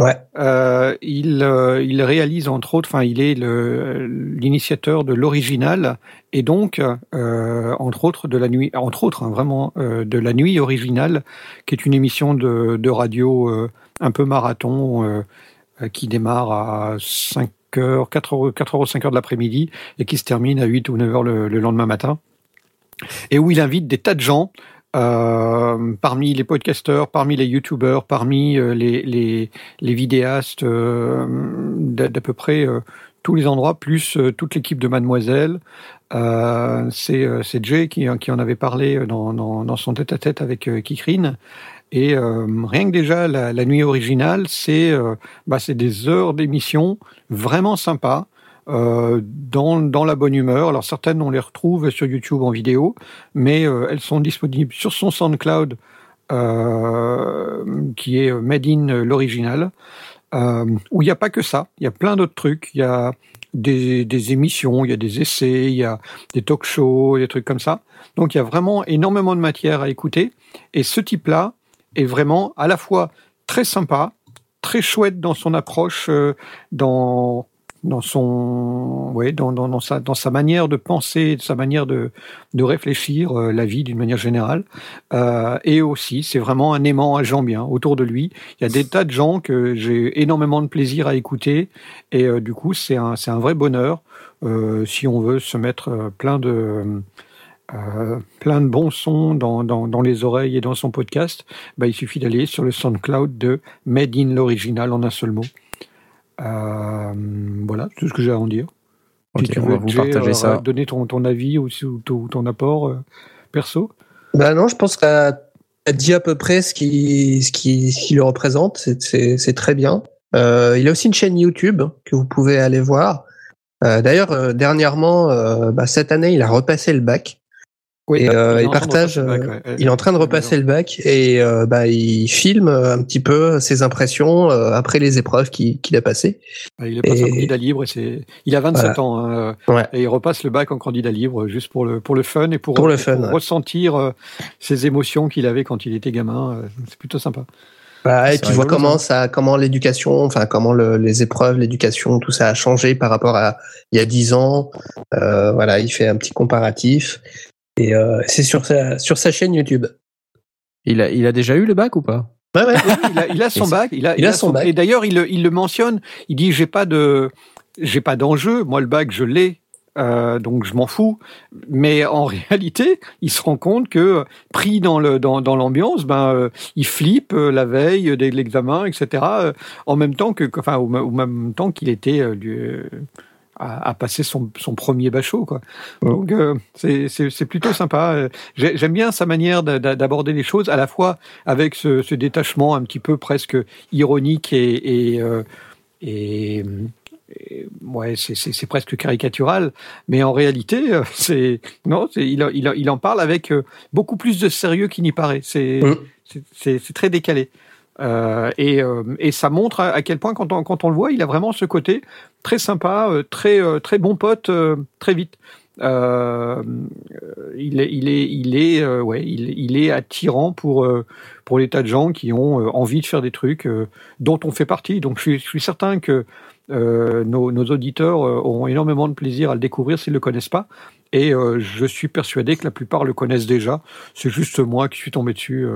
Ouais. Euh, il, euh, il réalise entre autres, enfin, il est l'initiateur de l'original et donc, euh, entre autres, de la nuit, entre autres, hein, vraiment, euh, de la nuit originale, qui est une émission de, de radio euh, un peu marathon euh, euh, qui démarre à 5 heures, 4 heures, 4 heures ou 5 heures de l'après-midi et qui se termine à 8 ou 9 heures le, le lendemain matin. Et où il invite des tas de gens euh, parmi les podcasteurs, parmi les youtubeurs, parmi les, les, vidéastes d'à peu près tous les endroits, plus toute l'équipe de Mademoiselle. C'est Jay qui, en avait parlé dans, son tête-à-tête avec euh, Kikrine. Et euh, rien que déjà la, la nuit originale, c'est euh, bah, des heures d'émission vraiment sympas. Euh, dans, dans la bonne humeur. Alors certaines, on les retrouve sur YouTube en vidéo, mais euh, elles sont disponibles sur son SoundCloud, euh, qui est Made in l'original, euh, où il n'y a pas que ça. Il y a plein d'autres trucs. Il y a des, des émissions, il y a des essais, il y a des talk shows, des trucs comme ça. Donc il y a vraiment énormément de matière à écouter. Et ce type-là est vraiment à la fois très sympa, très chouette dans son approche, euh, dans dans son ouais dans, dans, sa dans sa manière de penser, de sa manière de de réfléchir euh, la vie d'une manière générale. Euh, et aussi, c'est vraiment un aimant à gens bien autour de lui. Il y a des tas de gens que j'ai énormément de plaisir à écouter et du coup, c'est un c'est un vrai bonheur si on veut se mettre plein de euh, plein de bons sons dans, dans, dans les oreilles et dans son podcast, bah, il suffit d'aller sur le SoundCloud de Made in l'original en un seul mot. Euh, voilà, c'est tout ce que j'ai à en dire. Ok, si tu on veux, va vous Jay, partager euh, ça. donner ton, ton avis ou, ou ton, ou ton apport euh, perso. Bah non, je pense que as dit à peu près ce qui, ce qui, ce qui le représente. C'est- très bien. Euh, il a aussi une chaîne YouTube que vous pouvez aller voir. Euh, D'ailleurs, euh, dernièrement, euh, bah, cette année, il a repassé le bac. Oui, Et, euh, il partage, bac, euh, ouais. Il est en train de repasser le bac et euh, bah, il filme un petit peu ses impressions euh, après les épreuves qu'il qu'il a passées. Il est passé en Et- candidat libre et c'est. Il a 27 Voilà. ans hein, Ouais. et il repasse le bac en candidat libre juste pour le pour le fun et pour, Pour le pour fun, ouais. ressentir euh, ses émotions qu'il avait quand il était gamin. euh, C'est plutôt sympa. Bah, et tu vois comment ça, comment l'éducation, enfin comment le- les épreuves, l'éducation, tout ça a changé par rapport à il y a dix ans. Euh, voilà, il fait un petit comparatif et euh, c'est sur sa sur sa chaîne YouTube. Il a, il a déjà eu le bac ou pas? Ouais, ouais. Oui, il a, il a son bac. Il a, il a son bac. Et d'ailleurs, il, le- il le mentionne. Il dit j'ai pas de j'ai pas d'enjeu. Moi, le bac, je l'ai. Euh, donc je m'en fous, mais en *laughs* réalité, il se rend compte que pris dans le dans, dans l'ambiance, ben euh, il flippe euh, la veille de l'examen, etc. euh, en même temps que, enfin au, au même temps qu'il était euh, lui, euh, à, à passer son, son premier bachot, quoi. Donc euh, c'est plutôt sympa. Euh, j'ai- J'aime bien sa manière d'a- d'a- d'aborder les choses, à la fois avec ce, ce détachement un petit peu presque ironique et et, euh, et, et, ouais, c'est- presque caricatural, mais en réalité, euh, c'est non, il, il, il en parle avec euh, beaucoup plus de sérieux qu'il n'y paraît. C'est c'est très décalé. Euh, et, euh, et ça montre à, quel point, quand on, le voit, il a vraiment ce côté très sympa, euh, très, très bon pote, très vite. Il est, il est, il est, ouais, il, il est attirant pour pour les tas de gens qui ont envie de faire des trucs dont on fait partie. Donc, je suis, certain que nos, nos auditeurs auront énormément de plaisir à le découvrir s'ils le connaissent pas. Et je suis persuadé que la plupart le connaissent déjà. C'est juste moi qui suis tombé dessus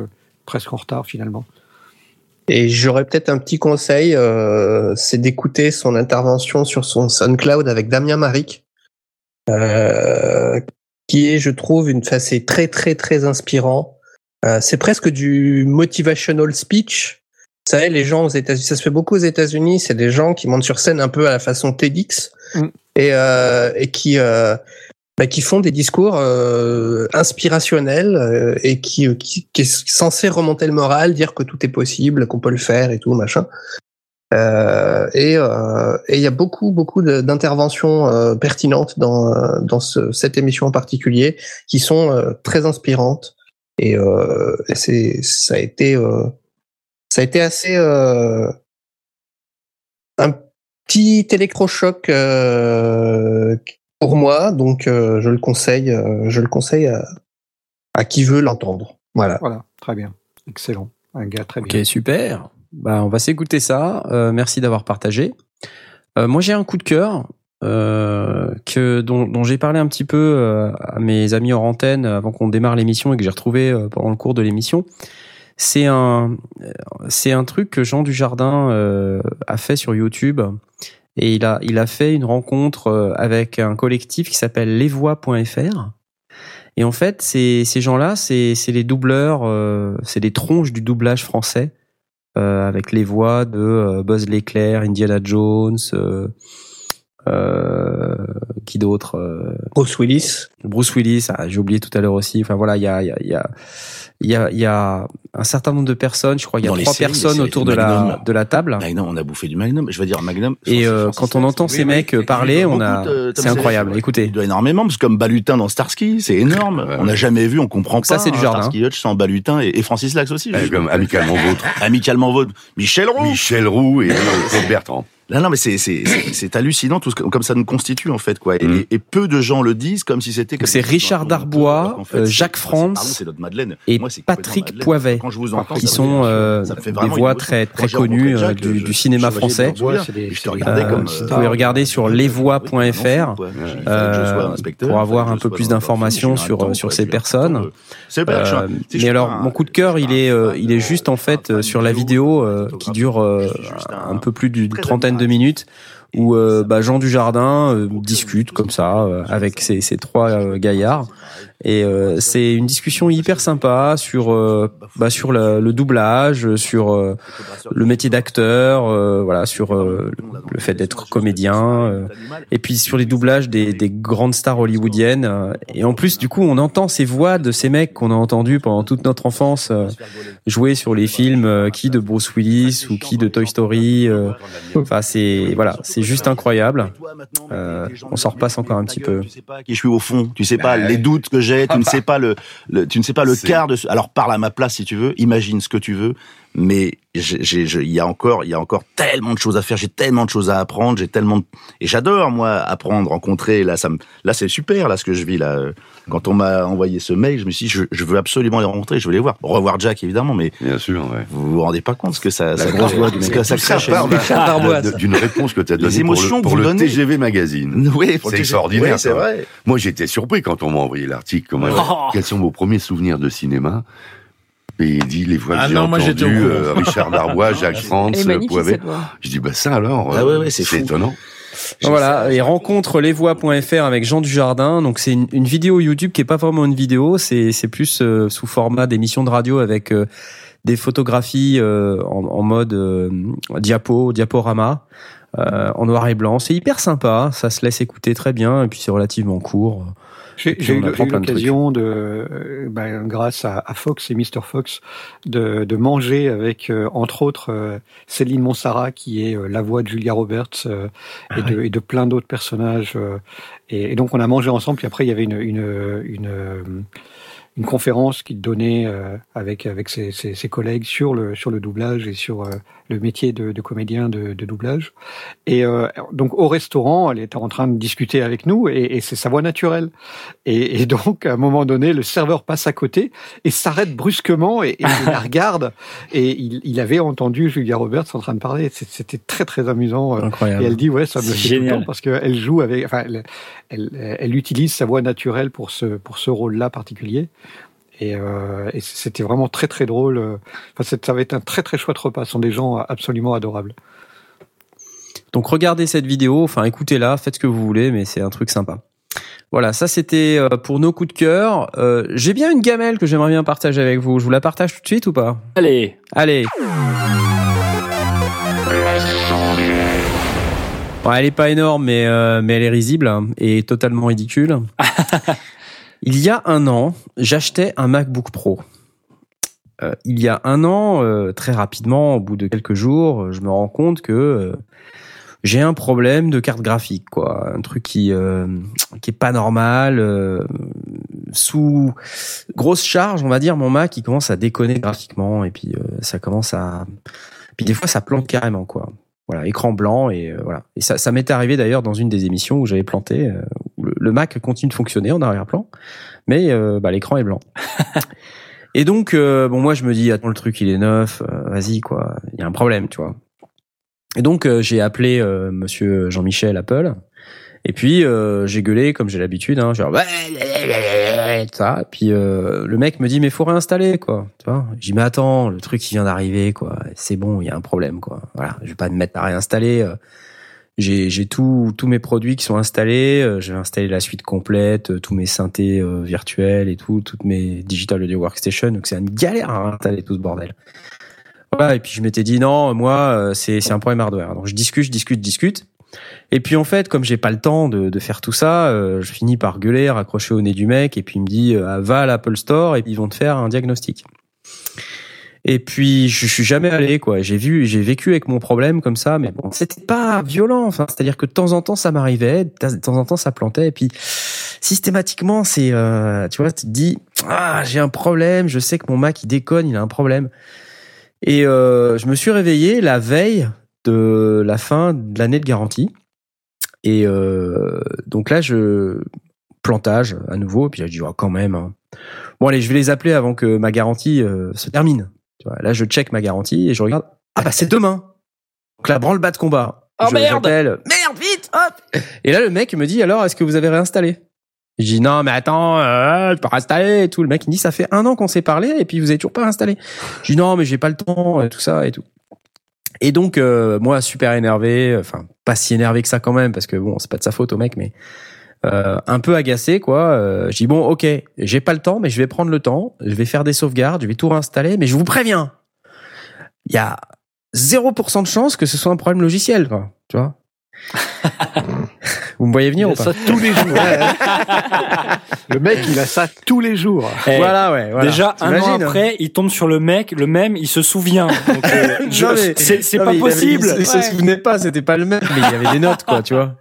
presque en retard finalement. Et j'aurais peut-être un petit conseil, euh, c'est d'écouter son intervention sur son SoundCloud avec Damien Maric, euh, qui est, je trouve, une c'est très très très inspirant. Euh, c'est presque du motivational speech. Vous savez, les gens aux États-Unis, ça se fait beaucoup aux États-Unis, c'est des gens qui montent sur scène un peu à la façon TEDx Mm. et, et qui bah, qui font des discours euh, inspirationnels euh, et qui, qui, qui est censé remonter le moral, dire que tout est possible, qu'on peut le faire et tout machin. Euh, et euh, il y a beaucoup beaucoup d'interventions euh, pertinentes dans euh, dans ce, cette émission en particulier qui sont euh, très inspirantes et, euh, et c'est ça a été euh, ça a été assez euh, un petit électrochoc euh, pour moi donc euh, je le conseille euh, je le conseille à, à qui veut l'entendre voilà Voilà, très bien, excellent, un gars très bien. Ok, super. Bah, on va s'écouter ça. Euh, merci d'avoir partagé. Euh, moi, j'ai un coup de cœur euh, que dont, dont j'ai parlé un petit peu euh, à mes amis hors antenne avant qu'on démarre l'émission et que j'ai retrouvé euh, pendant le cours de l'émission. C'est un, c'est un truc que Jean Dujardin euh, a fait sur YouTube et il a, il a fait une rencontre euh, avec un collectif qui s'appelle lesvoix.fr. Et en fait, ces, ces gens-là, c'est, c'est les doubleurs, euh, c'est les tronches du doublage français euh, avec les voix de euh, Buzz l'éclair, Indiana Jones, euh, Euh, qui d'autre euh, Bruce Willis. Bruce Willis, ah, j'ai oublié tout à l'heure aussi. Enfin voilà, il y a, il y a, il y a, il y a, il y a un certain nombre de personnes. Je crois qu'il y a Dans trois séries, personnes autour de la Magnum. de la table. Magnum, on a bouffé du Magnum. Je veux dire Magnum. Et euh, quand on entend ces Oui, mecs oui, parler, on a, c'est incroyable. Écoutez. Il doit énormément, parce que comme Balutin dans Starsky, c'est énorme. *laughs* Ouais. On n'a jamais vu, on comprend Ça, pas. c'est du hein, jardin. Starsky Hutch sans Balutin et, et Francis Lax aussi. Eh, comme amicalement vôtre. Amicalement vôtre. Michel Roux. Michel Roux et Claude Bertrand. Non, non, mais c'est c'est c'est *clears throat* c'est hallucinant tout ce que, comme ça nous constitue en fait quoi. Et, Mm. et- et peu de gens le disent comme si c'était. C'est Richard Darbois, en fait, euh, Jacques pardon, Madeleine. et Moi, Patrick Madeleine. Poivet, Quand je vous entends, qui sont euh, des voix très très connues euh, Jacques, du, je- du cinéma français. des- Je te regardais Euh, comme. vous pouvez regarder sur lesvoix.fr, euh, pour avoir un peu plus d'informations sur sur ces personnes. Euh, mais alors, mon coup de cœur, il est, euh, il est juste en fait euh, sur la vidéo euh, qui dure euh, un peu plus d'une trentaine de minutes, où euh, bah, Jean Dujardin euh, discute comme ça euh, avec ces, ces trois euh, gaillards. Et euh, c'est une discussion hyper sympa sur euh, bah, sur le, le doublage, sur euh, le métier d'acteur, euh, voilà, sur euh, le fait d'être comédien, euh, et puis sur les doublages des, des grandes stars hollywoodiennes. et en plus, du coup, on entend ces voix de ces mecs qu'on a entendus pendant toute notre enfance euh, jouer sur les films, euh, qui de Bruce Willis ou qui de Toy Story. euh, Enfin, c'est voilà, c'est juste incroyable. Euh, on s'en repasse encore un petit peu. Tu sais pas qui je suis au fond. Tu sais pas Bah, les doutes que j'ai. Tu ah ne bah. sais pas le, le- tu ne sais pas le C'est- quart de. ce- Alors parle à ma place si tu veux. Imagine ce que tu veux. Mais j'ai, j'ai- je- il y a encore, il y a encore tellement de choses à faire. J'ai tellement de choses à apprendre. J'ai tellement de- et j'adore moi apprendre, rencontrer. Là, ça me, là c'est super là ce que je vis là. Quand on m'a envoyé ce mail, je me suis dit je, je veux absolument les rencontrer. Je veux les voir. Revoir Jack évidemment, mais Bien sûr, ouais. vous vous rendez pas compte ce que ça, La ça grosse voix du que ça de- d'une réponse que tu as donnée pour émotions le, que pour vous le donnez. TGV Magazine. *laughs* Oui, C'est extraordinaire, Oui, c'est vrai. Moi, j'étais surpris quand on m'a envoyé l'article. Comment- Oh. Quels sont vos premiers souvenirs de cinéma Et il dit les voix que j'ai entendues, euh, Richard Darbois, Jacques *laughs* est magnifique Poivet. Je dis bah ça alors, Ah euh, ouais, ouais, c'est fou. étonnant. Voilà, et rencontre lesvoix.fr avec Jean Dujardin. Donc c'est une, une vidéo YouTube qui est pas vraiment une vidéo, c'est c'est plus euh, sous format d'émission de radio avec euh, des photographies euh, en, en mode euh, diapo, diaporama, euh, en noir et blanc. C'est hyper sympa, ça se laisse écouter très bien et puis c'est relativement court. J'ai eu l'occasion de, ben, grâce à, à Fox et Mr Fox, de, de manger avec, euh, entre autres, euh, Céline Monsara, qui est euh, la voix de Julia Roberts, euh, et, de, et de plein d'autres personnages. et, et donc on a mangé ensemble. Puis après il y avait une une une, une conférence qu'il donnait euh, avec avec ses, ses, ses collègues sur le sur le doublage et sur euh, le métier de, de comédien de, de doublage. Et euh, donc au restaurant, elle était en train de discuter avec nous et, et c'est sa voix naturelle. Et, et donc à un moment donné, le serveur passe à côté et s'arrête brusquement et, la regarde. Et il, il avait entendu Julia Roberts en train de parler. C'était très très amusant. euh, Incroyable. Et elle dit ouais, ça me fait tout le temps parce qu'elle joue avec, enfin, elle, elle, elle utilise sa voix naturelle pour ce pour ce rôle-là particulier. Et, euh, et c'était vraiment très très drôle. Enfin, c'est- ça va être un très très chouette repas. Ce sont des gens absolument adorables. Donc regardez cette vidéo, enfin écoutez-la, faites ce que vous voulez, mais c'est un truc sympa. Voilà, ça c'était euh, pour nos coups de cœur. Euh, J'ai bien une gamelle que j'aimerais bien partager avec vous. Je vous la partage tout de suite ou pas? Allez, Allez. Bon, elle est pas énorme, mais, euh, mais elle est risible hein, et totalement ridicule. *laughs* il y a un an, j'achetais un MacBook Pro. Euh, il y a un an, euh, très rapidement, au bout de quelques jours, euh, je me rends compte que j'ai un problème de carte graphique, quoi, un truc qui qui est pas normal. sous grosse charge, on va dire, mon Mac, il commence à déconner graphiquement et puis ça commence à, puis des fois ça plante carrément, quoi. Voilà, écran blanc et voilà. Et ça, m'est arrivé d'ailleurs dans une des émissions où j'avais planté, le, Mac continue de fonctionner en arrière-plan, mais euh, bah, l'écran est blanc. *laughs* et donc, euh, bon, moi je me dis, attends, le truc il est neuf, euh, vas-y quoi, il y a un problème, tu vois. Et donc euh, j'ai appelé euh, Monsieur Jean-Michel Apple. Et puis euh, j'ai gueulé comme j'ai l'habitude, hein, genre ça. Et puis le mec me dit mais faut réinstaller quoi, tu vois. J'ai dit mais attends, le truc qui vient d'arriver quoi, c'est bon, il y a un problème quoi. Voilà, je vais pas me mettre à réinstaller. J'ai j'ai tout tous mes produits qui sont installés, euh, j'ai installé la suite complète, euh, tous mes synthés euh, virtuels et tout, toutes mes digital audio workstation. Donc c'est une galère à installer tout ce bordel. Voilà, et puis je m'étais dit non, moi c'est c'est un problème hardware. Donc je discute, je discute, je discute. Et puis en fait, comme j'ai pas le temps de, de faire tout ça, euh, je finis par gueuler, raccrocher au nez du mec, et puis il me dit euh, va à l'Apple Store et puis ils vont te faire un diagnostic. Et puis je suis jamais allé quoi. J'ai vu, j'ai vécu avec mon problème comme ça, mais bon, c'était pas violent. Enfin, c'est-à-dire que de temps en temps ça m'arrivait, de temps en temps ça plantait, et puis systématiquement c'est, euh, tu vois, tu te dis ah j'ai un problème, je sais que mon Mac il déconne, il a un problème. Et euh, je me suis réveillé la veille de la fin de l'année de garantie. Et euh, donc là, je plantage à nouveau. Puis j'ai dit, oh, quand même. hein. Bon, allez, je vais les appeler avant que ma garantie euh, se termine. Tu vois, là, je check ma garantie et je regarde. Ah bah c'est demain. Donc là, branle-bas de combat. Oh, je, merde Merde, vite, hop. Et là, le mec me dit, alors, est-ce que vous avez réinstallé? Je dis, non, mais attends, euh, je peux réinstaller et tout. Le mec, il me dit, ça fait un an qu'on s'est parlé et puis vous avez toujours pas réinstallé. Je dis, non, mais j'ai pas le temps, et tout ça et tout. Et donc, euh, moi, super énervé, enfin, pas si énervé que ça quand même, parce que bon, c'est pas de sa faute au mec, mais euh, un peu agacé, quoi. Euh, je dis, bon, ok, j'ai pas le temps, mais je vais prendre le temps, je vais faire des sauvegardes, je vais tout réinstaller, mais je vous préviens, il y a 0% de chance que ce soit un problème logiciel, quoi, tu vois. *laughs* vous me voyez venir Il ou a pas ça tous les jours. *laughs* le mec, il a ça tous les jours. Eh, Voilà, ouais. Voilà. Déjà un an hein après, il tombe sur le mec, le même, il se souvient. Euh, *laughs* c'est pas mais possible. Il, il se souvenait pas, c'était pas le même, mais il y avait des notes, quoi, tu vois.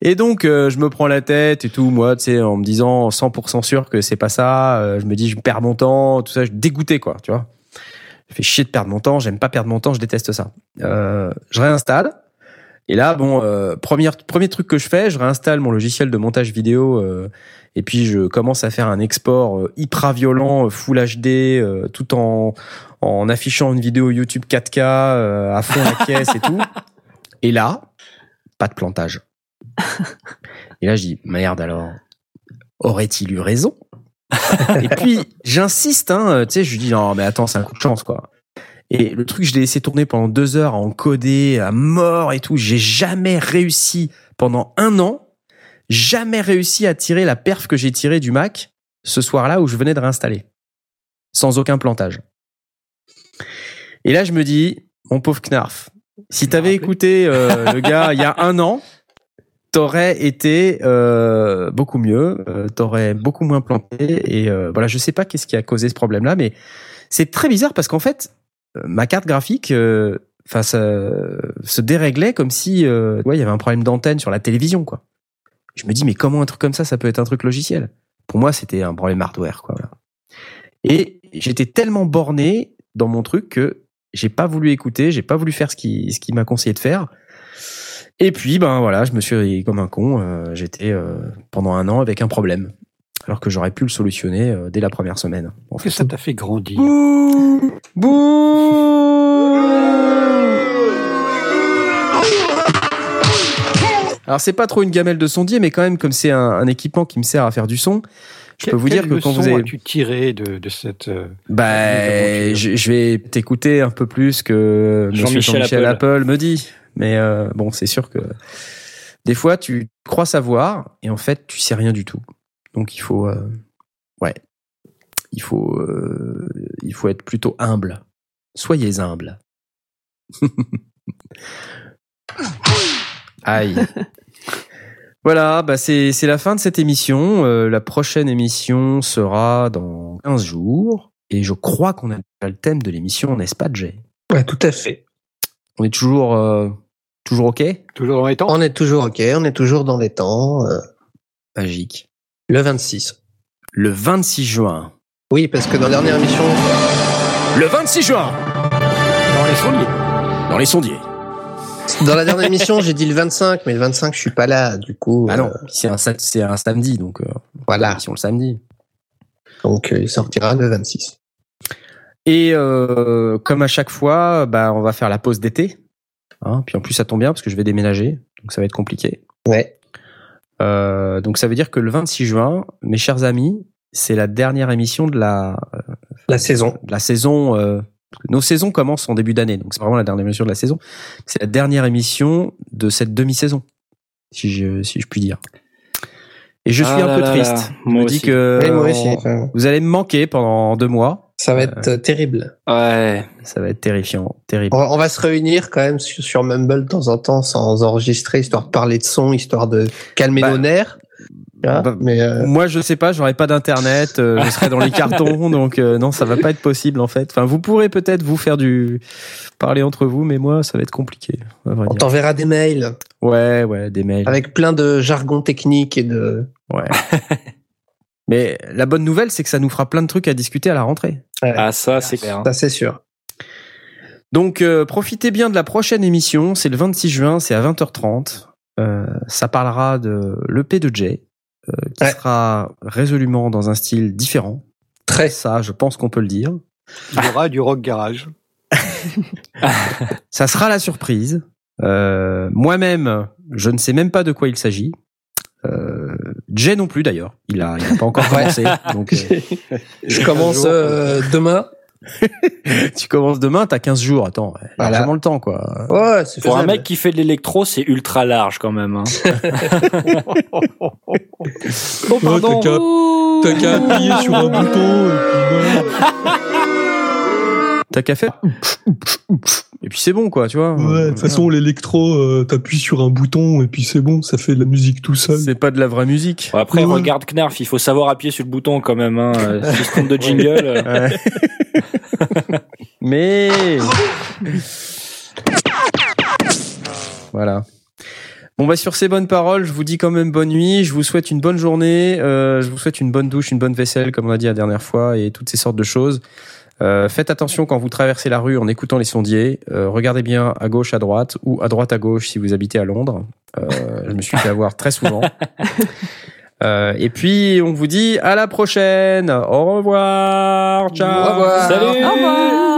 Et donc, euh, je me prends la tête et tout, moi, tu sais, en me disant 100% sûr que c'est pas ça. euh, je me dis, je perds mon temps, tout ça, je suis dégoûté, quoi, tu vois. Je fais chier de perdre mon temps, j'aime pas perdre mon temps, je déteste ça. Euh, je réinstalle. Et là, bon, euh, premier, premier truc que je fais, je réinstalle mon logiciel de montage vidéo euh, et puis je commence à faire un export hyper violent, euh, Full HD, euh, tout en, en affichant une vidéo YouTube 4K euh, à fond la *laughs* caisse et tout. Et là, pas de plantage. Et là, je dis merde alors, aurait-il eu raison? Et puis j'insiste, hein, tu sais, je lui dis non mais attends, c'est un coup de chance quoi. Et le truc, je l'ai laissé tourner pendant deux heures à encoder à mort et tout. J'ai jamais réussi pendant un an, jamais réussi à tirer la perf que j'ai tirée du Mac ce soir-là où je venais de réinstaller, sans aucun plantage. Et là, je me dis, mon pauvre Knarf, si t'avais écouté euh, le gars il y a un an, t'aurais été euh, beaucoup mieux, euh, t'aurais beaucoup moins planté. Et euh, voilà, je sais pas qu'est-ce qui a causé ce problème-là, mais c'est très bizarre parce qu'en fait, euh, ma carte graphique, enfin, se déréglait comme si, ouais, il y avait un problème d'antenne sur la télévision, quoi. Je me dis, mais comment un truc comme ça, ça peut être un truc logiciel? Pour moi, c'était un problème hardware, quoi. Et j'étais tellement borné dans mon truc que j'ai pas voulu écouter, j'ai pas voulu faire ce qui, ce qui m'a conseillé de faire. Et puis, ben voilà, je me suis comme un con. euh, J'étais euh, pendant un an avec un problème, alors que j'aurais pu le solutionner euh, dès la première semaine. En que ça t'a fait grandir? Alors c'est pas trop une gamelle de sondier, mais quand même comme c'est un, un équipement qui me sert à faire du son, je peux Quelle- vous dire que quand vous avez, as-tu tiré de, de cette bah, je, je vais t'écouter un peu plus que Jean-Michel. Apple. me dit, mais euh, bon, c'est sûr que des fois tu crois savoir et en fait tu sais rien du tout. Donc il faut, euh, ouais, il faut, euh, il faut être plutôt humble. Soyez humble. *laughs* Aïe. Voilà, bah c'est c'est la fin de cette émission. Euh, la prochaine émission sera dans 15 jours. Et je crois qu'on a déjà le thème de l'émission, n'est-ce pas, Jay? Ouais, tout à fait. On est toujours, euh, toujours OK? Toujours dans les temps? On est toujours OK, on est toujours dans les temps. euh, Magique. le 26. Le 26 juin. Oui, parce que dans la dernière émission, Le 26 juin Dans les sondiers. Dans les sondiers. dans la dernière émission, j'ai dit le 25, mais le 25, je suis pas là, du coup. Ah non, euh, c'est un, c'est un samedi, donc euh, voilà. émission le samedi. Donc, euh, il sortira le 26. Et euh, comme à chaque fois, bah, on va faire la pause d'été. Hein, puis en plus, ça tombe bien parce que je vais déménager, donc ça va être compliqué. Ouais. Euh, donc ça veut dire que le 26 juin, mes chers amis, c'est la dernière émission de la, La saison. de la saison. euh, nos saisons commencent en début d'année, donc c'est vraiment la dernière émission de la saison. C'est la dernière émission de cette demi-saison, si je, si je puis dire. Et je suis Ah un là peu là triste. là. Je Moi me dis que Oui, moi aussi. vous allez me manquer pendant deux mois. Ça va être euh, terrible. Ouais. Ça va être terrifiant, terrible. On va, on va se réunir quand même sur, sur Mumble de temps en temps sans enregistrer, histoire de parler de son, histoire de calmer Bah, nos nerfs. Bah, mais euh, Moi, je sais pas, j'aurai pas d'internet, euh, je serai dans les cartons, *laughs* donc euh, non, ça va pas être possible en fait. Enfin, vous pourrez peut-être vous faire du parler entre vous, mais moi, ça va être compliqué. à vrai on t'enverra des mails Ouais, ouais, des mails. avec plein de jargon technique et de. Ouais. *laughs* mais la bonne nouvelle, c'est que ça nous fera plein de trucs à discuter à la rentrée. Ouais, Ah, ça, c'est clair. ça c'est sûr. Donc, euh, profitez bien de la prochaine émission. C'est le 26 juin, c'est à 20h30. Euh, ça parlera de l'EP de Jay, euh, qui Ouais. sera résolument dans un style différent. Très. Ça, je pense qu'on peut le dire. Il y aura du rock garage. *laughs* Ça sera la surprise. Euh, Moi-même, je ne sais même pas de quoi il s'agit. Euh, Jay non plus d'ailleurs. Il a, il a pas encore commencé. donc, euh, *laughs* Je commence euh, demain. *laughs* tu commences demain, t'as 15 jours. Attends, Voilà. largement le temps quoi. Ouais, c'est Pour un mec qui fait de l'électro, c'est ultra large quand même. Hein. *laughs* oh, pardon. t'as qu'à- T'as qu'à appuyer sur un bouton. et puis voilà. T'as qu'à faire. Et puis c'est bon quoi, tu vois. Ouais, de toute façon, l'électro, euh, t'appuies sur un bouton et puis c'est bon, ça fait de la musique tout seul. C'est pas de la vraie musique. Bon, après, Ouais. regarde Knarf, il faut savoir appuyer sur le bouton quand même. Hein. Euh, Si je compte de *laughs* jingle. euh. Mais voilà. Bon bah sur ces bonnes paroles, je vous dis quand même bonne nuit. Je vous souhaite une bonne journée. euh, je vous souhaite une bonne douche, une bonne vaisselle, comme on a dit la dernière fois, et toutes ces sortes de choses. Euh, faites attention quand vous traversez la rue en écoutant les sondiers. Euh, regardez bien à gauche, à droite, ou à droite, à gauche si vous habitez à Londres. Euh, je me suis fait avoir très souvent. *laughs* Euh, et puis on vous dit à la prochaine. Au revoir. Ciao. Au revoir. Salut Au revoir.